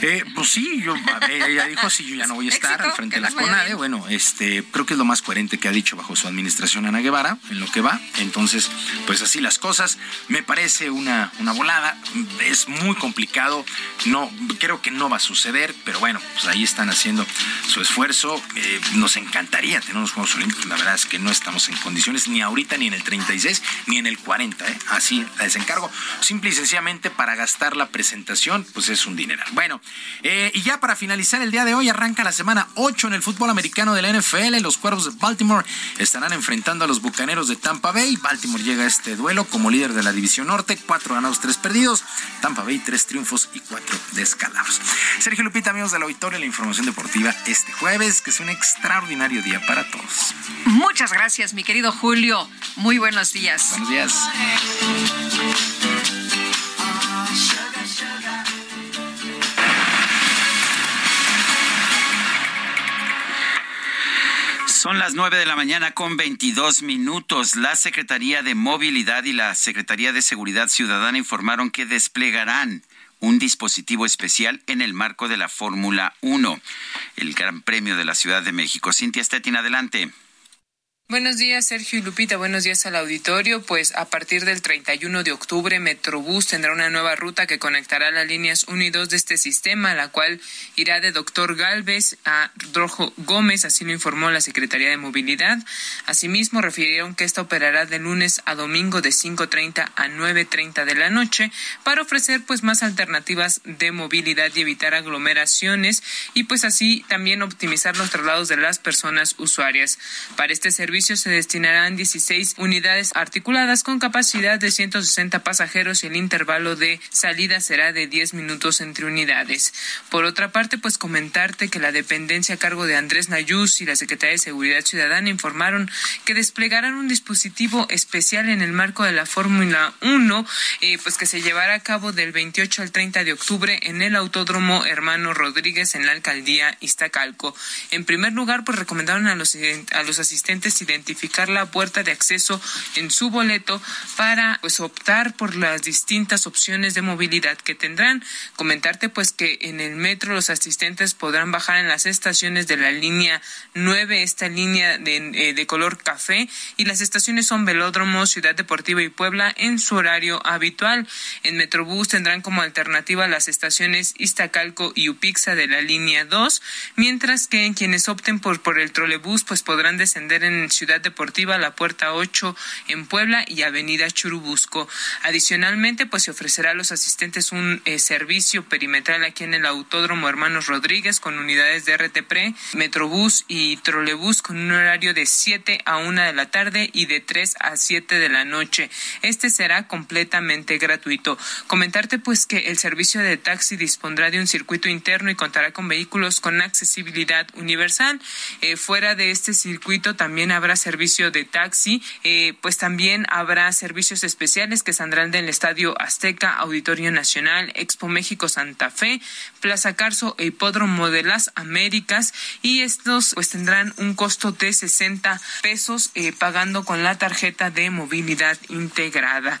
Eh, pues sí, yo, ella dijo, sí, yo ya no voy a estar Éxito, al frente de la CONADE. Bueno, este, creo que es lo más coherente que ha dicho bajo su administración Ana Guevara, en lo que va. Entonces, pues así las cosas. Me parece una, una volada. Es muy complicado. No, creo que no va a suceder, pero bueno, pues ahí están haciendo su esfuerzo. Eh, nos encantaría tener unos Juegos Olímpicos. La verdad es que no estamos en condiciones ni ahorita, ni en el 36, ni en el 40. ¿eh? Así, les encargo, simple y sencillamente para gastar la presentación, pues es un dineral. Bueno, eh, y ya para finalizar el día de hoy arranca la semana 8 en el fútbol americano de la NFL. Los Cuervos de Baltimore estarán enfrentando a los Bucaneros de Tampa Bay. Baltimore llega a este duelo como líder de la División Norte, cuatro ganados, tres perdidos. Tampa Bay, tres triunfos y cuatro descalabros. Sergio Lupita, amigos del auditorio, la información deportiva este jueves, que es un extraordinario día para todos. Muchas gracias, mi querido Julio. Muy buenos días. Buenos días. Son las 9 de la mañana con 22 minutos. La Secretaría de Movilidad y la Secretaría de Seguridad Ciudadana informaron que desplegarán un dispositivo especial en el marco de la Fórmula 1, el Gran Premio de la Ciudad de México. Cintia Stettin, adelante. Buenos días, Sergio y Lupita. Buenos días al auditorio. Pues a partir del 31 de octubre, Metrobús tendrá una nueva ruta que conectará las líneas 1 y 2 de este sistema, la cual irá de Doctor Galvez a Rojo Gómez, así lo informó la Secretaría de Movilidad. Asimismo, refirieron que esta operará de lunes a domingo de 5.30 a 9.30 de la noche para ofrecer pues más alternativas de movilidad y evitar aglomeraciones y pues así también optimizar los traslados de las personas usuarias. Para este servicio se destinarán 16 unidades articuladas con capacidad de 160 pasajeros y el intervalo de salida será de 10 minutos entre unidades. Por otra parte, pues comentarte que la dependencia a cargo de Andrés Nayuz y la Secretaría de Seguridad Ciudadana informaron que desplegarán un dispositivo especial en el marco de la Fórmula 1, eh, pues que se llevará a cabo del 28 al 30 de octubre en el Autódromo Hermano Rodríguez en la alcaldía Iztacalco. En primer lugar, pues recomendaron a los, a los asistentes identificar la puerta de acceso en su boleto para pues optar por las distintas opciones de movilidad que tendrán. Comentarte pues que en el metro los asistentes podrán bajar en las estaciones de la línea 9, esta línea de, eh, de color café y las estaciones son Velódromo, Ciudad Deportiva y Puebla en su horario habitual. En Metrobús tendrán como alternativa las estaciones Iztacalco y Upixa de la línea 2, mientras que en quienes opten por, por el trolebús pues podrán descender en Ciudad Deportiva, la Puerta 8 en Puebla y Avenida Churubusco. Adicionalmente, pues se ofrecerá a los asistentes un eh, servicio perimetral aquí en el Autódromo Hermanos Rodríguez con unidades de RTPRE, Metrobús y Trolebús con un horario de 7 a 1 de la tarde y de 3 a 7 de la noche. Este será completamente gratuito. Comentarte pues que el servicio de taxi dispondrá de un circuito interno y contará con vehículos con accesibilidad universal. Eh, fuera de este circuito también habrá servicio de taxi, eh, pues también habrá servicios especiales que saldrán del Estadio Azteca, Auditorio Nacional, Expo México Santa Fe, Plaza Carso e Hipódromo de las Américas y estos pues tendrán un costo de 60 pesos eh, pagando con la tarjeta de movilidad integrada.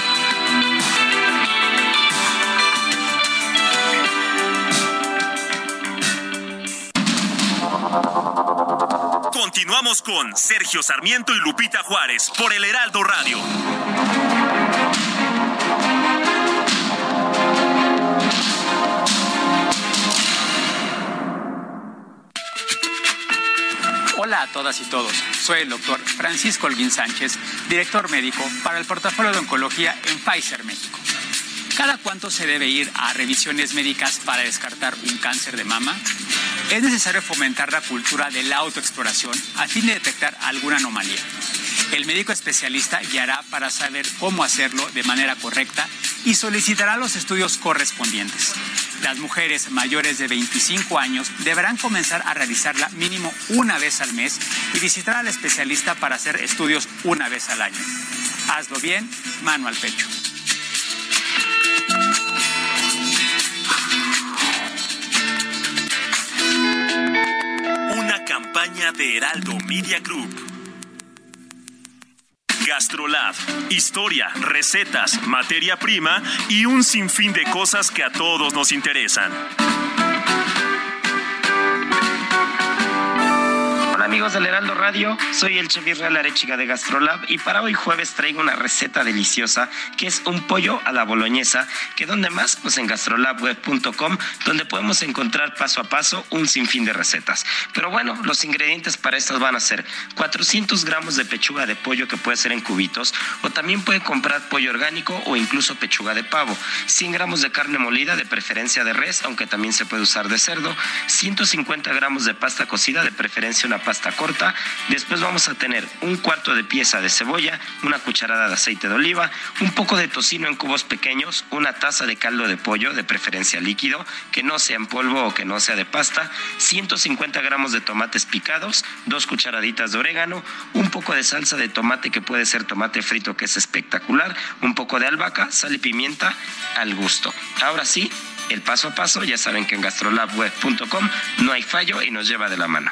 Continuamos con Sergio Sarmiento y Lupita Juárez por el Heraldo Radio. Hola a todas y todos. Soy el doctor Francisco Olguín Sánchez, director médico para el portafolio de oncología en Pfizer México. ¿Cada cuánto se debe ir a revisiones médicas para descartar un cáncer de mama? Es necesario fomentar la cultura de la autoexploración a fin de detectar alguna anomalía. El médico especialista guiará para saber cómo hacerlo de manera correcta y solicitará los estudios correspondientes. Las mujeres mayores de 25 años deberán comenzar a realizarla mínimo una vez al mes y visitar al especialista para hacer estudios una vez al año. Hazlo bien, mano al pecho. Una campaña de Heraldo Media Group. Gastrolab, historia, recetas, materia prima y un sinfín de cosas que a todos nos interesan. Amigos del Heraldo Radio, soy el chef Israel Arechiga de Gastrolab y para hoy jueves traigo una receta deliciosa que es un pollo a la boloñesa, que donde más pues en gastrolabweb.com donde podemos encontrar paso a paso un sinfín de recetas. Pero bueno, los ingredientes para estas van a ser 400 gramos de pechuga de pollo que puede ser en cubitos o también puede comprar pollo orgánico o incluso pechuga de pavo, 100 gramos de carne molida de preferencia de res, aunque también se puede usar de cerdo, 150 gramos de pasta cocida de preferencia una pasta corta. Después vamos a tener un cuarto de pieza de cebolla, una cucharada de aceite de oliva, un poco de tocino en cubos pequeños, una taza de caldo de pollo, de preferencia líquido, que no sea en polvo o que no sea de pasta, 150 gramos de tomates picados, dos cucharaditas de orégano, un poco de salsa de tomate que puede ser tomate frito que es espectacular, un poco de albahaca, sal y pimienta al gusto. Ahora sí, el paso a paso, ya saben que en gastrolabweb.com no hay fallo y nos lleva de la mano.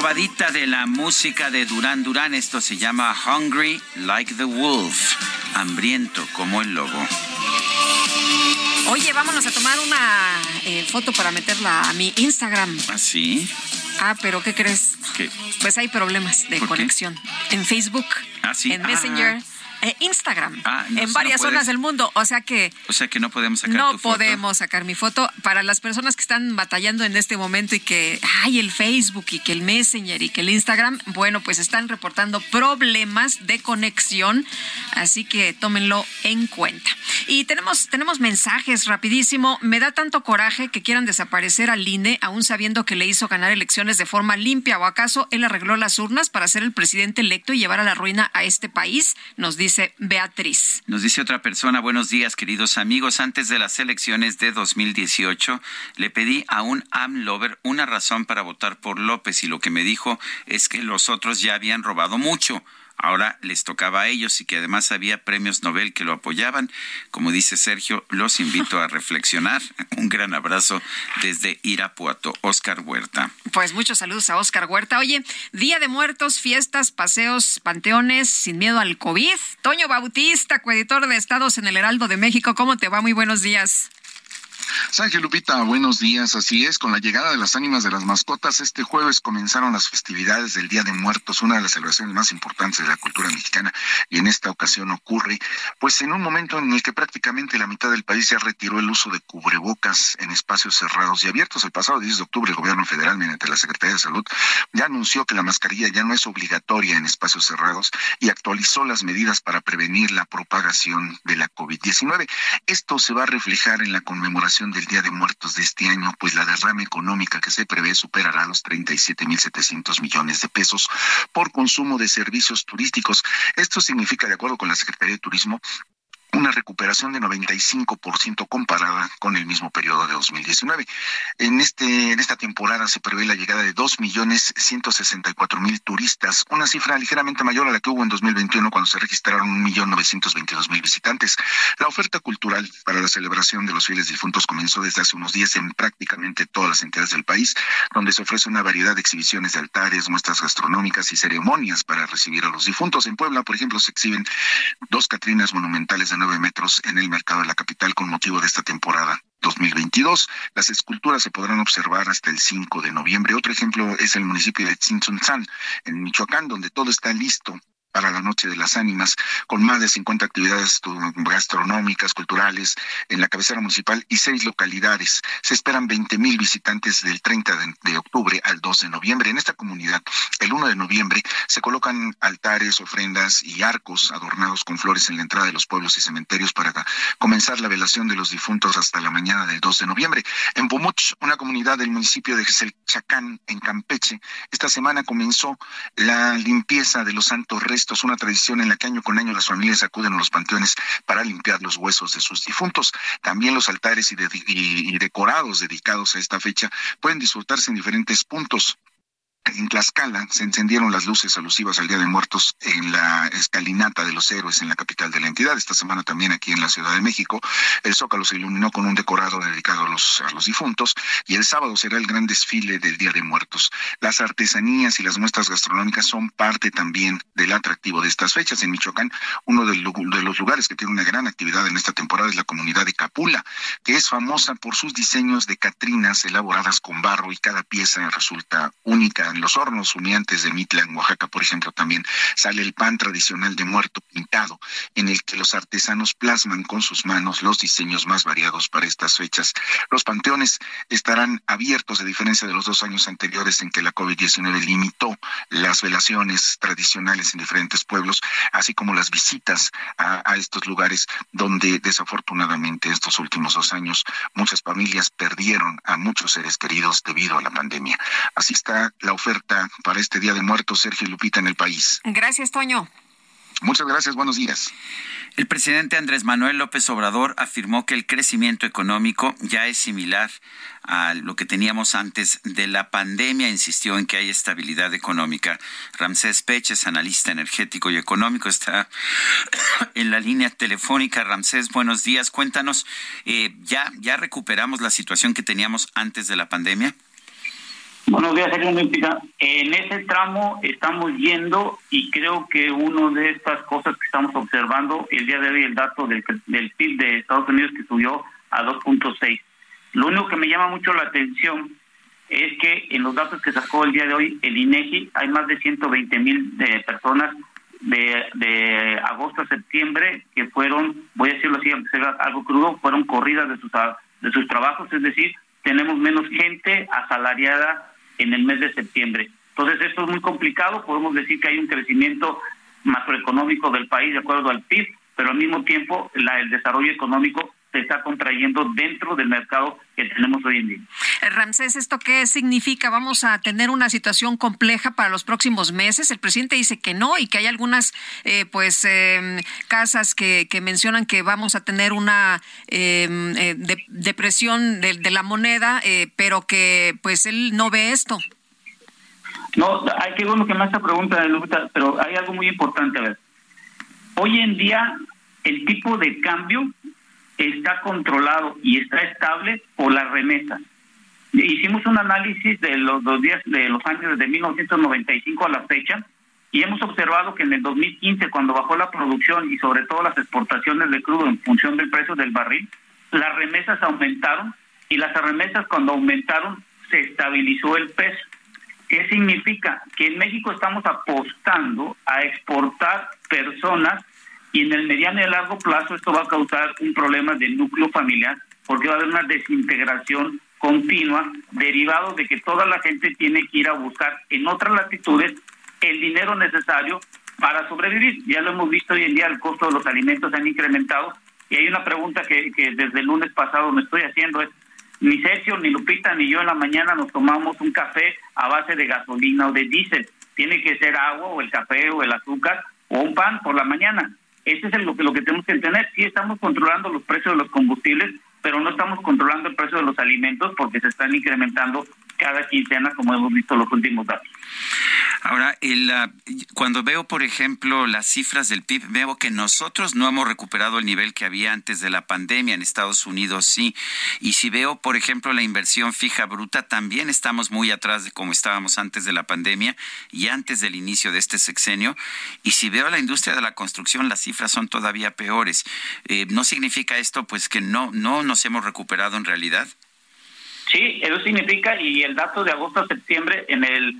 probadita de la música de Durán Durán, esto se llama Hungry Like the Wolf, hambriento como el lobo. Oye, vámonos a tomar una eh, foto para meterla a mi Instagram. ¿Ah, sí? Ah, pero ¿qué crees? ¿Qué? Pues hay problemas de conexión. En Facebook, Ah, sí. en Ah. Messenger, e Instagram, Ah, no, en varias zonas del mundo. O sea que O sea que no podemos sacar no tu foto. podemos sacar mi foto. Para las personas que están batallando en este momento y que, ay, el Facebook y que el Messenger y que el Instagram, bueno, pues están reportando problemas de conexión, así que tómenlo en cuenta. Y tenemos, tenemos mensajes rapidísimo. Me da tanto coraje que quieran desaparecer al INE, aún sabiendo que le hizo ganar elecciones de forma limpia. ¿O acaso él arregló las urnas para ser el presidente electo y llevar a la ruina a este país? Nos dice Beatriz. Nos dice otra persona, buenos días queridos amigos, antes de las elecciones de 2018 le pedí a un AMLover una razón para votar por López y lo que me dijo es que los otros ya habían robado mucho. Ahora les tocaba a ellos y que además había premios Nobel que lo apoyaban. Como dice Sergio, los invito a reflexionar. (laughs) Un gran abrazo desde Irapuato, Oscar Huerta. Pues muchos saludos a Oscar Huerta. Oye, Día de Muertos, fiestas, paseos, panteones, sin miedo al COVID. Toño Bautista, coeditor de Estados en el Heraldo de México, ¿cómo te va? Muy buenos días. Sergio Lupita, buenos días. Así es, con la llegada de las ánimas de las mascotas, este jueves comenzaron las festividades del Día de Muertos, una de las celebraciones más importantes de la cultura mexicana, y en esta ocasión ocurre, pues en un momento en el que prácticamente la mitad del país ya retiró el uso de cubrebocas en espacios cerrados y abiertos. El pasado 10 de octubre, el gobierno federal, mediante la Secretaría de Salud, ya anunció que la mascarilla ya no es obligatoria en espacios cerrados y actualizó las medidas para prevenir la propagación de la COVID-19. Esto se va a reflejar en la conmemoración del Día de Muertos de este año, pues la derrama económica que se prevé superará los 37.700 millones de pesos por consumo de servicios turísticos. Esto significa, de acuerdo con la Secretaría de Turismo, una recuperación de 95% comparada con el mismo periodo de 2019. En este en esta temporada se prevé la llegada de 2.164.000 turistas, una cifra ligeramente mayor a la que hubo en 2021 cuando se registraron 1.922.000 visitantes. La oferta cultural para la celebración de los fieles difuntos comenzó desde hace unos días en prácticamente todas las entidades del país, donde se ofrece una variedad de exhibiciones de altares, muestras gastronómicas y ceremonias para recibir a los difuntos. En Puebla, por ejemplo, se exhiben dos Catrinas monumentales de nueve metros en el mercado de la capital con motivo de esta temporada 2022. Las esculturas se podrán observar hasta el 5 de noviembre. Otro ejemplo es el municipio de Tzintzuntzan, en Michoacán, donde todo está listo para la Noche de las Ánimas, con más de 50 actividades gastronómicas, culturales, en la cabecera municipal y seis localidades. Se esperan 20 mil visitantes del 30 de, octubre al 2 de noviembre. En esta comunidad, el 1 de noviembre, se colocan altares, ofrendas y arcos adornados con flores en la entrada de los pueblos y cementerios para comenzar la velación de los difuntos hasta la mañana del 2 de noviembre. En Pomuch, una comunidad del municipio de Chacán, en Campeche, esta semana comenzó la limpieza de los santos una tradición en la que año con año las familias acuden a los panteones para limpiar los huesos de sus difuntos. También los altares y- y decorados dedicados a esta fecha pueden disfrutarse en diferentes puntos. En Tlaxcala se encendieron las luces alusivas al Día de Muertos en la escalinata de los héroes en la capital de la entidad. Esta semana también aquí en la Ciudad de México. El Zócalo se iluminó con un decorado dedicado a los, difuntos y el sábado será el gran desfile del Día de Muertos. Las artesanías y las muestras gastronómicas son parte también del atractivo de estas fechas. En Michoacán, uno de los lugares que tiene una gran actividad en esta temporada es la comunidad de Capula, que es famosa por sus diseños de catrinas elaboradas con barro y cada pieza resulta única. En los hornos humeantes de Mitla, en Oaxaca, por ejemplo, también sale el pan tradicional de muerto pintado, en el que los artesanos plasman con sus manos los diseños más variados para estas fechas. Los panteones estarán abiertos, a diferencia de los dos años anteriores en que la COVID-19 limitó las velaciones tradicionales en diferentes pueblos, así como las visitas a, a estos lugares donde desafortunadamente estos últimos dos años muchas familias perdieron a muchos seres queridos debido a la pandemia. Así está la oferta para este Día de Muertos, Sergio y Lupita, en el país. Gracias, Toño. Muchas gracias, buenos días. El presidente Andrés Manuel López Obrador afirmó que el crecimiento económico ya es similar a lo que teníamos antes de la pandemia. Insistió en que hay estabilidad económica. Ramsés Peches, analista energético y económico, está (coughs) en la línea telefónica. Ramsés, buenos días. Cuéntanos, eh, ¿ya, ¿ya recuperamos la situación que teníamos antes de la pandemia? Buenos días. En ese tramo estamos yendo y creo que una de estas cosas que estamos observando el día de hoy, el dato del, del PIB de Estados Unidos que subió a 2.6. Lo único que me llama mucho la atención es que en los datos que sacó el día de hoy el INEGI hay más de 120 mil de personas de, de agosto a septiembre que fueron, voy a decirlo así, aunque sea algo crudo, fueron corridas de sus, de sus trabajos, es decir, tenemos menos gente asalariada en el mes de septiembre. Entonces esto es muy complicado, podemos decir que hay un crecimiento macroeconómico del país de acuerdo al PIB, pero al mismo tiempo la, el desarrollo económico se está contrayendo dentro del mercado que tenemos hoy en día. Eh, Ramsés, ¿esto qué significa? ¿Vamos a tener una situación compleja para los próximos meses? El presidente dice que no y que hay algunas eh, pues eh, casas que, que mencionan que vamos a tener una eh, eh, de- depresión de, de la moneda, eh, pero que pues él no ve esto. No, hay que bueno que hace esta pregunta, pero hay algo muy importante a ver. Hoy en día el tipo de cambio está controlado y está estable por las remesas. Hicimos un análisis de los dos días de los años desde 1995 a la fecha y hemos observado que en el 2015 cuando bajó la producción y sobre todo las exportaciones de crudo en función del precio del barril, las remesas aumentaron y las remesas cuando aumentaron se estabilizó el peso. ¿Qué significa? Que en México estamos apostando a exportar personas y en el mediano y largo plazo esto va a causar un problema de núcleo familiar porque va a haber una desintegración continua derivado de que toda la gente tiene que ir a buscar en otras latitudes el dinero necesario para sobrevivir. Ya lo hemos visto hoy en día, el costo de los alimentos han incrementado y hay una pregunta que, que desde el lunes pasado me estoy haciendo es, ni Sergio, ni Lupita, ni yo en la mañana nos tomamos un café a base de gasolina o de diésel. Tiene que ser agua o el café o el azúcar o un pan por la mañana. Ese es lo que, lo que tenemos que entender. Sí estamos controlando los precios de los combustibles, pero no estamos controlando el precio de los alimentos porque se están incrementando cada quincena, como hemos visto los últimos datos. Ahora, el, ah, cuando veo, por ejemplo, las cifras del PIB, veo que nosotros no hemos recuperado el nivel que había antes de la pandemia. En Estados Unidos sí. Y si veo, por ejemplo, la inversión fija bruta, también estamos muy atrás de como estábamos antes de la pandemia y antes del inicio de este sexenio. Y si veo la industria de la construcción, las cifras son todavía peores. Eh, ¿No significa esto, pues, que no, no nos hemos recuperado en realidad? Sí, eso significa, y el dato de agosto a septiembre en el,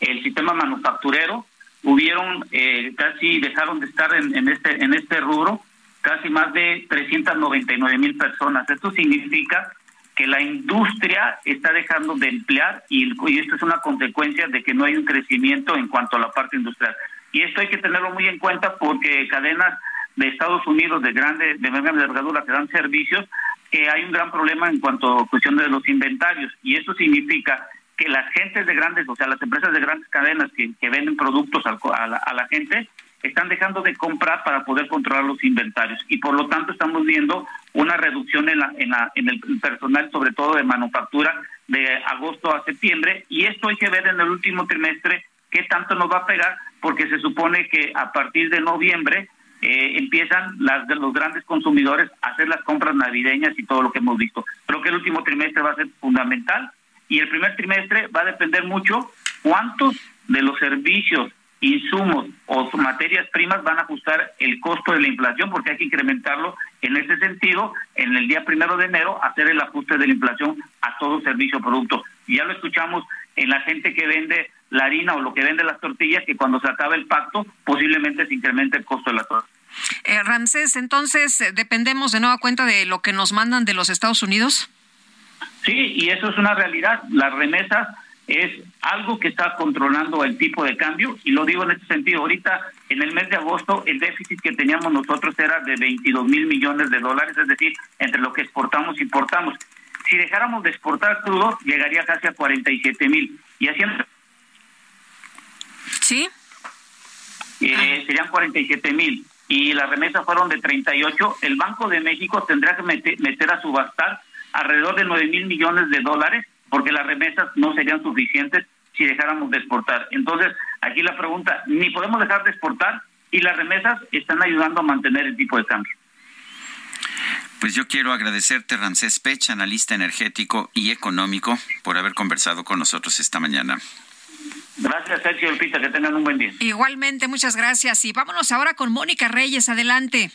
el sistema manufacturero hubieron eh, casi dejaron de estar en, en este en este rubro casi más de 399 mil personas. Esto significa que la industria está dejando de emplear y, y esto es una consecuencia de que no hay un crecimiento en cuanto a la parte industrial. Y esto hay que tenerlo muy en cuenta porque cadenas de Estados Unidos de grande de gran envergadura que dan servicios, que hay un gran problema en cuanto a cuestión de los inventarios y eso significa que las gentes de grandes, o sea, las empresas de grandes cadenas que, que venden productos a la, a la gente, están dejando de comprar para poder controlar los inventarios y por lo tanto estamos viendo una reducción en, la, en, la, en el personal, sobre todo de manufactura, de agosto a septiembre y esto hay que ver en el último trimestre qué tanto nos va a pegar porque se supone que a partir de noviembre eh, empiezan las los grandes consumidores a hacer las compras navideñas y todo lo que hemos visto. Creo que el último trimestre va a ser fundamental y el primer trimestre va a depender mucho cuántos de los servicios, insumos o materias primas van a ajustar el costo de la inflación porque hay que incrementarlo en ese sentido en el día primero de enero hacer el ajuste de la inflación a todo servicio o producto. Ya lo escuchamos en la gente que vende la harina o lo que vende las tortillas que cuando se acaba el pacto posiblemente se incremente el costo de la tortilla. Eh, Ramsés, entonces, eh, ¿dependemos de nueva cuenta de lo que nos mandan de los Estados Unidos? Sí, y eso es una realidad. Las remesas es algo que está controlando el tipo de cambio y lo digo en este sentido. Ahorita, en el mes de agosto, el déficit que teníamos nosotros era de 22 mil millones de dólares, es decir, entre lo que exportamos e importamos. Si dejáramos de exportar crudo, llegaría casi a 47 mil. Y haciendo Sí. eh, serían 47 mil y las remesas fueron de 38, el Banco de México tendrá que meter, meter a subastar alrededor de 9 mil millones de dólares porque las remesas no serían suficientes si dejáramos de exportar. Entonces, aquí la pregunta, ni podemos dejar de exportar y las remesas están ayudando a mantener el tipo de cambio. Pues yo quiero agradecerte, Ramsés Pech, analista energético y económico, por haber conversado con nosotros esta mañana. Gracias, Sergio Lupita, que tengan un buen día. Igualmente, muchas gracias. Y vámonos ahora con Mónica Reyes. Adelante.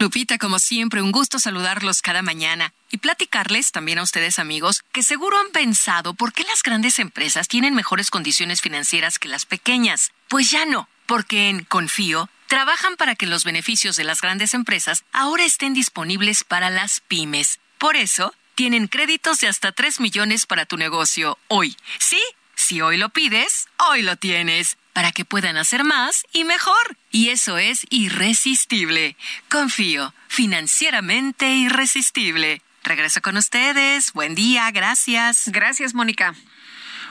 Lupita, como siempre, un gusto saludarlos cada mañana y platicarles también a ustedes amigos que seguro han pensado por qué las grandes empresas tienen mejores condiciones financieras que las pequeñas. Pues ya no, porque en Confío trabajan para que los beneficios de las grandes empresas ahora estén disponibles para las pymes. Por eso, tienen créditos de hasta 3 millones para tu negocio hoy. Sí, si hoy lo pides, hoy lo tienes, para que puedan hacer más y mejor. Y eso es irresistible. Confío, financieramente irresistible. Regreso con ustedes. Buen día, gracias. Gracias, Mónica.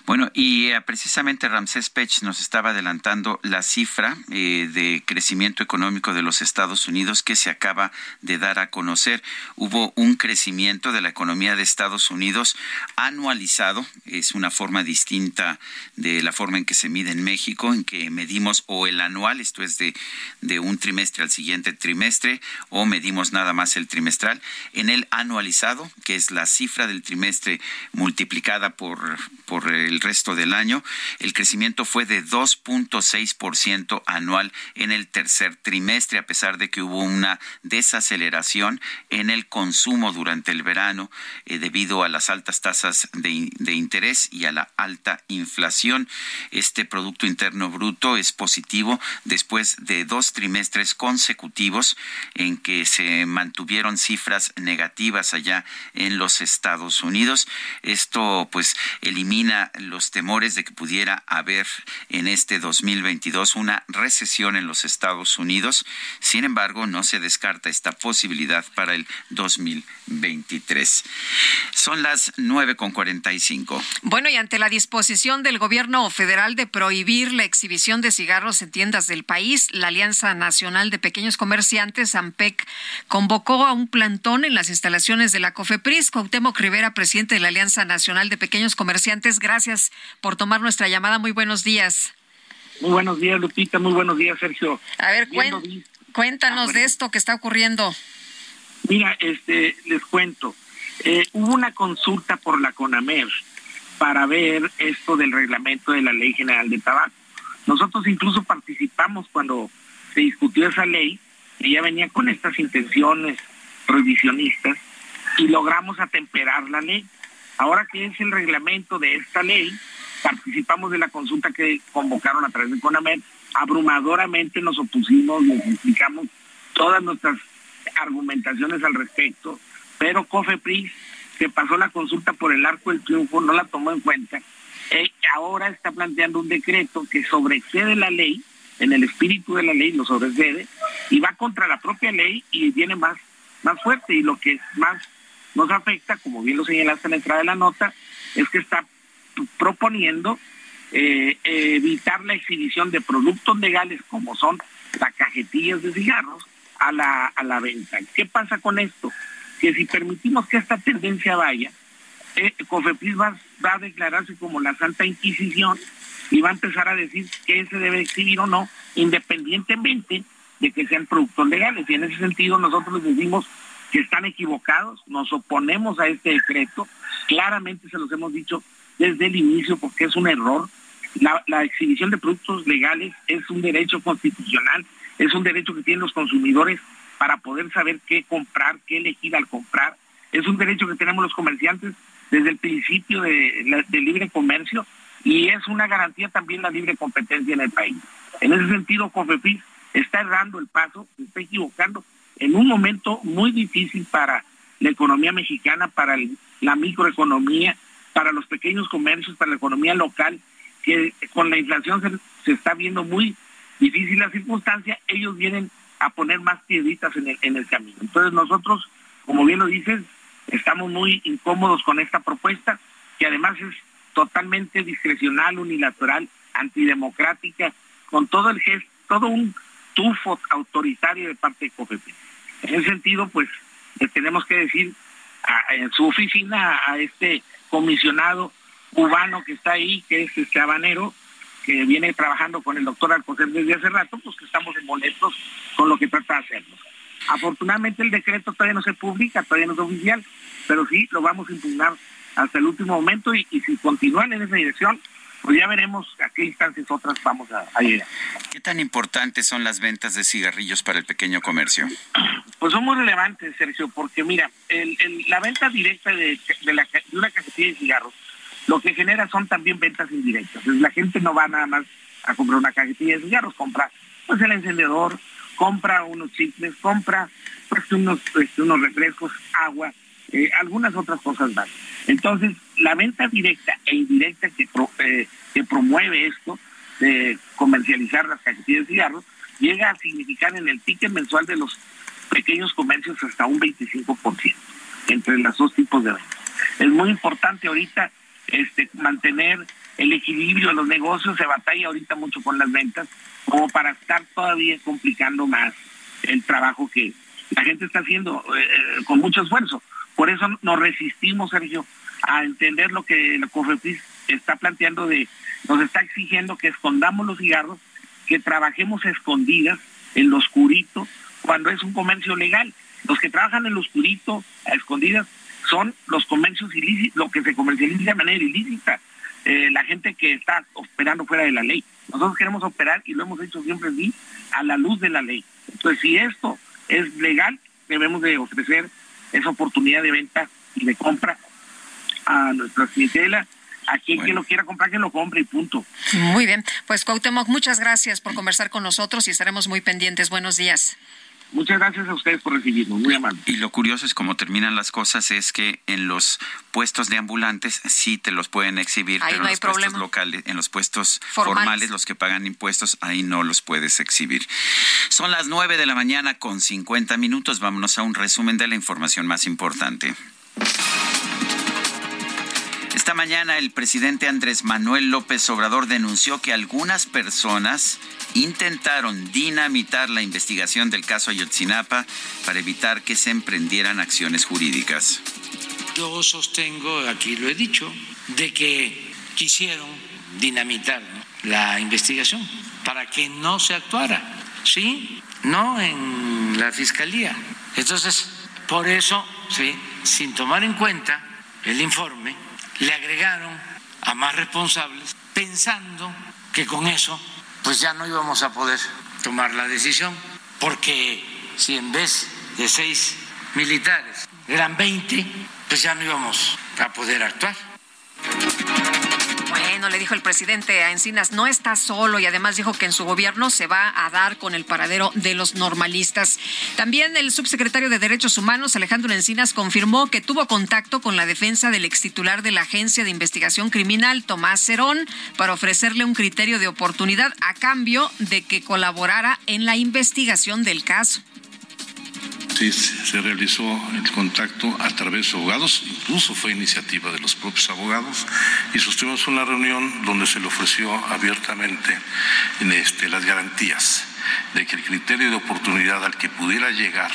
Bueno, y eh, precisamente Ramsés Pech nos estaba adelantando la cifra eh, de crecimiento económico de los Estados Unidos que se acaba de dar a conocer. Hubo un crecimiento de la economía de Estados Unidos anualizado, es una forma distinta de la forma en que se mide en México, en que medimos o el anual, esto es de, de un trimestre al siguiente trimestre, o medimos nada más el trimestral. En el anualizado, que es la cifra del trimestre multiplicada por, por el resto del año, el crecimiento fue de 2.6% anual en el tercer trimestre, a pesar de que hubo una desaceleración en el consumo durante el verano eh, debido a las altas tasas de, de interés y a la alta inflación. Este Producto Interno Bruto es positivo después de dos trimestres consecutivos en que se mantuvieron cifras negativas allá en los Estados Unidos. Esto pues elimina los temores de que pudiera haber en este 2022 una recesión en los Estados Unidos. Sin embargo, no se descarta esta posibilidad para el 2023. Son las 9.45. Bueno, y ante la disposición del gobierno federal de prohibir la exhibición de cigarros en tiendas del país, la Alianza Nacional de Pequeños Comerciantes, AMPEC, convocó a un plantón en las instalaciones de la COFEPRIS. Cuauhtémoc Rivera, presidente de la Alianza Nacional de Pequeños Comerciantes, gracias por tomar nuestra llamada. Muy buenos días. Muy buenos días, Lupita. Muy buenos días, Sergio. A ver, cuen- cuéntanos Ah, bueno. de esto que está ocurriendo. Mira, este, les cuento. Eh, hubo una consulta por la CONAMER para ver esto del reglamento de la Ley General de Tabaco. Nosotros incluso participamos cuando se discutió esa ley, que ya venía con estas intenciones revisionistas, y logramos atemperar la ley. Ahora que es el reglamento de esta ley, participamos de la consulta que convocaron a través de CONAMED, abrumadoramente nos opusimos, les explicamos todas nuestras argumentaciones al respecto, pero COFEPRIS, que pasó la consulta por el arco del triunfo, no la tomó en cuenta. Ahora está planteando un decreto que sobrecede la ley, en el espíritu de la ley lo sobrecede, y va contra la propia ley y viene más, más fuerte. Y lo que más nos afecta, como bien lo señalaste en la entrada de la nota, es que está proponiendo eh, evitar la exhibición de productos legales como son las cajetillas de cigarros a la, a la venta. ¿Qué pasa con esto? Que si permitimos que esta tendencia vaya, eh, Cofepris va, a declararse como la Santa Inquisición y va a empezar a decir que se debe exhibir o no, independientemente de que sean productos legales. Y en ese sentido nosotros les decimos que están equivocados, nos oponemos a este decreto, claramente se los hemos dicho desde el inicio porque es un error. La, exhibición de productos legales es un derecho constitucional, es un derecho que tienen los consumidores para poder saber qué comprar, qué elegir al comprar. Es un derecho que tenemos los comerciantes desde el principio de, libre comercio y es una garantía también la libre competencia en el país. En ese sentido, COFEPRIS está errando el paso, se está equivocando en un momento muy difícil para la economía mexicana, para la microeconomía, para los pequeños comercios, para la economía local, que con la inflación se, está viendo muy difícil la circunstancia, ellos vienen a poner más piedritas en el, en el camino. Entonces nosotros, como bien lo dices, estamos muy incómodos con esta propuesta, que además es totalmente discrecional, unilateral, antidemocrática, con todo el gesto, todo un tufo autoritario de parte de COFEPRIS. En ese sentido, pues, le tenemos que decir en su oficina a este comisionado cubano que está ahí, que es este habanero, que viene trabajando con el doctor Alcocer desde hace rato, pues que estamos molestos con lo que trata de hacernos. Afortunadamente el decreto todavía no se publica, todavía no es oficial, pero sí lo vamos a impugnar hasta el último momento y si continúan en esa dirección, pues ya veremos a qué instancias otras vamos a, a llegar. ¿Qué tan importantes son las ventas de cigarrillos para el pequeño comercio? Pues son muy relevantes, Sergio, porque mira, el- el- la venta directa de, de la ca- de una cajetilla de cigarros, lo que genera son también ventas indirectas. Entonces, la gente no va nada más a comprar una cajetilla de cigarros, compra pues el encendedor, compra unos chicles, compra pues unos, este, unos refrescos, agua, eh, algunas otras cosas más. Entonces, la venta directa e indirecta que, eh, promueve esto de comercializar las cajetillas de cigarros llega a significar en el ticket mensual de los pequeños comercios hasta un 25% entre los dos tipos de ventas. Es muy importante ahorita este, mantener el equilibrio de los negocios, se batalla ahorita mucho con las ventas, como para estar todavía complicando más el trabajo que la gente está haciendo eh, eh, con mucho esfuerzo. Por eso nos resistimos, Sergio, a entender lo que la COFEPRIS está planteando de, nos está exigiendo que escondamos los cigarros, que trabajemos escondidas, en lo oscurito, cuando es un comercio legal. Los que trabajan en lo oscurito, a escondidas, son los comercios ilícitos, lo que se comercializa de manera ilícita, eh, la gente que está operando fuera de la ley. Nosotros queremos operar, y lo hemos hecho siempre así, a la luz de la ley. Entonces, si esto es legal, debemos de ofrecer esa oportunidad de venta y de compra a nuestra clientela. A quien que lo quiera comprar, que lo compre y punto. Muy bien. Pues Cuauhtémoc, muchas gracias por conversar con nosotros y estaremos muy pendientes. Buenos días. Muchas gracias a ustedes por recibirnos, muy amable. Y lo curioso es cómo terminan las cosas es que en los puestos de ambulantes sí te los pueden exhibir, Ahí pero no en hay los puestos problema. locales, en los puestos Formales. formales. los que pagan impuestos, ahí no los puedes exhibir. Son las 9 de la mañana con 50 minutos. Vámonos a un resumen de la información más importante. Esta mañana el presidente Andrés Manuel López Obrador denunció que algunas personas intentaron dinamitar la investigación del caso Ayotzinapa para evitar que se emprendieran acciones jurídicas. Yo sostengo, aquí lo he dicho, de que quisieron dinamitar la investigación para que no se actuara, ¿sí? No en la fiscalía. Entonces, por eso, ¿sí? Sin tomar en cuenta el informe, le agregaron a más responsables pensando que con eso pues ya no íbamos a poder tomar la decisión, porque si en vez de seis militares eran 20, pues ya no íbamos a poder actuar. Le dijo el presidente a Encinas, no está solo y además dijo que en su gobierno se va a dar con el paradero de los normalistas. También el subsecretario de Derechos Humanos, Alejandro Encinas, confirmó que tuvo contacto con la defensa del extitular de la Agencia de Investigación Criminal, Tomás Cerón, para ofrecerle un criterio de oportunidad a cambio de que colaborara en la investigación del caso. Sí, se realizó el contacto a través de abogados, incluso fue iniciativa de los propios abogados, y sostuvimos una reunión donde se le ofreció abiertamente este, las garantías de que el criterio de oportunidad al que pudiera llegar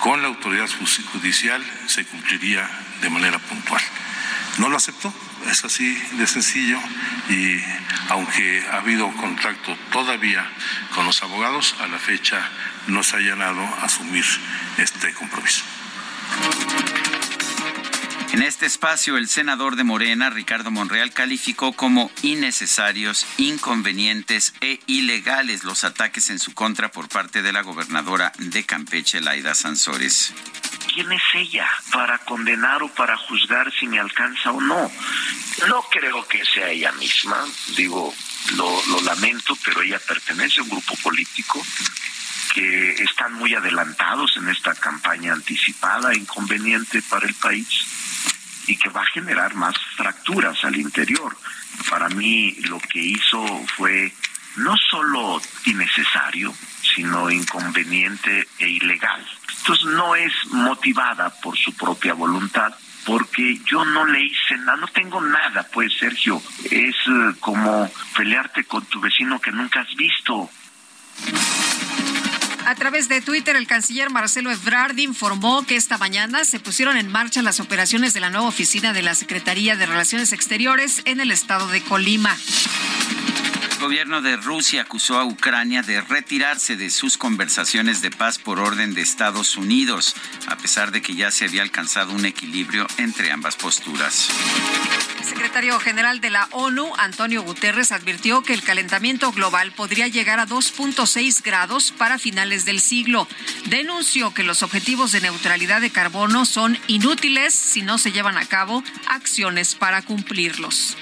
con la autoridad judicial se cumpliría de manera puntual. No lo aceptó, es así de sencillo y aunque ha habido contacto todavía con los abogados, a la fecha no se ha llenado a asumir este compromiso. En este espacio, el senador de Morena, Ricardo Monreal, calificó como innecesarios, inconvenientes e ilegales los ataques en su contra por parte de la gobernadora de Campeche, Laida Sansores. ¿Quién es ella para condenar o para juzgar si me alcanza o no? No creo que sea ella misma, digo, lo, lo lamento, pero ella pertenece a un grupo político que están muy adelantados en esta campaña anticipada, inconveniente para el país y que va a generar más fracturas al interior. Para mí lo que hizo fue no solo innecesario, sino inconveniente e ilegal. Entonces no es motivada por su propia voluntad, porque yo no le hice nada, no tengo nada, pues Sergio, es eh, como pelearte con tu vecino que nunca has visto. A través de Twitter, el canciller Marcelo Ebrard informó que esta mañana se pusieron en marcha las operaciones de la nueva oficina de la Secretaría de Relaciones Exteriores en el estado de Colima. El gobierno de Rusia acusó a Ucrania de retirarse de sus conversaciones de paz por orden de Estados Unidos, a pesar de que ya se había alcanzado un equilibrio entre ambas posturas. El secretario general de la ONU, Antonio Guterres, advirtió que el calentamiento global podría llegar a 2.6 grados para finales del siglo. Denunció que los objetivos de neutralidad de carbono son inútiles si no se llevan a cabo acciones para cumplirlos.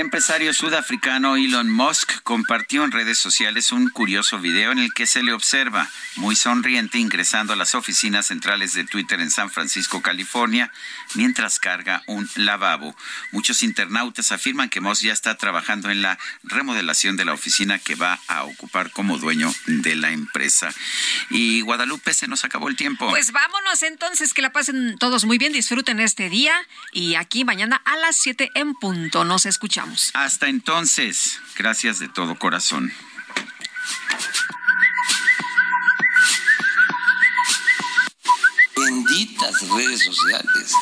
Empresario sudafricano Elon Musk compartió en redes sociales un curioso video en el que se le observa muy sonriente ingresando a las oficinas centrales de Twitter en San Francisco, California, mientras carga un lavabo. Muchos internautas afirman que Musk ya está trabajando en la remodelación de la oficina que va a ocupar como dueño de la empresa. Y Guadalupe, se nos acabó el tiempo. Pues vámonos entonces, que la pasen todos muy bien, disfruten este día y aquí mañana a las 7 en punto nos escuchamos. Hasta entonces, gracias de todo corazón. Benditas redes sociales.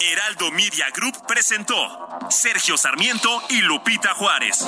Heraldo Media Group presentó Sergio Sarmiento y Lupita Juárez.